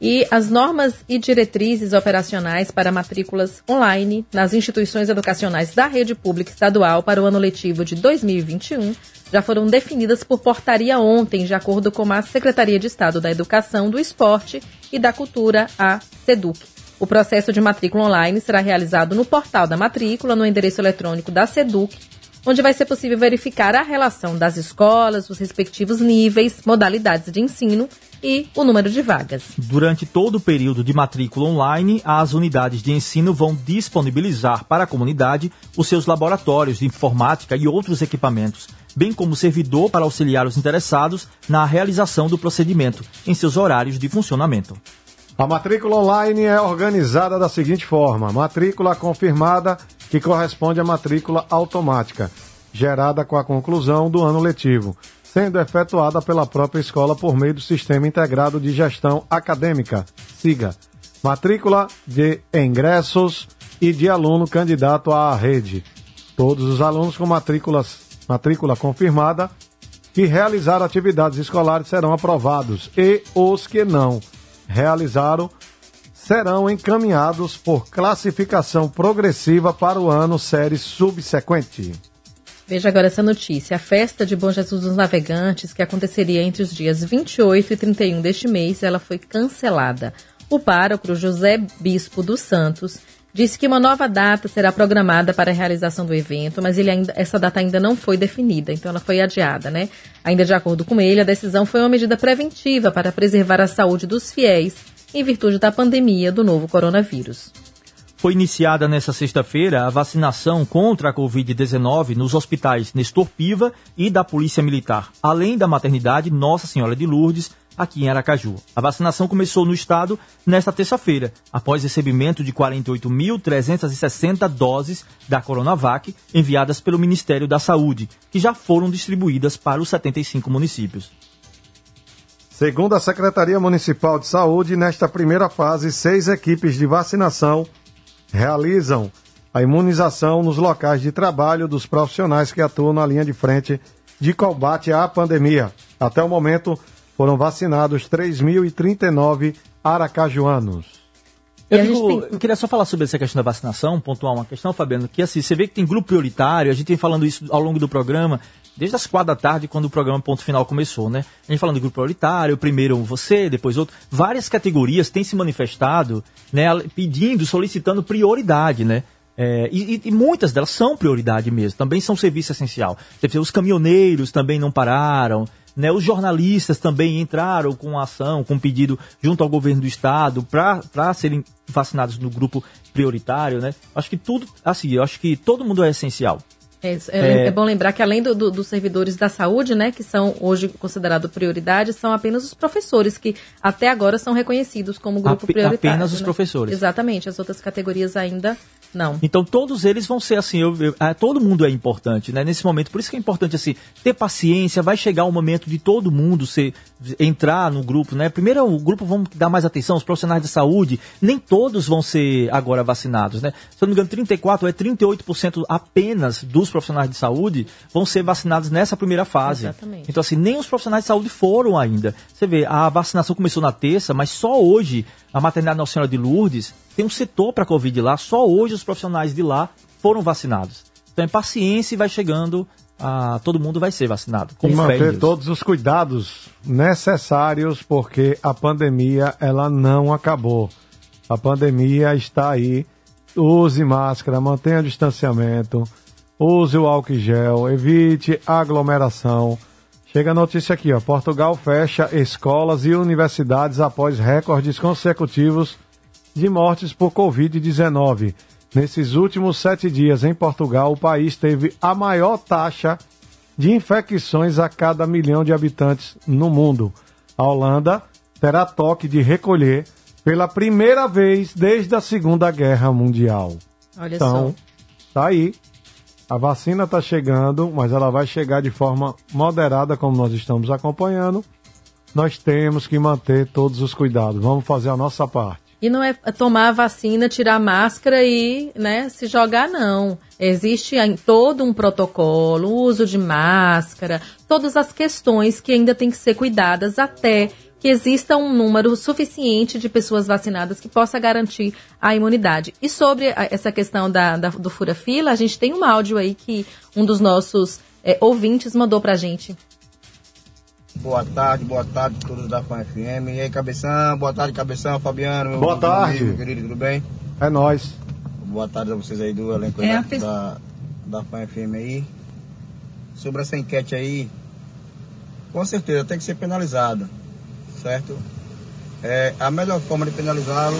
E as normas e diretrizes operacionais para matrículas online nas instituições educacionais da rede pública estadual para o ano letivo de 2021 já foram definidas por portaria ontem, de acordo com a Secretaria de Estado da Educação, do Esporte e da Cultura, a SEDUC. O processo de matrícula online será realizado no portal da matrícula, no endereço eletrônico da SEDUC, onde vai ser possível verificar a relação das escolas, os respectivos níveis, modalidades de ensino e o número de vagas. Durante todo o período de matrícula online, as unidades de ensino vão disponibilizar para a comunidade os seus laboratórios de informática e outros equipamentos, bem como servidor para auxiliar os interessados na realização do procedimento em seus horários de funcionamento. A matrícula online é organizada da seguinte forma: matrícula confirmada, que corresponde à matrícula automática, gerada com a conclusão do ano letivo, sendo efetuada pela própria escola por meio do Sistema Integrado de Gestão Acadêmica, SIGA. Matrícula de ingressos e de aluno candidato à rede. Todos os alunos com matrículas, matrícula confirmada que realizaram atividades escolares serão aprovados e os que não realizaram serão encaminhados por classificação progressiva para o ano série subsequente. Veja agora essa notícia. A festa de Bom Jesus dos Navegantes, que aconteceria entre os dias 28 e 31 deste mês, ela foi cancelada. O pároco José Bispo dos Santos disse que uma nova data será programada para a realização do evento, mas ainda, essa data ainda não foi definida, então ela foi adiada, né? Ainda de acordo com ele, a decisão foi uma medida preventiva para preservar a saúde dos fiéis em virtude da pandemia do novo coronavírus. Foi iniciada nesta sexta-feira a vacinação contra a Covid-19 nos hospitais Nestor Piva e da Polícia Militar, além da maternidade Nossa Senhora de Lourdes, aqui em Aracaju. A vacinação começou no estado nesta terça-feira, após recebimento de 48.360 doses da Coronavac enviadas pelo Ministério da Saúde, que já foram distribuídas para os 75 municípios. Segundo a Secretaria Municipal de Saúde, nesta primeira fase, seis equipes de vacinação realizam a imunização nos locais de trabalho dos profissionais que atuam na linha de frente de combate à pandemia. Até o momento, foram vacinados 3.039 aracajuanos. Eu, digo, eu queria só falar sobre essa questão da vacinação, pontuar uma questão, Fabiano, que assim, você vê que tem grupo prioritário, a gente tem falando isso ao longo do programa, desde as quatro da tarde, quando o programa Ponto Final começou, né? A gente falando de grupo prioritário, primeiro você, depois outro. Várias categorias têm se manifestado, né, pedindo, solicitando prioridade, né? É, e, e muitas delas são prioridade mesmo, também são serviço essencial. Os caminhoneiros também não pararam, né, os jornalistas também entraram com ação, com pedido junto ao governo do estado para serem vacinados no grupo prioritário, né? Acho que tudo, assim, eu acho que todo mundo é essencial. É, é, é, bom lembrar que além do, do, dos servidores da saúde, né, que são hoje considerados prioridade, são apenas os professores que até agora são reconhecidos como grupo Ap prioritário. Apenas os né? professores. Exatamente, as outras categorias ainda não. Então todos eles vão ser assim, eu, eu, ah, todo mundo é importante, né? Nesse momento, por isso que é importante assim ter paciência. Vai chegar o momento de todo mundo ser entrar no grupo, né? Primeiro o grupo vamos dar mais atenção, os profissionais de saúde, nem todos vão ser agora vacinados, né? Se eu não me engano, 34 é 38% apenas dos profissionais de saúde vão ser vacinados nessa primeira fase. Exatamente. Então assim, nem os profissionais de saúde foram ainda. Você vê, a vacinação começou na terça, mas só hoje a maternidade Nossa Senhora de Lourdes tem um setor para Covid lá, só hoje os profissionais de lá foram vacinados. Então é paciência e vai chegando, a, todo mundo vai ser vacinado. Com e manter todos os cuidados necessários, porque a pandemia ela não acabou. A pandemia está aí. Use máscara, mantenha distanciamento, use o álcool gel, evite aglomeração. Chega a notícia aqui, ó. Portugal fecha escolas e universidades após recordes consecutivos de mortes por Covid-19. Nesses últimos sete dias em Portugal, o país teve a maior taxa de infecções a cada milhão de habitantes no mundo. A Holanda terá toque de recolher pela primeira vez desde a Segunda Guerra Mundial. Olha então, tá aí. A vacina está chegando, mas ela vai chegar de forma moderada, como nós estamos acompanhando. Nós temos que manter todos os cuidados. Vamos fazer a nossa parte. E não é tomar a vacina, tirar a máscara e né, se jogar, não. Existe todo um protocolo, o uso de máscara, todas as questões que ainda têm que ser cuidadas até que exista um número suficiente de pessoas vacinadas que possa garantir a imunidade. E sobre a- essa questão da, da- do fura-fila, a gente tem um áudio aí que um dos nossos é, ouvintes mandou pra gente. Boa tarde, boa tarde a todos da FAM FM. E aí, Cabeção, boa tarde, Cabeção, Fabiano. Meu Boa tarde. amigo, querido, tudo bem? É nós. Boa tarde a vocês aí do elenco É, da, fe- da, da FAM FM aí. Sobre essa enquete aí, com certeza tem que ser penalizado, certo? É, a melhor forma de penalizá-lo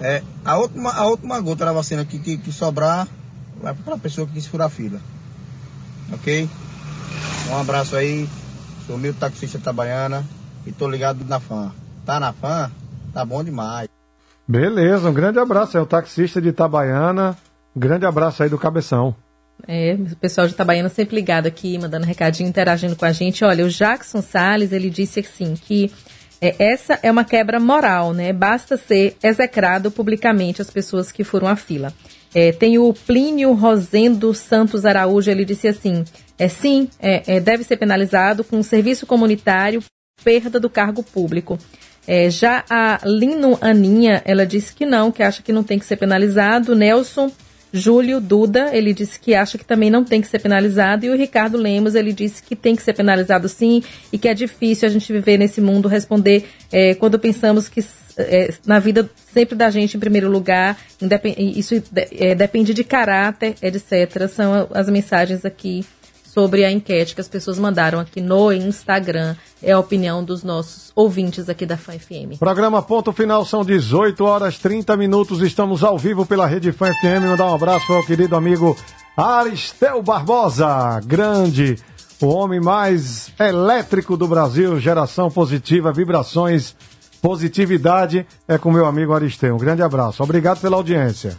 é a última, a última gota da vacina que, que, que sobrar vai para a pessoa que quis furar a fila. Ok? Um abraço aí. Sou meu taxista Itabaiana e tô ligado na fã. Tá na fã? Tá bom demais. Beleza, um grande abraço. É o taxista de Itabaiana. Um grande abraço aí do Cabeção. É, o pessoal de Itabaiana sempre ligado aqui, mandando recadinho, interagindo com a gente. Olha, o Jackson Salles, ele disse assim que é, essa é uma quebra moral, né? Basta ser execrado publicamente as pessoas que foram à fila. É, tem o Plínio Rosendo Santos Araújo, ele disse assim, é sim, é, é, deve ser penalizado com serviço comunitário, perda do cargo público. É, já a Lino Aninha, ela disse que não, que acha que não tem que ser penalizado. Nelson Júlio Duda, ele disse que acha que também não tem que ser penalizado. E o Ricardo Lemos, ele disse que tem que ser penalizado sim e que é difícil a gente viver nesse mundo, responder é, quando pensamos que é, na vida sempre da gente em primeiro lugar, isso é, depende de caráter, etc. São as mensagens aqui sobre a enquete que as pessoas mandaram aqui no Instagram. É a opinião dos nossos ouvintes aqui da Fã FM. Programa Ponto Final são 18 horas 30 minutos. Estamos ao vivo pela Rede Fã FM. Mandar um abraço para o querido amigo Aristel Barbosa, grande, o homem mais elétrico do Brasil. Geração positiva, vibrações, positividade. É com meu amigo Aristel. Um grande abraço. Obrigado pela audiência.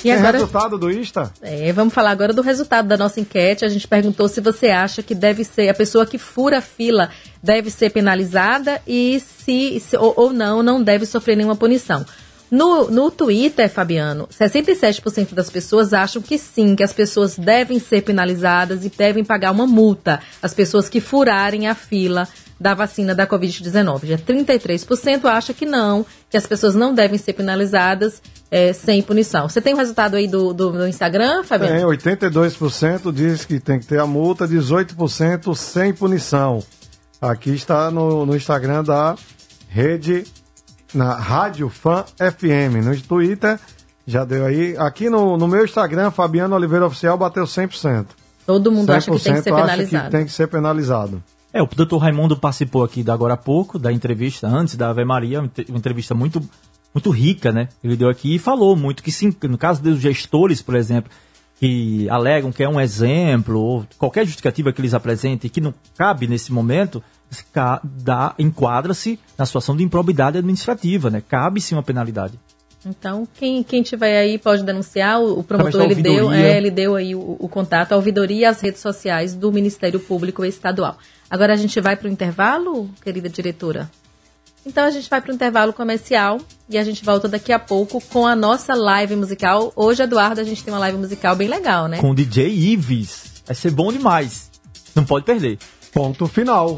E Tem agora- resultado do Insta? É, vamos falar agora do resultado da nossa enquete. A gente perguntou se você acha que deve ser a pessoa que fura a fila deve ser penalizada e se, se- ou, ou não, não deve sofrer nenhuma punição. No, no Twitter, Fabiano, 67% das pessoas acham que sim, que as pessoas devem ser penalizadas e devem pagar uma multa. As pessoas que furarem a fila da vacina da Covid-19. Já 33% acha que não, que as pessoas não devem ser penalizadas é, sem punição. Você tem o resultado aí do, do, do Instagram, Fabiano? Tem, 82% diz que tem que ter a multa, 18% sem punição. Aqui está no, no Instagram da rede, na Rádio Fã FM. No Twitter, já deu aí. Aqui no, no meu Instagram, Fabiano Oliveira Oficial bateu 100%. Todo mundo acha que tem que ser 100% acha penalizado. que tem que ser penalizado. É, o doutor Raimundo participou aqui da agora há pouco, da entrevista antes da Ave Maria, uma entre- uma entrevista muito, muito rica, né? Ele deu aqui e falou muito que, sim, no caso dos gestores, por exemplo, que alegam que é um exemplo, ou qualquer justificativa que eles apresentem que não cabe nesse momento, enquadra-se na situação de improbidade administrativa, né? Cabe sim uma penalidade. Então, quem, quem tiver aí pode denunciar. O, o promotor ele deu, é, ele deu aí o, o contato, a ouvidoria e as redes sociais do Ministério Público Estadual. Agora a gente vai para o intervalo, querida diretora? Então a gente vai para o intervalo comercial e a gente volta daqui a pouco com a nossa live musical. Hoje, Eduardo, a gente tem uma live musical bem legal, né? Com o DJ Ives. Vai ser bom demais. Não pode perder. Ponto final.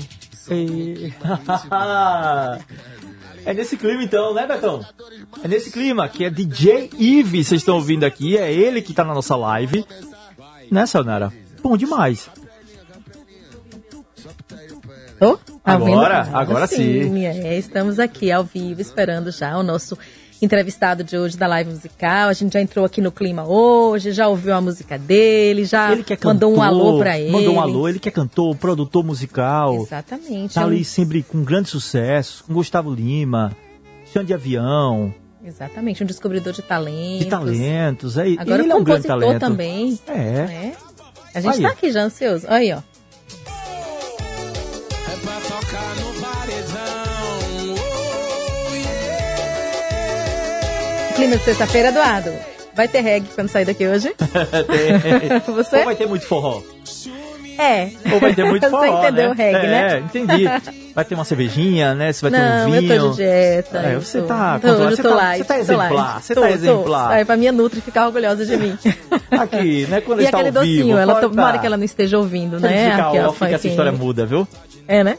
é nesse clima então, né, Betão? É nesse clima que é DJ Ives, vocês estão ouvindo aqui, é ele que tá na nossa live. Né, Sayonara? Bom demais. Oh, tá Agora, agora sim. É, estamos aqui ao vivo esperando já o nosso entrevistado de hoje da live musical. A gente já entrou aqui no clima hoje, já ouviu a música dele, já Ele é mandou um alô pra ele. Mandou um alô, ele que é cantor, produtor musical. Exatamente. Tá é um- ali sempre com grande sucesso, com Gustavo Lima, Chão de Avião, Exatamente, um descobridor de talentos. de talentos. É, Agora ele é um grande talento. também. É. né? A gente Aí. tá aqui já ansioso. Olha aí, ó. Clima de sexta-feira, Eduardo. Vai ter reggae quando sair daqui hoje? Tem. Você? Ou vai ter muito forró? É. Ou vai ter muito forró, Você entendeu né? o reggae, é, né? entendi. Vai ter uma cervejinha, né? Você vai ter Não, um vinho. eu tô de dieta. É, você tô- tá tô, controlado, você tô tá- light, você tá tô exemplar, light. você Tô, tá tô. exemplar. Aí pra minha Nutri ficar orgulhosa de mim. Aqui, né? Quando e está aquele ao vivo. docinho, ela pode tomara tá. que ela não esteja ouvindo, né? ficar Aqui, ó, que essa história muda, viu? É, né?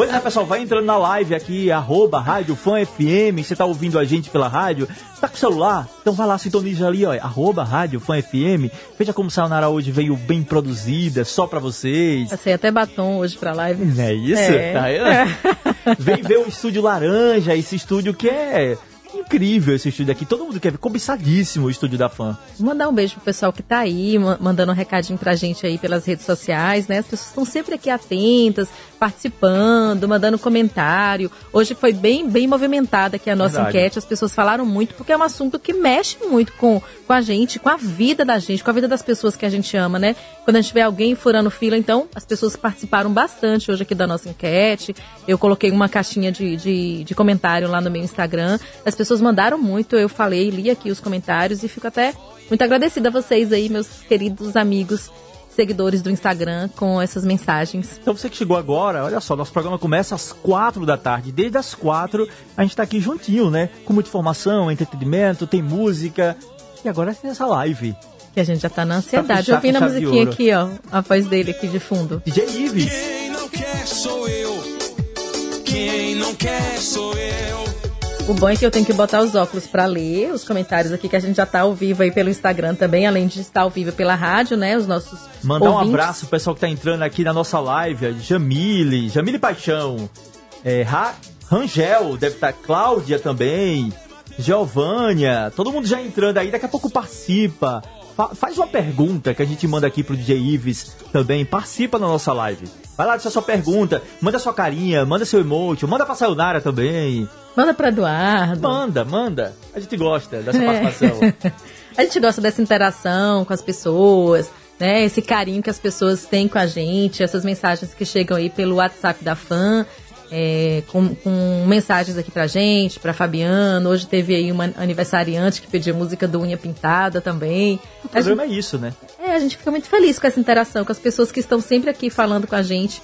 Pois é, pessoal, vai entrando na live aqui, arroba Rádio Fã FM, você tá ouvindo a gente pela rádio, tá com o celular? Então vai lá, sintoniza ali, ó, arroba Rádio Fã FM. Veja como Sayonara hoje veio bem produzida, só pra vocês. Passei até batom hoje pra live. É isso? É. Tá vendo? Vem ver o estúdio laranja, esse estúdio que é incrível, esse estúdio aqui. Todo mundo quer ver, cobiçadíssimo o estúdio da fã. Mandar um beijo pro pessoal que tá aí, ma- mandando um recadinho pra gente aí pelas redes sociais, né? As pessoas estão sempre aqui atentas, participando, mandando comentário. Hoje foi bem, bem movimentada aqui a nossa Verdade. enquete. As pessoas falaram muito, porque é um assunto que mexe muito com, com a gente, com a vida da gente, com a vida das pessoas que a gente ama, né? Quando a gente vê alguém furando fila, então as pessoas participaram bastante hoje aqui da nossa enquete. Eu coloquei uma caixinha de, de, de comentário lá no meu Instagram. As pessoas mandaram muito, eu falei, li aqui os comentários e fico até muito agradecida a vocês aí, meus queridos amigos, seguidores do Instagram, com essas mensagens. Então você que chegou agora, olha só, nosso programa começa às quatro da tarde. Desde as quatro a gente tá aqui juntinho, né? Com muita informação, entretenimento, tem música. E agora tem essa live. Que a gente já tá na ansiedade, fechar ouvindo a musiquinha aqui, ó, a voz dele aqui de fundo. DJ Ives. Quem não quer sou eu. Quem não quer sou eu. O bom é que eu tenho que botar os óculos para ler os comentários aqui, que a gente já tá ao vivo aí pelo Instagram também, além de estar ao vivo pela rádio, né? Os nossos. Mandar um ouvintes. abraço pro pessoal que tá entrando aqui na nossa live, Jamile, Jamile Paixão, é, Ra- Rangel, deve estar Cláudia também, Giovânia, todo mundo já entrando aí, daqui a pouco participa. Fa- faz uma pergunta que a gente manda aqui pro DJ Ives também, participa na nossa live. Vai lá, deixa sua pergunta, manda sua carinha, manda seu emoji, manda pra Sayonara também. Manda pra Eduardo. Manda, manda. A gente gosta dessa É. participação. A gente gosta dessa interação com as pessoas, né? Esse carinho que as pessoas têm com a gente, essas mensagens que chegam aí pelo WhatsApp da fã, é, com, com mensagens aqui pra gente, pra Fabiano. Hoje teve aí uma aniversariante que pediu música do Unha Pintada também. O programa é isso, né? É, a gente fica muito feliz com essa interação, com as pessoas que estão sempre aqui falando com a gente,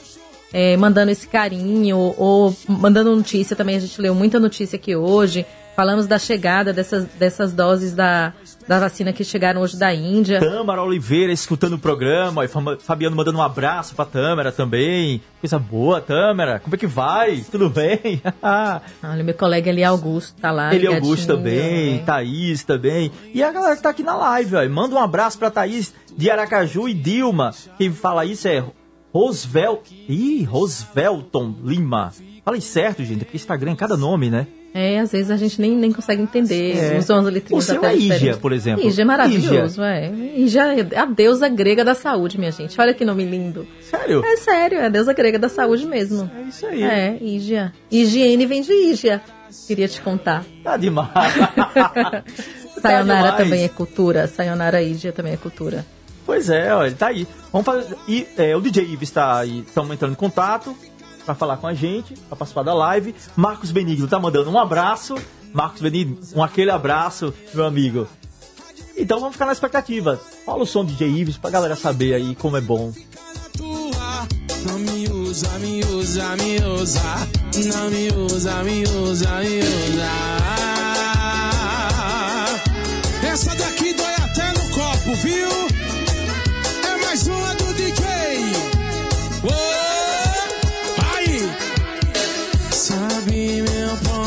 é, mandando esse carinho, ou, ou mandando notícia também. A gente leu muita notícia aqui hoje. Falamos da chegada dessas, dessas doses da, da vacina que chegaram hoje da Índia. Tâmara Oliveira escutando o programa, e Fabiano mandando um abraço pra Tâmara também. Coisa boa, Tâmara. Como é que vai? Tudo bem? Olha, meu colega ali, Augusto, tá lá. Ele Augusto também, né? Thaís também. E a galera que tá aqui na live, ó. Manda um abraço pra Thaís de Aracaju e Dilma. Quem fala isso é Rosvel... Ih, Rosvelton Lima. Falei certo, gente, porque Instagram é cada nome, né? É, às vezes a gente nem, nem consegue entender. É. Usam as letrinhas O seu até é Ígia, por exemplo. Ígia é maravilhoso, é. Ígia é a deusa grega da saúde, minha gente. Olha que nome lindo. Sério? É sério, é a deusa grega da saúde mesmo. É isso aí. É, Ígia. Higiene vem de Ígia. Queria te contar. Tá demais. Sayonara demais. também é cultura. Sayonara Ígia também é cultura. Pois é, ele tá aí. Vamos fazer. E é, o DJ Ives tá aí, estamos entrando em contato pra falar com a gente, pra participar da live. Marcos Benigno tá mandando um abraço. Marcos Benigno, um aquele abraço, meu amigo. Então vamos ficar na expectativa. Fala o som do DJ Ives pra galera saber aí como é bom. Essa daqui dói até no copo, viu? É mais uma do DJ. Ô,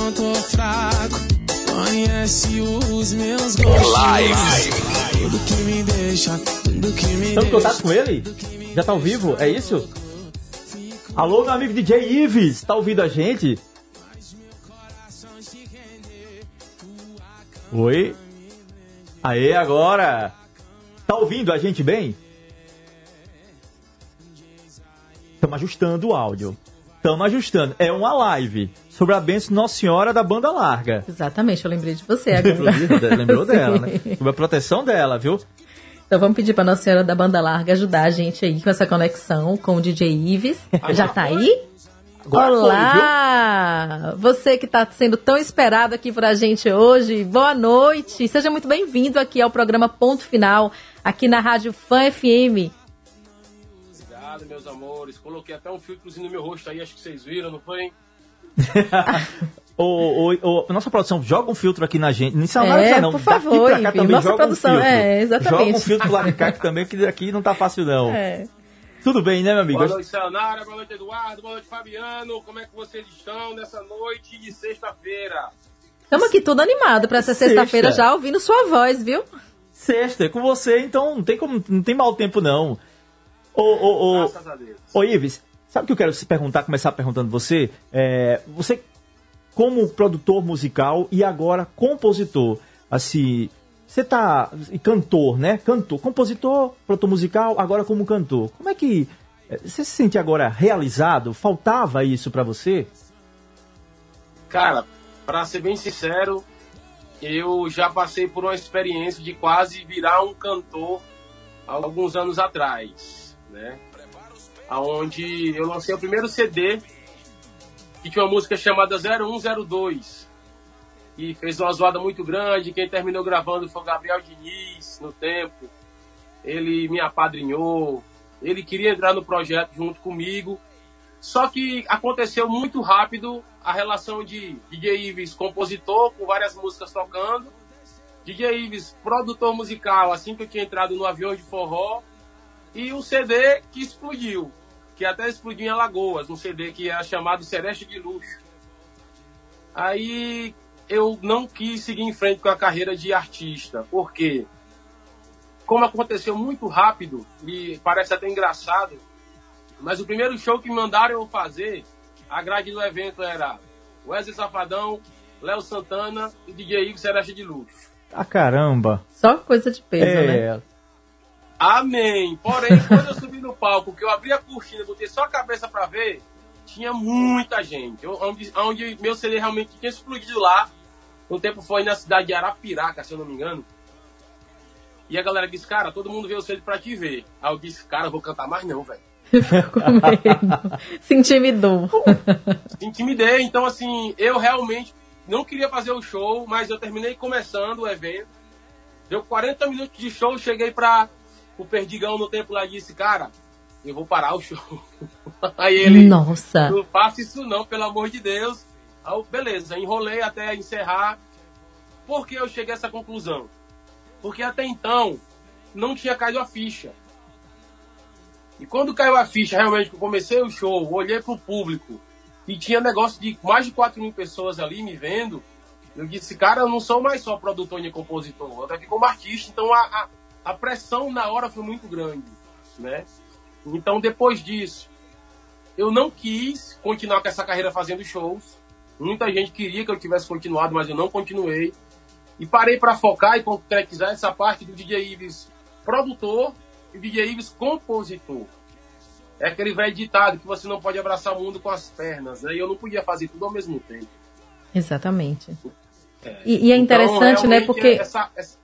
meu ponto fraco. Conhece os meus gostos. Live. Tudo que me deixa, tudo que me Estamos em deixa. contato com ele? Já tá ao vivo? É isso? Alô, meu amigo DJ Ives, tá ouvindo a gente? Oi? Aê, agora! Tá ouvindo a gente bem? Estamos ajustando o áudio. Estamos ajustando. É uma live sobre a benção Nossa Senhora da Banda Larga. Exatamente, eu lembrei de você agora. lembrou dela, né? Sobre a proteção dela, viu? Então vamos pedir pra Nossa Senhora da Banda Larga ajudar a gente aí com essa conexão com o DJ Ives. Já tá aí? Agora foi, Olá! Você que está sendo tão esperado aqui por a gente hoje, boa noite! Seja muito bem-vindo aqui ao programa Ponto Final, aqui na Rádio Fã FM. Obrigado, meus amores. Coloquei até um filtrozinho no meu rosto aí, acho que vocês viram, não foi? Ô, ô, ô, nossa produção, joga um filtro aqui na gente. Não precisa É, disso, não. por favor, Daqui pra cá também nossa joga produção, um é, exatamente. Joga um filtro lá de cá que também, que daqui não tá fácil, não. É. Tudo bem, né, meu amigo? Boa noite, Sayonara. Boa noite, Eduardo. Boa noite, Fabiano. Como é que vocês estão nessa noite de sexta-feira? Estamos aqui tudo animado para essa Sexta. sexta-feira já ouvindo sua voz, viu? Sexta, é com você, então não tem, como, não tem mau tempo, não. Ô, ô, ô, ô Ives, sabe o que eu quero se perguntar, começar perguntando você? É, você, como produtor musical e agora compositor, assim, você tá. cantor, né? Cantor, compositor, produtor musical, agora como cantor. Como é que. é, Você se sente agora realizado? Faltava isso pra você? Cara, pra ser bem sincero, eu já passei por uma experiência de quase virar um cantor alguns anos atrás, né? Aonde eu lancei o primeiro CD que tinha uma música chamada 0102 e fez uma zoada muito grande. Quem terminou gravando foi o Gabriel Diniz no tempo. Ele me apadrinhou, ele queria entrar no projeto junto comigo. Só que aconteceu muito rápido a relação de DJ Ives, compositor, com várias músicas tocando. DJ Ives, produtor musical, assim que eu tinha entrado no avião de forró. E um CD que explodiu, que até explodiu em Alagoas, um CD que era chamado Sereste de Luxo. Aí eu não quis seguir em frente com a carreira de artista, porque como aconteceu muito rápido e parece até engraçado, mas o primeiro show que me mandaram eu fazer, a grade do evento era Wesley Safadão, Léo Santana e DJ Ivo Sereste de Luz. Ah, caramba. Só coisa de peso, É. né? Amém. Porém, quando eu subi no palco, que eu abri a cortina, botei só a cabeça pra ver, tinha muita gente. Eu- onde, onde meu CD realmente tinha explodido lá. O tempo foi na cidade de Arapiraca, se eu não me engano. E a galera disse, cara, todo mundo veio cedo pra te ver. Aí eu disse, cara, eu vou cantar mais não, velho. Com medo. Se intimidou. Intimidei, então assim, eu realmente não queria fazer o show, mas eu terminei começando o evento. Deu 40 minutos de show, cheguei pra o Perdigão no tempo lá disse, cara, eu vou parar o show. Aí ele, Nossa. não faça isso não, pelo amor de Deus. Aí eu, beleza, enrolei até encerrar. Por que eu cheguei a essa conclusão? Porque até então não tinha caído a ficha. E quando caiu a ficha, realmente, que eu comecei o show, olhei pro público e tinha negócio de mais de 4 mil pessoas ali me vendo, eu disse, cara, eu não sou mais só produtor e compositor, eu tô aqui como artista, então a, a, a pressão na hora foi muito grande, né? Então, depois disso, eu não quis continuar com essa carreira fazendo shows. Muita gente queria que eu tivesse continuado, mas eu não continuei. E parei para focar e concretizar essa parte do DJ Ives produtor e DJ Ives compositor. É aquele velho ditado que você não pode abraçar o mundo com as pernas, né? E eu não podia fazer tudo ao mesmo tempo. Exatamente. É. E, e é interessante, né? realmente, Porque essa- essa-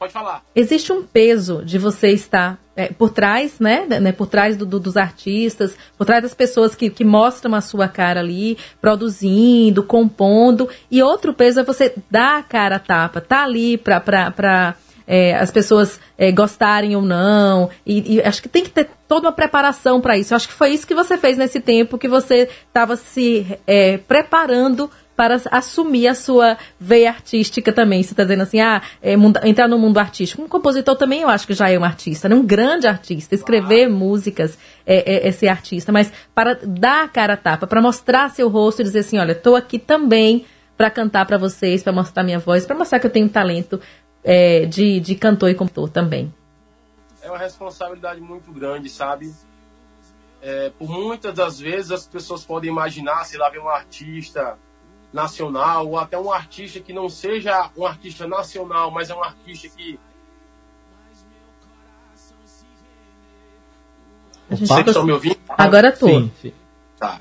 Pode falar. existe um peso de você estar é, por trás, né, né, por trás do- do- dos artistas, por trás das pessoas que, que mostram a sua cara ali, produzindo, compondo, e outro peso é você dar a cara a tapa, tá ali pra, pra, pra é, as pessoas é, gostarem ou não, e, e acho que tem que ter toda uma preparação para isso. Eu acho que foi isso que você fez nesse tempo que você estava se é, preparando para assumir a sua veia artística também. Você está dizendo assim, ah, é, entrar no mundo artístico. Um compositor também eu acho que já é um artista, né? um grande artista. Escrever músicas é, é- é ser artista, mas para dar a cara a tapa, para mostrar seu rosto e dizer assim, olha, estou aqui também para cantar para vocês, para mostrar minha voz, para mostrar que eu tenho talento é, de, de cantor e compositor também. é uma responsabilidade muito grande, sabe? É, por muitas das vezes as pessoas podem imaginar, sei lá, ver um artista nacional ou até um artista que não seja um artista nacional, mas é um artista que A gente Vocês tá- estão me ouvindo? Agora tô. Sim, sim. Tá.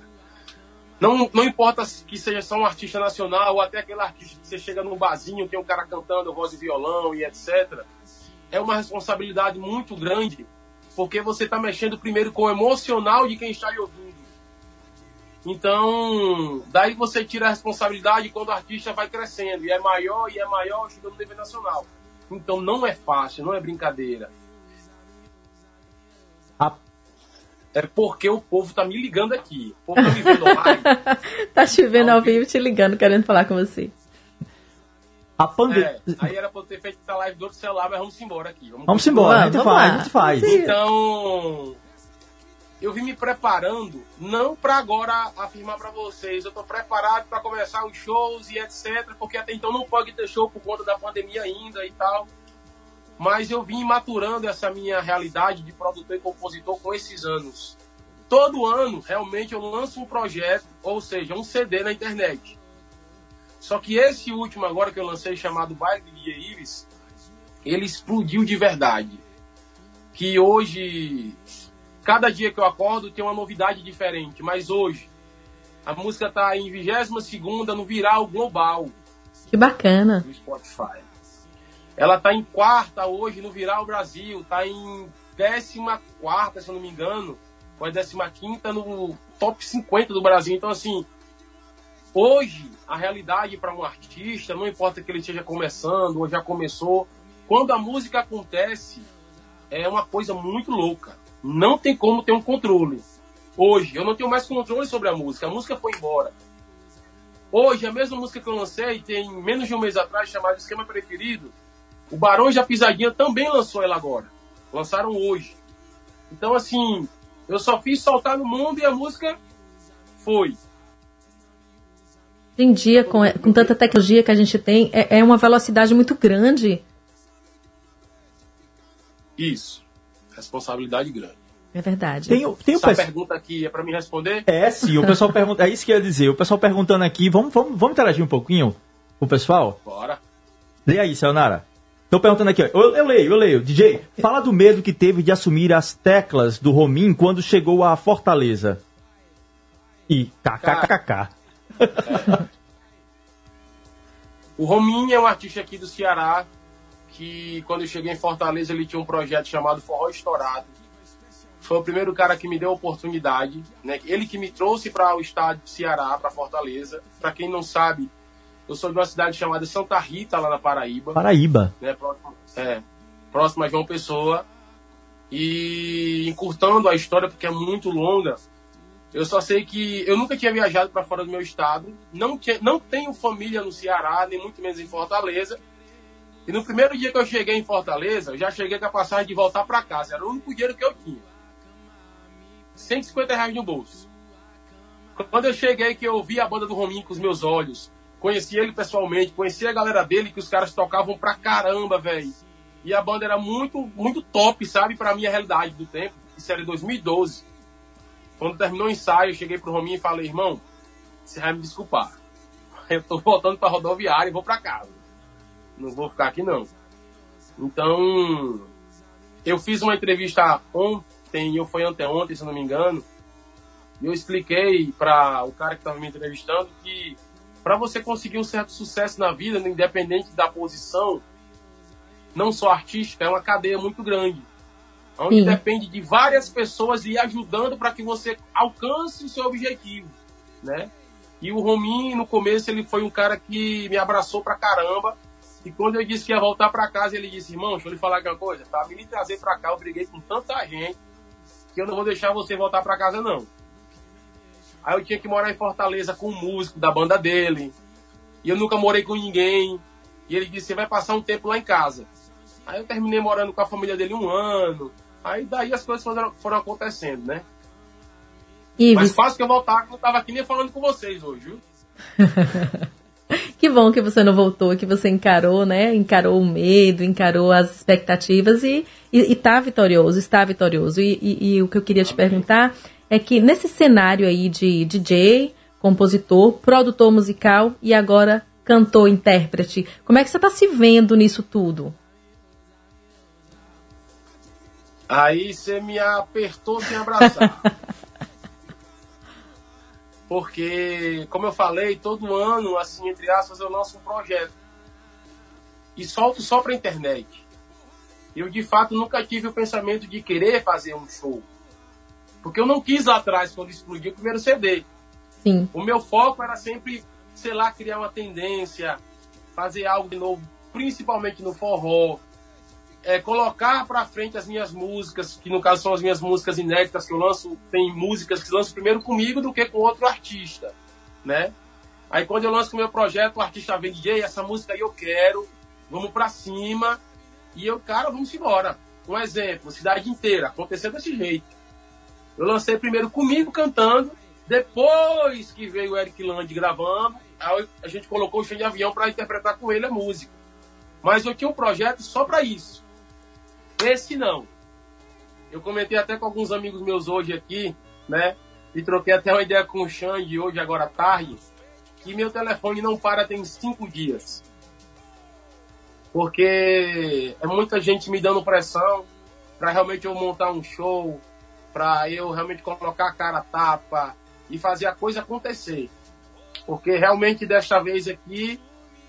Não, não importa que seja só um artista nacional ou até aquele artista que você chega num barzinho, tem um cara cantando voz e violão e etc. É uma responsabilidade muito grande, porque você está mexendo primeiro com o emocional de quem está lhe ouvindo. Então, daí você tira a responsabilidade quando o artista vai crescendo, e é maior, e é maior, chegando no nível nacional. Então não é fácil, não é brincadeira. É porque o povo tá me ligando aqui. O povo tá me vendo online. tá te vendo ao vivo, te ligando, querendo falar com você. A pandemia. É, aí era pra eu ter feito essa live do outro celular, mas vamos embora aqui. Vamos embora, a gente Vamos faz, lá. a gente faz. Então, eu vim me preparando, não para agora afirmar para vocês, eu tô preparado para começar os shows e etc, porque até então não pode ter show por conta da pandemia ainda e tal. Mas eu vim maturando essa minha realidade de produtor e compositor com esses anos. Todo ano, realmente, eu lanço um projeto, ou seja, um CD na internet. Só que esse último agora que eu lancei, chamado Baile de DJ Ives, ele explodiu de verdade. Que hoje, cada dia que eu acordo tem uma novidade diferente. Mas hoje, a música está em 22 no Viral Global Que bacana. do Spotify. Ela tá em quarta hoje no Viral Brasil, tá em décima quarta, se eu não me engano, ou é décima quinta no top 50 do Brasil. Então, assim, hoje, a realidade para um artista, não importa que ele esteja começando ou já começou, quando a música acontece, é uma coisa muito louca. Não tem como ter um controle. Hoje, eu não tenho mais controle sobre a música, a música foi embora. Hoje, a mesma música que eu lancei, tem menos de um mês atrás, chamada Esquema Preferido, o Barões da Pisadinha também lançou ela agora. Lançaram hoje. Então, assim, eu só fiz soltar no mundo e a música foi. Hoje em dia, com, com tanta tecnologia que a gente tem, é, é uma velocidade muito grande. Isso. Responsabilidade grande. É verdade. Tem, o- tem Essa pessoal. pergunta aqui é para me responder? É, sim, o pessoal pergunta. É isso que eu ia dizer. O pessoal perguntando aqui. Vamos, vamos, vamos interagir um pouquinho com o pessoal? Bora. Lê aí, Sayonara. Tô perguntando aqui, ó. Eu, eu leio, eu leio. DJ, fala do medo que teve de assumir as teclas do Romin quando chegou a Fortaleza. E kkkk. O Rominho é um artista aqui do Ceará que quando eu cheguei em Fortaleza ele tinha um projeto chamado Forró Estourado. Foi o primeiro cara que me deu a oportunidade, né? Ele que me trouxe para o estado do Ceará, para Fortaleza. Para quem não sabe, eu sou de uma cidade chamada Santa Rita, lá na Paraíba. Paraíba. Né? Próximo, é, próximo a João Pessoa. E encurtando a história, porque é muito longa, eu só sei que eu nunca tinha viajado para fora do meu estado, não, tinha, não tenho família no Ceará, nem muito menos em Fortaleza. E no primeiro dia que eu cheguei em Fortaleza, eu já cheguei com a passagem de voltar para casa. Era o único dinheiro que eu tinha. 150 reais no bolso. Quando eu cheguei, que eu vi a banda do Rominho com os meus olhos, conheci ele pessoalmente, conheci a galera dele, que os caras tocavam pra caramba, velho. E a banda era muito, muito top, sabe, pra minha realidade do tempo. Isso era em 2012. Quando terminou o ensaio, eu cheguei pro Rominho e falei, irmão, você vai me desculpar. Eu tô voltando pra rodoviária e vou pra casa. Não vou ficar aqui, não. Então, eu fiz uma entrevista ontem, ou foi anteontem, se eu não me engano, e eu expliquei para o cara que estava me entrevistando que para você conseguir um certo sucesso na vida, independente da posição, não só artística, é uma cadeia muito grande. Onde Sim. depende de várias pessoas lhe ajudando para que você alcance o seu objetivo, né? E o Rominho, no começo, ele foi um cara que me abraçou pra caramba. E quando eu disse que ia voltar pra casa, ele disse, irmão, deixa eu lhe falar uma coisa. Pra me trazer pra cá, eu briguei com tanta gente que eu não vou deixar você voltar pra casa, não. Aí eu tinha que morar em Fortaleza com um músico da banda dele. E eu nunca morei com ninguém. E ele disse, você vai passar um tempo lá em casa. Aí eu terminei morando com a família dele um ano. Aí daí as coisas foram, foram acontecendo, né? Ives, Mas fácil que eu voltar, que eu não tava aqui nem falando com vocês hoje, viu? que bom que você não voltou, que você encarou, né? Encarou o medo, encarou as expectativas e, e, e tá vitorioso, está vitorioso. E, e- e o que eu queria te perguntar é que nesse cenário aí de DJ, compositor, produtor musical e agora cantor, intérprete, como é que você tá se vendo nisso tudo? Aí você me apertou sem abraçar. Porque, como eu falei, todo ano, assim, entre aspas, eu lanço um projeto. E solto só pra internet. Eu, de fato, nunca tive o pensamento de querer fazer um show. Porque eu não quis lá atrás, quando explodiu o primeiro CD. Sim. O meu foco era sempre, sei lá, criar uma tendência, fazer algo de novo, principalmente no forró. É, colocar pra frente as minhas músicas, que no caso são as minhas músicas inéditas que eu lanço, tem músicas que lanço primeiro comigo do que com outro artista, né? Aí quando eu lanço o meu projeto, o artista vem, DJ, essa música aí eu quero, vamos pra cima, e eu, cara, vamos embora. Um exemplo, cidade inteira, aconteceu desse jeito. Eu lancei primeiro comigo cantando, depois que veio o Eric Land gravando, aí a gente colocou o cheio de avião para interpretar com ele a música. Mas eu tinha um projeto só para isso. Esse não. Eu comentei até com alguns amigos meus hoje aqui, né? E troquei até uma ideia com o Xande hoje, agora à tarde, que meu telefone não para tem cinco dias. Porque é muita gente me dando pressão para realmente eu montar um show, para eu realmente colocar a cara tapa e fazer a coisa acontecer. Porque realmente desta vez aqui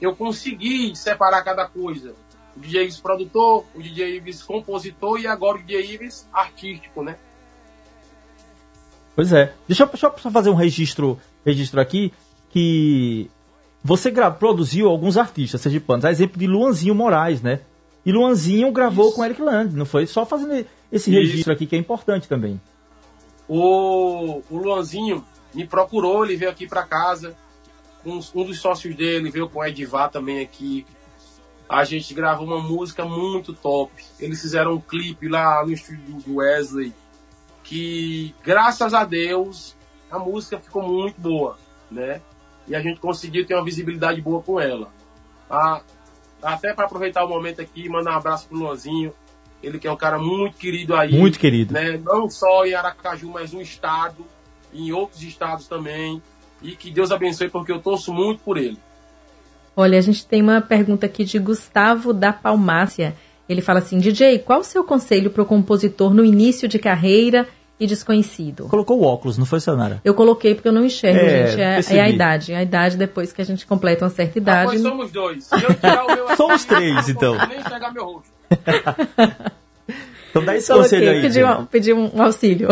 eu consegui separar cada coisa. O DJ Ives produtor, o DJ Ives compositor e agora o DJ Ives artístico, né? Pois é. Deixa eu, deixa eu só fazer um registro, registro aqui que você produziu alguns artistas sergipanos, a exemplo de Luanzinho Moraes, né? E Luanzinho gravou com Eric Land, não foi? Só fazendo esse Isso. registro aqui que é importante também. O, o Luanzinho me procurou, ele veio aqui para casa. Um, um dos sócios dele veio com o Edivar também aqui. A gente gravou uma música muito top. Eles fizeram um clipe lá no estúdio do Wesley. Que, graças a Deus, a música ficou muito boa, né? e a gente conseguiu ter uma visibilidade boa com ela. Ah, até para aproveitar o momento aqui, mandar um abraço pro Luanzinho, ele que é um cara muito querido aí. Muito querido. Né? Não só em Aracaju, mas no estado, e em outros estados também. E que Deus abençoe, porque eu torço muito por ele. Olha, a gente tem uma pergunta aqui de Gustavo da Palmácia. Ele fala assim: DJ, qual o seu conselho para o compositor no início de carreira e desconhecido? Colocou o óculos, não foi, Sayonara? Eu coloquei porque eu não enxergo, É, gente. É, é a idade. A idade depois que a gente completa uma certa Ah, idade. pois somos dois. Se eu tirar o meu aqui, Somos três, eu então. Não consigo nem enxergar meu rosto. Então dá esse Coloquei, conselho aí. pedi, um, pedi um auxílio.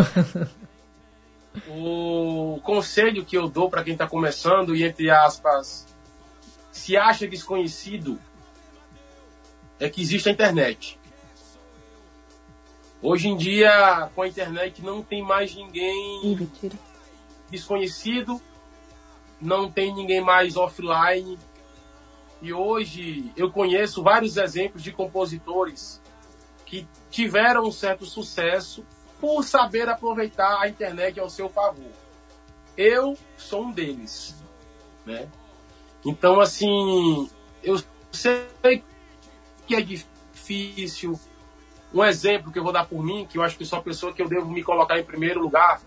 O conselho que eu dou para quem está começando e, entre aspas, se acha desconhecido, é que existe a internet. Hoje em dia, com a internet, não tem mais ninguém desconhecido, não tem ninguém mais offline. E hoje eu conheço vários exemplos de compositores que tiveram um certo sucesso por saber aproveitar a internet ao seu favor. Eu sou um deles, né? Então, assim, eu sei que é difícil. Um exemplo que eu vou dar por mim, que eu acho que sou a pessoa que eu devo me colocar em primeiro lugar,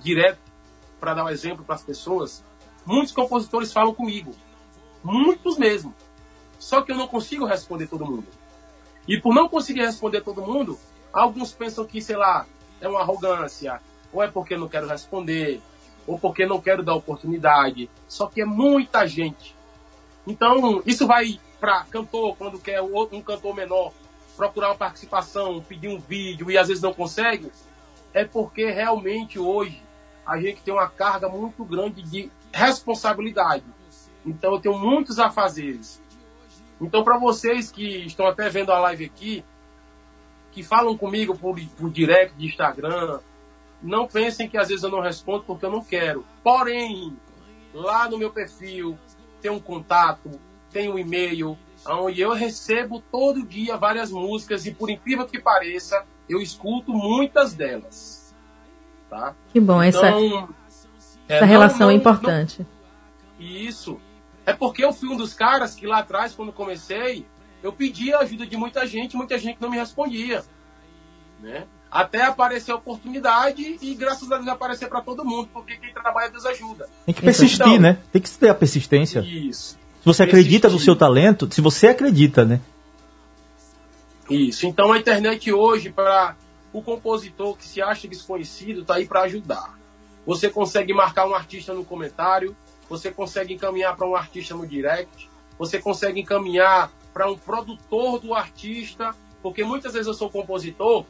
direto, para dar um exemplo para as pessoas. Muitos compositores falam comigo, muitos mesmo. Só que eu não consigo responder todo mundo. E por não conseguir responder todo mundo, alguns pensam que, sei lá, é uma arrogância, ou é porque não quero responder, ou porque não quero dar oportunidade. Só que é muita gente. Então, isso vai para cantor, quando quer um cantor menor procurar uma participação, pedir um vídeo e às vezes não consegue, é porque realmente hoje a gente tem uma carga muito grande de responsabilidade. Então, eu tenho muitos afazeres. Então, para vocês que estão até vendo a live aqui, que falam comigo por, por direct de Instagram, não pensem que às vezes eu não respondo porque eu não quero. Porém, lá no meu perfil tem um contato, tem um e-mail, onde eu recebo todo dia várias músicas e por incrível que pareça, eu escuto muitas delas. Tá? Que bom, essa, Então, é, essa não- relação não- é importante. e Isso. É porque eu fui um dos caras que lá atrás, quando comecei, eu pedi a ajuda de muita gente, muita gente não me respondia. Né? Até aparecer a oportunidade e graças a Deus aparecer para todo mundo, porque quem trabalha Deus ajuda. Tem que persistir, Então, né? Tem que ter a persistência. Isso. Se você acredita no seu talento, se você acredita, né? Isso. Então a internet hoje, para o compositor que se acha desconhecido, está aí para ajudar. Você consegue marcar um artista no comentário, você consegue encaminhar para um artista no direct, você consegue encaminhar para um produtor do artista, porque muitas vezes eu sou compositor,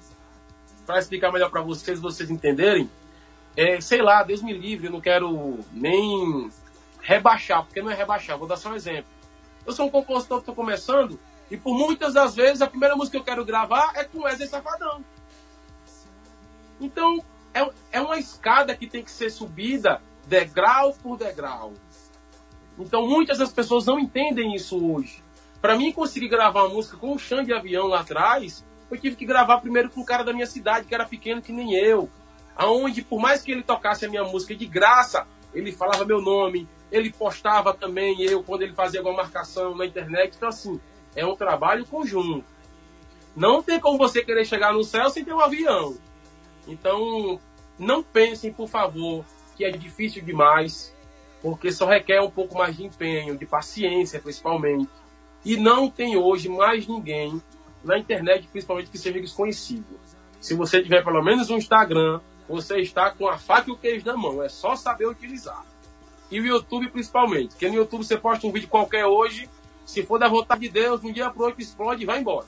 para explicar melhor para vocês, vocês entenderem, é, sei lá, Deus me livre, eu não quero nem rebaixar, porque não é rebaixar, vou dar só um exemplo. Eu sou um compositor que estou começando, e por muitas das vezes a primeira música que eu quero gravar é com Wesley Safadão. Então, é, é uma escada que tem que ser subida degrau por degrau. Então, muitas das pessoas não entendem isso hoje. Para mim conseguir gravar uma música com um chão de avião lá atrás, eu tive que gravar primeiro com um cara da minha cidade, que era pequeno que nem eu. Aonde, por mais que ele tocasse a minha música de graça, ele falava meu nome, ele postava também eu quando ele fazia alguma marcação na internet. Então, assim, é um trabalho conjunto. Não tem como você querer chegar no céu sem ter um avião. Então, não pensem, por favor, que é difícil demais, porque só requer um pouco mais de empenho, de paciência, principalmente. E não tem hoje mais ninguém na internet, principalmente, que seja desconhecido. Se você tiver pelo menos um Instagram, você está com a faca e o queijo na mão. É só saber utilizar. E o YouTube, principalmente. Porque no YouTube você posta um vídeo qualquer hoje, se for da vontade de Deus, de um dia pro outro explode e vai embora.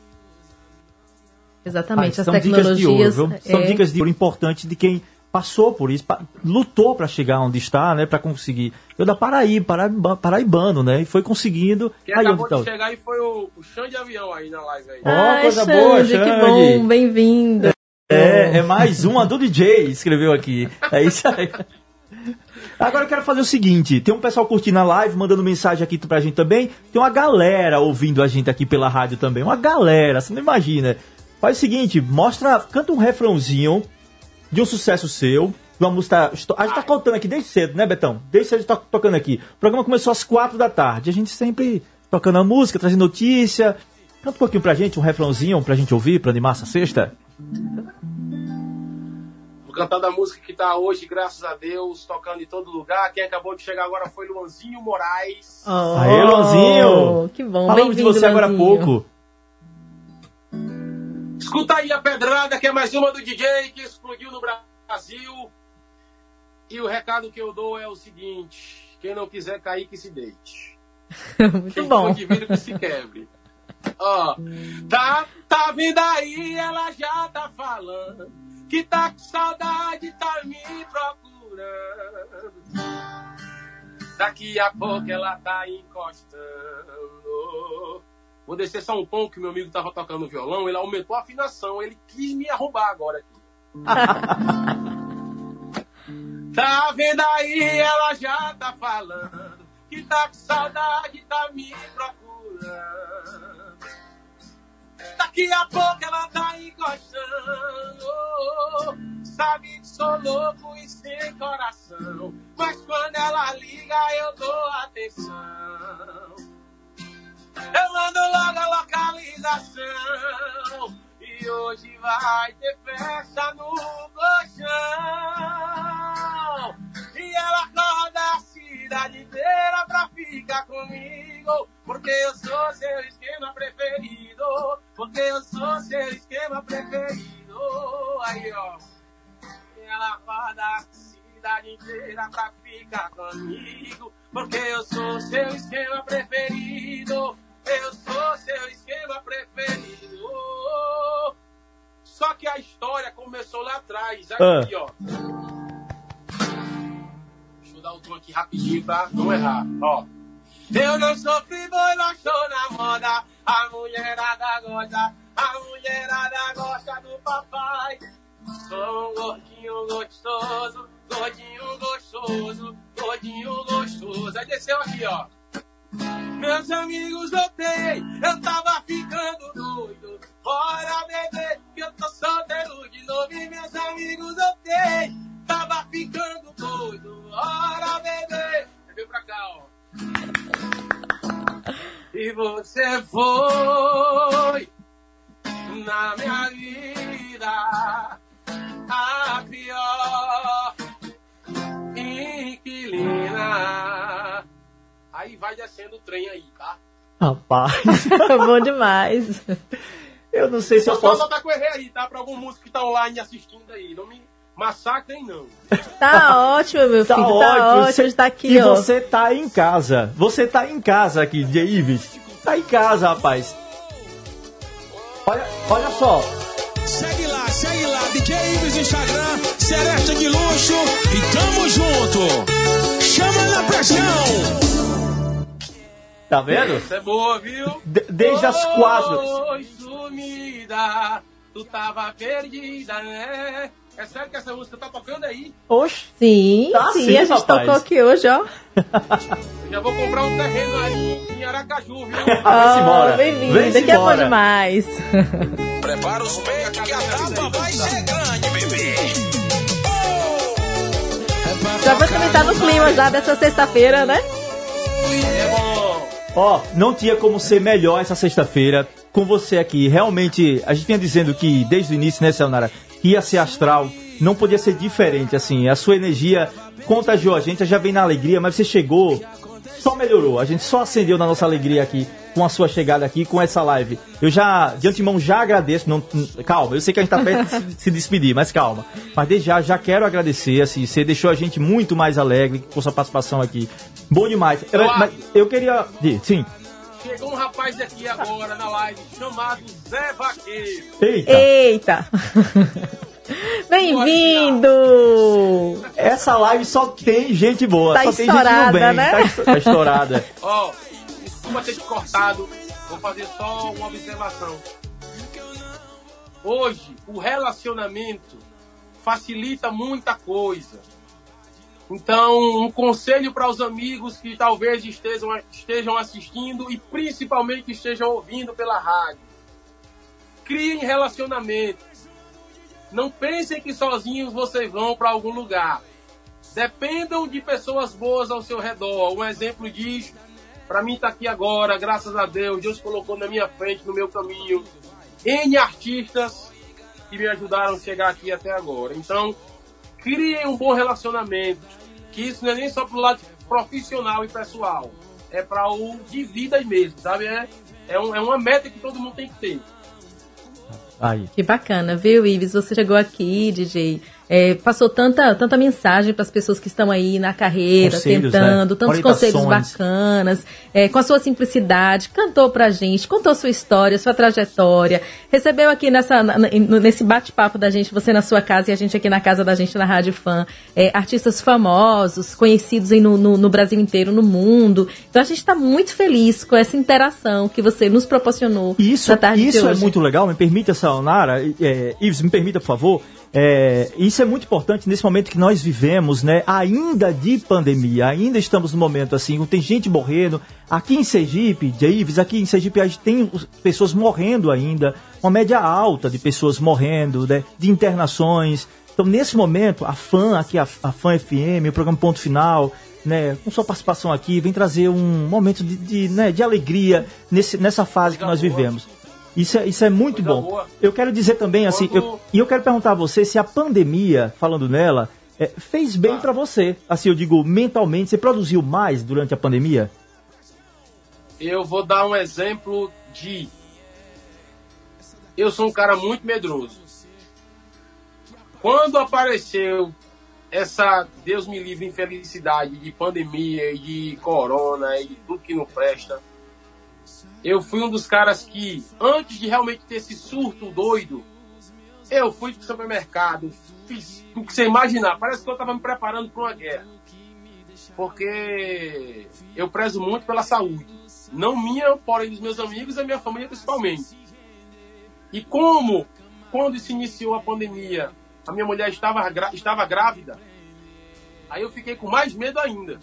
Exatamente, Ah, as são dicas de ouro, tecnologias. viu? São é, dicas de ouro importantes de quem passou por isso, pa- lutou para chegar onde está, né? Para conseguir. Eu da Paraíba, Paraíba, paraibano, né? E foi conseguindo. Quem Aí acabou onde tá de o- chegar aí foi o, o Xande de Avião aí na live aí. Ó, Ai, coisa Xande, boa, que Xande. bom, bem-vindo. É, é mais uma do DJ, escreveu aqui. É isso aí. Agora eu quero fazer o seguinte: tem um pessoal curtindo a live, mandando mensagem aqui pra gente também. Tem uma galera ouvindo a gente aqui pela rádio também. Uma galera, você não imagina. Faz o seguinte: mostra, canta um refrãozinho de um sucesso seu. Uma música. A gente tá contando aqui desde cedo, né, Betão? Desde cedo a gente tá tocando aqui. O programa começou às quatro da tarde. A gente sempre tocando a música, trazendo notícia. Canta um pouquinho pra gente, um refrãozinho pra gente ouvir, pra animar essa sexta. Vou cantar da música que tá hoje, graças a Deus, tocando em todo lugar. Quem acabou de chegar agora foi Luanzinho Moraes. Aê, Luanzinho! Que bom, Falamos de você agora há Luanzinho. pouco. Escuta aí a pedrada, que é mais uma do DJ que explodiu no Brasil. E o recado que eu dou é o seguinte: quem não quiser cair, que se deite. Muito Quem bom. vidro, que se quebre. Ó, tá, tá vindo aí, ela já tá falando. Que tá com saudade, tá me procurando. Daqui a pouco ela tá encostando. Vou descer só um tom que meu amigo tava tocando violão, ele aumentou a afinação, ele quis me arrombar agora. Tá vendo aí, ela já tá falando que tá com saudade, tá me procurando. Daqui a pouco ela tá encostando. Sabe que sou louco e sem coração. Mas quando ela liga, eu dou atenção. Eu mando logo a localização. E hoje vai ter festa no colchão. E ela acorda a cidade inteira pra ficar comigo. Porque eu sou seu esquema preferido. Porque eu sou seu esquema preferido. Aí, ó. E ela acorda a cidade inteira pra ficar comigo. Porque eu sou seu esquema preferido. Eu sou seu esquema preferido. Só que a história começou lá atrás. Aqui, ó. Deixa eu dar o tom aqui rapidinho pra não errar. Ó. Eu não sou friboi, não estou na moda. A mulherada gosta, a mulherada gosta do papai. Sou um gordinho gostoso, gordinho gostoso, gordinho gostoso. Aí desceu aqui, ó. Meus amigos notei, eu tava ficando doido. Bora beber, que eu tô solteiro de novo. E meus amigos notei, tava ficando doido. Bora beber. Vem pra cá, ó. E você foi na minha vida a pior inquilina. Aí vai descendo o trem aí, tá? Rapaz, Bom demais. eu não sei se eu Só posso. notar que eu errei aí, tá? Pra algum músico que tá online assistindo aí. Não me massacrem, não. Tá ótimo, meu Tá filho. Tá ótimo. ótimo. Você- Tá aqui, e ó. você tá em casa. Você tá em casa aqui, DJ Ives. Tá em casa, rapaz. Olha, olha só. Segue lá, segue lá, DJ Ives no Instagram, Seresta de Luxo e tamo junto. Chama na pressão. Tá vendo? Essa é boa, viu? De- desde as quatro. Oi, sumida, tu tava perdida, né? É sério que essa música tá tocando aí? Oxe. Sim, Tá sim, sim, a gente rapaz. tocou aqui hoje, ó. Eu já vou comprar um terreno aí em Aracaju, viu? Vem-se embora. Oh, Bem-vindo. Vem-se Aqui é bom embora. demais. Prepara os peitos que a tapa vai ser grande, bebê. Já pra tá no clima já dessa sexta-feira, né? É bom. Ó, não tinha como ser melhor essa sexta-feira com você aqui. Realmente, a gente vinha dizendo que desde o início, né, Sayonara, ia ser astral. Não podia ser diferente, assim. A sua energia contagiou a gente, já vem na alegria, mas você chegou, só melhorou. A gente só acendeu na nossa alegria aqui com a sua chegada aqui, com essa live. Eu já, de antemão, já agradeço. Não, calma, eu sei que a gente tá perto de se despedir, mas calma. Mas desde já, já quero agradecer, assim, você deixou a gente muito mais alegre com sua participação aqui. Bom demais. Eu, mas eu queria. Sim. Chegou um rapaz aqui agora na live chamado Zé Vaqueiro. Eita. Eita. Bem-vindo! Essa live só tem gente boa, Tá só tem estourada, gente do bem. né? Tá, tá estourada. Ó, desculpa ter te cortado. Vou fazer só uma observação. Hoje, o relacionamento facilita muita coisa. Então, um conselho para os amigos que talvez estejam, estejam assistindo e principalmente estejam ouvindo pela rádio. Criem relacionamentos. Não pensem que sozinhos vocês vão para algum lugar. Dependam de pessoas boas ao seu redor. Um exemplo disso, para mim tá aqui agora, graças a Deus, Deus colocou na minha frente, no meu caminho, N artistas que me ajudaram a chegar aqui até agora. Então, criem um bom relacionamento, que isso não é nem só pro lado profissional e pessoal, é para o de vida mesmo, sabe? É, é, um- é uma meta que todo mundo tem que ter. Aí. Que bacana, viu, Ives? Você chegou aqui, DJ. É, passou tanta, tanta mensagem para as pessoas que estão aí na carreira, Conselhos, tentando, né? tantos conselhos bacanas, é, com a sua simplicidade, cantou pra gente, contou sua história, sua trajetória, recebeu aqui nessa, na- nesse bate-papo da gente, você na sua casa e a gente aqui na casa da gente na Rádio Fã, é, artistas famosos, conhecidos no, no, no Brasil inteiro, no mundo. Então a gente está muito feliz com essa interação que você nos proporcionou Isso, na tarde de isso é muito legal, me permita, Sayonara, é, Ives, me permita, por favor. É, isso é muito importante nesse momento que nós vivemos, né? Ainda de pandemia, ainda estamos no momento assim, tem gente morrendo. Aqui em Sergipe, de Ives, aqui em Sergipe a gente tem pessoas morrendo ainda, uma média alta de pessoas morrendo, né? De internações. Então, nesse momento, a FAN, aqui a, a FM, o programa Ponto Final, né, com sua participação aqui, vem trazer um momento de, de, né, de alegria nesse, nessa fase que nós vivemos. Isso é, isso é muito bom. Eu quero dizer também, assim, eu- e eu quero perguntar a você se a pandemia, falando nela, é, fez bem pra você. Assim, eu digo, mentalmente, você produziu mais durante a pandemia? Eu vou dar um exemplo de. Eu sou um cara muito medroso. Quando apareceu essa, Deus me livre, infelicidade de pandemia e de corona e de tudo que não presta, eu fui um dos caras que, antes de realmente ter esse surto doido, eu fui pro supermercado, fiz o que você imaginar. Parece que eu tava me preparando para uma guerra. Porque eu prezo muito pela saúde. Não minha, porém dos meus amigos e da minha família principalmente. E como, quando se iniciou a pandemia, a minha mulher estava, estava grávida, aí eu fiquei com mais medo ainda.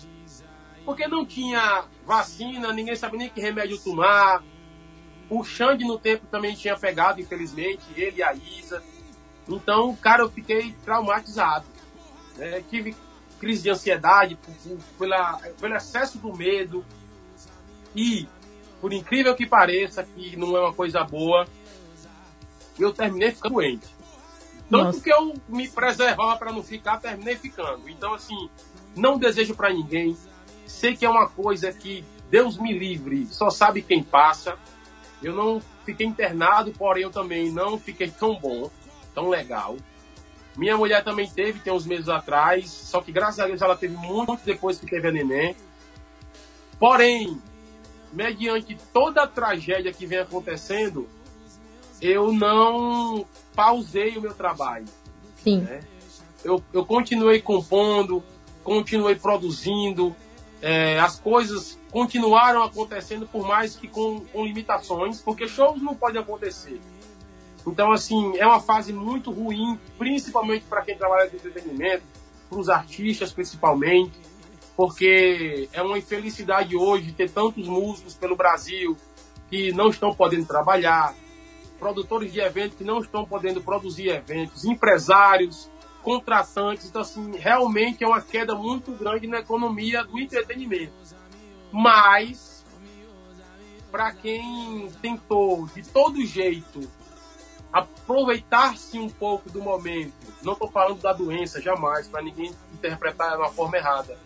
Porque não tinha vacina, ninguém sabia nem que remédio tomar. O Xande no tempo também tinha pegado, infelizmente, ele e a Isa. Então, cara, eu fiquei traumatizado. né? Tive crise de ansiedade pela, pelo excesso do medo. E, por incrível que pareça, que não é uma coisa boa, eu terminei ficando doente. Tanto Nossa. que eu me preservava para não ficar, terminei ficando. Então, assim, não desejo para ninguém. Sei que é uma coisa que Deus me livre, só sabe quem passa. Eu não fiquei internado, porém eu também não fiquei tão bom, tão legal. Minha mulher também teve, tem uns meses atrás, só que graças a Deus ela teve muito depois que teve a neném. Porém, mediante toda a tragédia que vem acontecendo, eu não pausei o meu trabalho. Sim. né? Eu, eu continuei compondo, continuei produzindo, é, as coisas continuaram acontecendo, por mais que com, com limitações, porque shows não podem acontecer. Então, assim, é uma fase muito ruim, principalmente para quem trabalha com entretenimento, para os artistas principalmente, porque é uma infelicidade hoje ter tantos músicos pelo Brasil que não estão podendo trabalhar, produtores de eventos que não estão podendo produzir eventos, empresários, contratantes. Então, assim, realmente é uma queda muito grande na economia do entretenimento. Mas, para quem tentou de todo jeito aproveitar-se um pouco do momento, não estou falando da doença, jamais, para ninguém interpretar de uma forma errada,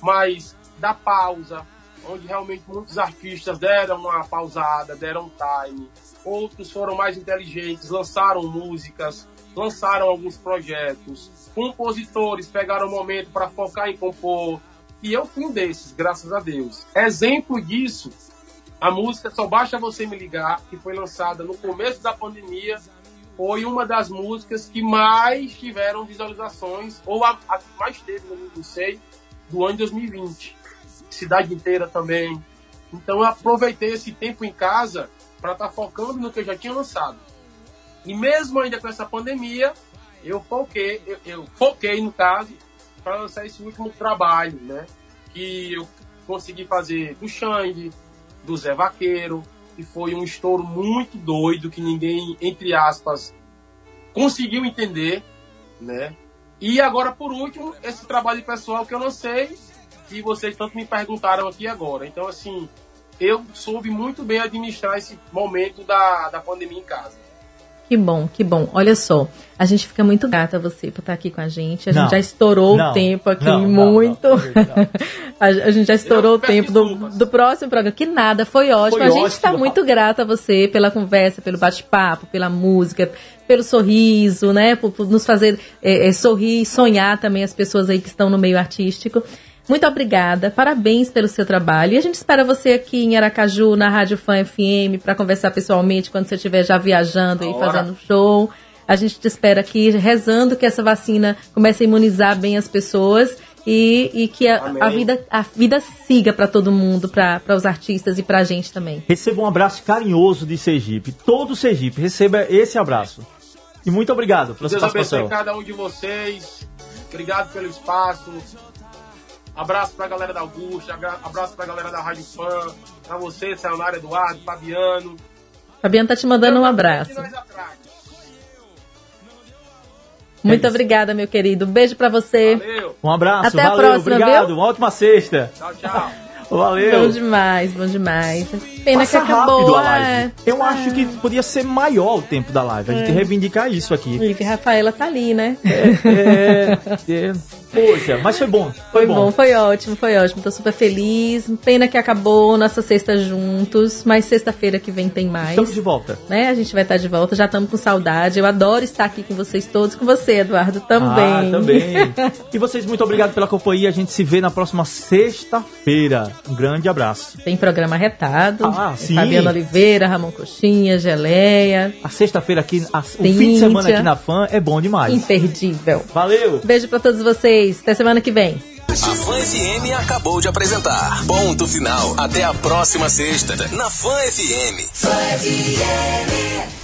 mas da pausa, onde realmente muitos artistas deram uma pausada, deram time, outros foram mais inteligentes, lançaram músicas, lançaram alguns projetos, compositores pegaram o momento para focar em compor, e eu fui um desses, graças a Deus. Exemplo disso, a música Só Basta Você Me Ligar, que foi lançada no começo da pandemia, foi uma das músicas que mais tiveram visualizações, ou a, a que mais teve, não, sei, do ano de 2020. Cidade inteira também. Então eu aproveitei esse tempo em casa para estar focando no que eu já tinha lançado. E mesmo ainda com essa pandemia, eu foquei, eu, eu foquei no caso, para lançar esse último trabalho, né? Que eu consegui fazer do Xande, do Zé Vaqueiro, que foi um estouro muito doido, que ninguém, entre aspas, conseguiu entender, né? E agora, por último, esse trabalho pessoal que eu sei, que vocês tanto me perguntaram aqui agora. Então, assim, eu soube muito bem administrar esse momento da, da pandemia em casa. Que bom, que bom. Olha só, a gente fica muito grata a você por estar aqui com a gente. A Não. gente já estourou Não. o tempo aqui Não, não, muito. a, a gente já estourou o tempo do, do próximo programa. Que nada, foi ótimo. Foi a gente está muito grata a você pela conversa, pelo bate-papo, pela música, pelo sorriso, né? Por, por nos fazer é, é, sorrir e sonhar também as pessoas aí que estão no meio artístico. Muito obrigada, parabéns pelo seu trabalho. E a gente espera você aqui em Aracaju, na Rádio Fã FM, para conversar pessoalmente quando você estiver já viajando e fazendo show. A gente te espera aqui rezando que essa vacina comece a imunizar bem as pessoas e, e que a, a vida, a vida siga para todo mundo, para os artistas e para a gente também. Receba um abraço carinhoso de Sergipe. Todo Sergipe, receba esse abraço. E muito obrigado pela sua Deus abençoe participação. cada um de vocês. Obrigado pelo espaço. Abraço pra galera da Augusta, abraço pra galera da Rádio Fã, pra você, Sayonara Eduardo, Fabiano. Fabiano tá te mandando um abraço. Muito obrigada, meu querido. Um beijo para você. Um abraço, Até a valeu, próxima, obrigado. viu? Uma ótima sexta. Tchau, tchau. Valeu. Bom demais, bom demais. Pena Passa que acabou. a é. live. Eu acho que podia ser maior o tempo da live. A gente É. reivindicar isso aqui. E a Rafaela tá ali, né? É, é, poxa, mas foi bom. Foi bom, foi ótimo, foi ótimo. Tô super feliz. Pena que acabou nossa sexta juntos, mas sexta-feira que vem tem mais. Estamos de volta. Né? A gente vai estar de volta, já estamos com saudade. Eu adoro estar aqui com vocês todos, com você, Eduardo, também. Ah, também. e vocês, muito obrigado pela companhia. A gente se vê na próxima sexta-feira. Um grande abraço. Tem programa retado. Ah, sim. Fabiano Oliveira, Ramon Coxinha, Geleia. A sexta-feira aqui, a- o fim de semana aqui na FAN é bom demais. Imperdível. Valeu. Beijo pra todos vocês. Até semana que vem. A Fã FM acabou de apresentar. Ponto final. Até a próxima sexta. Na Fã FM. Fã FM.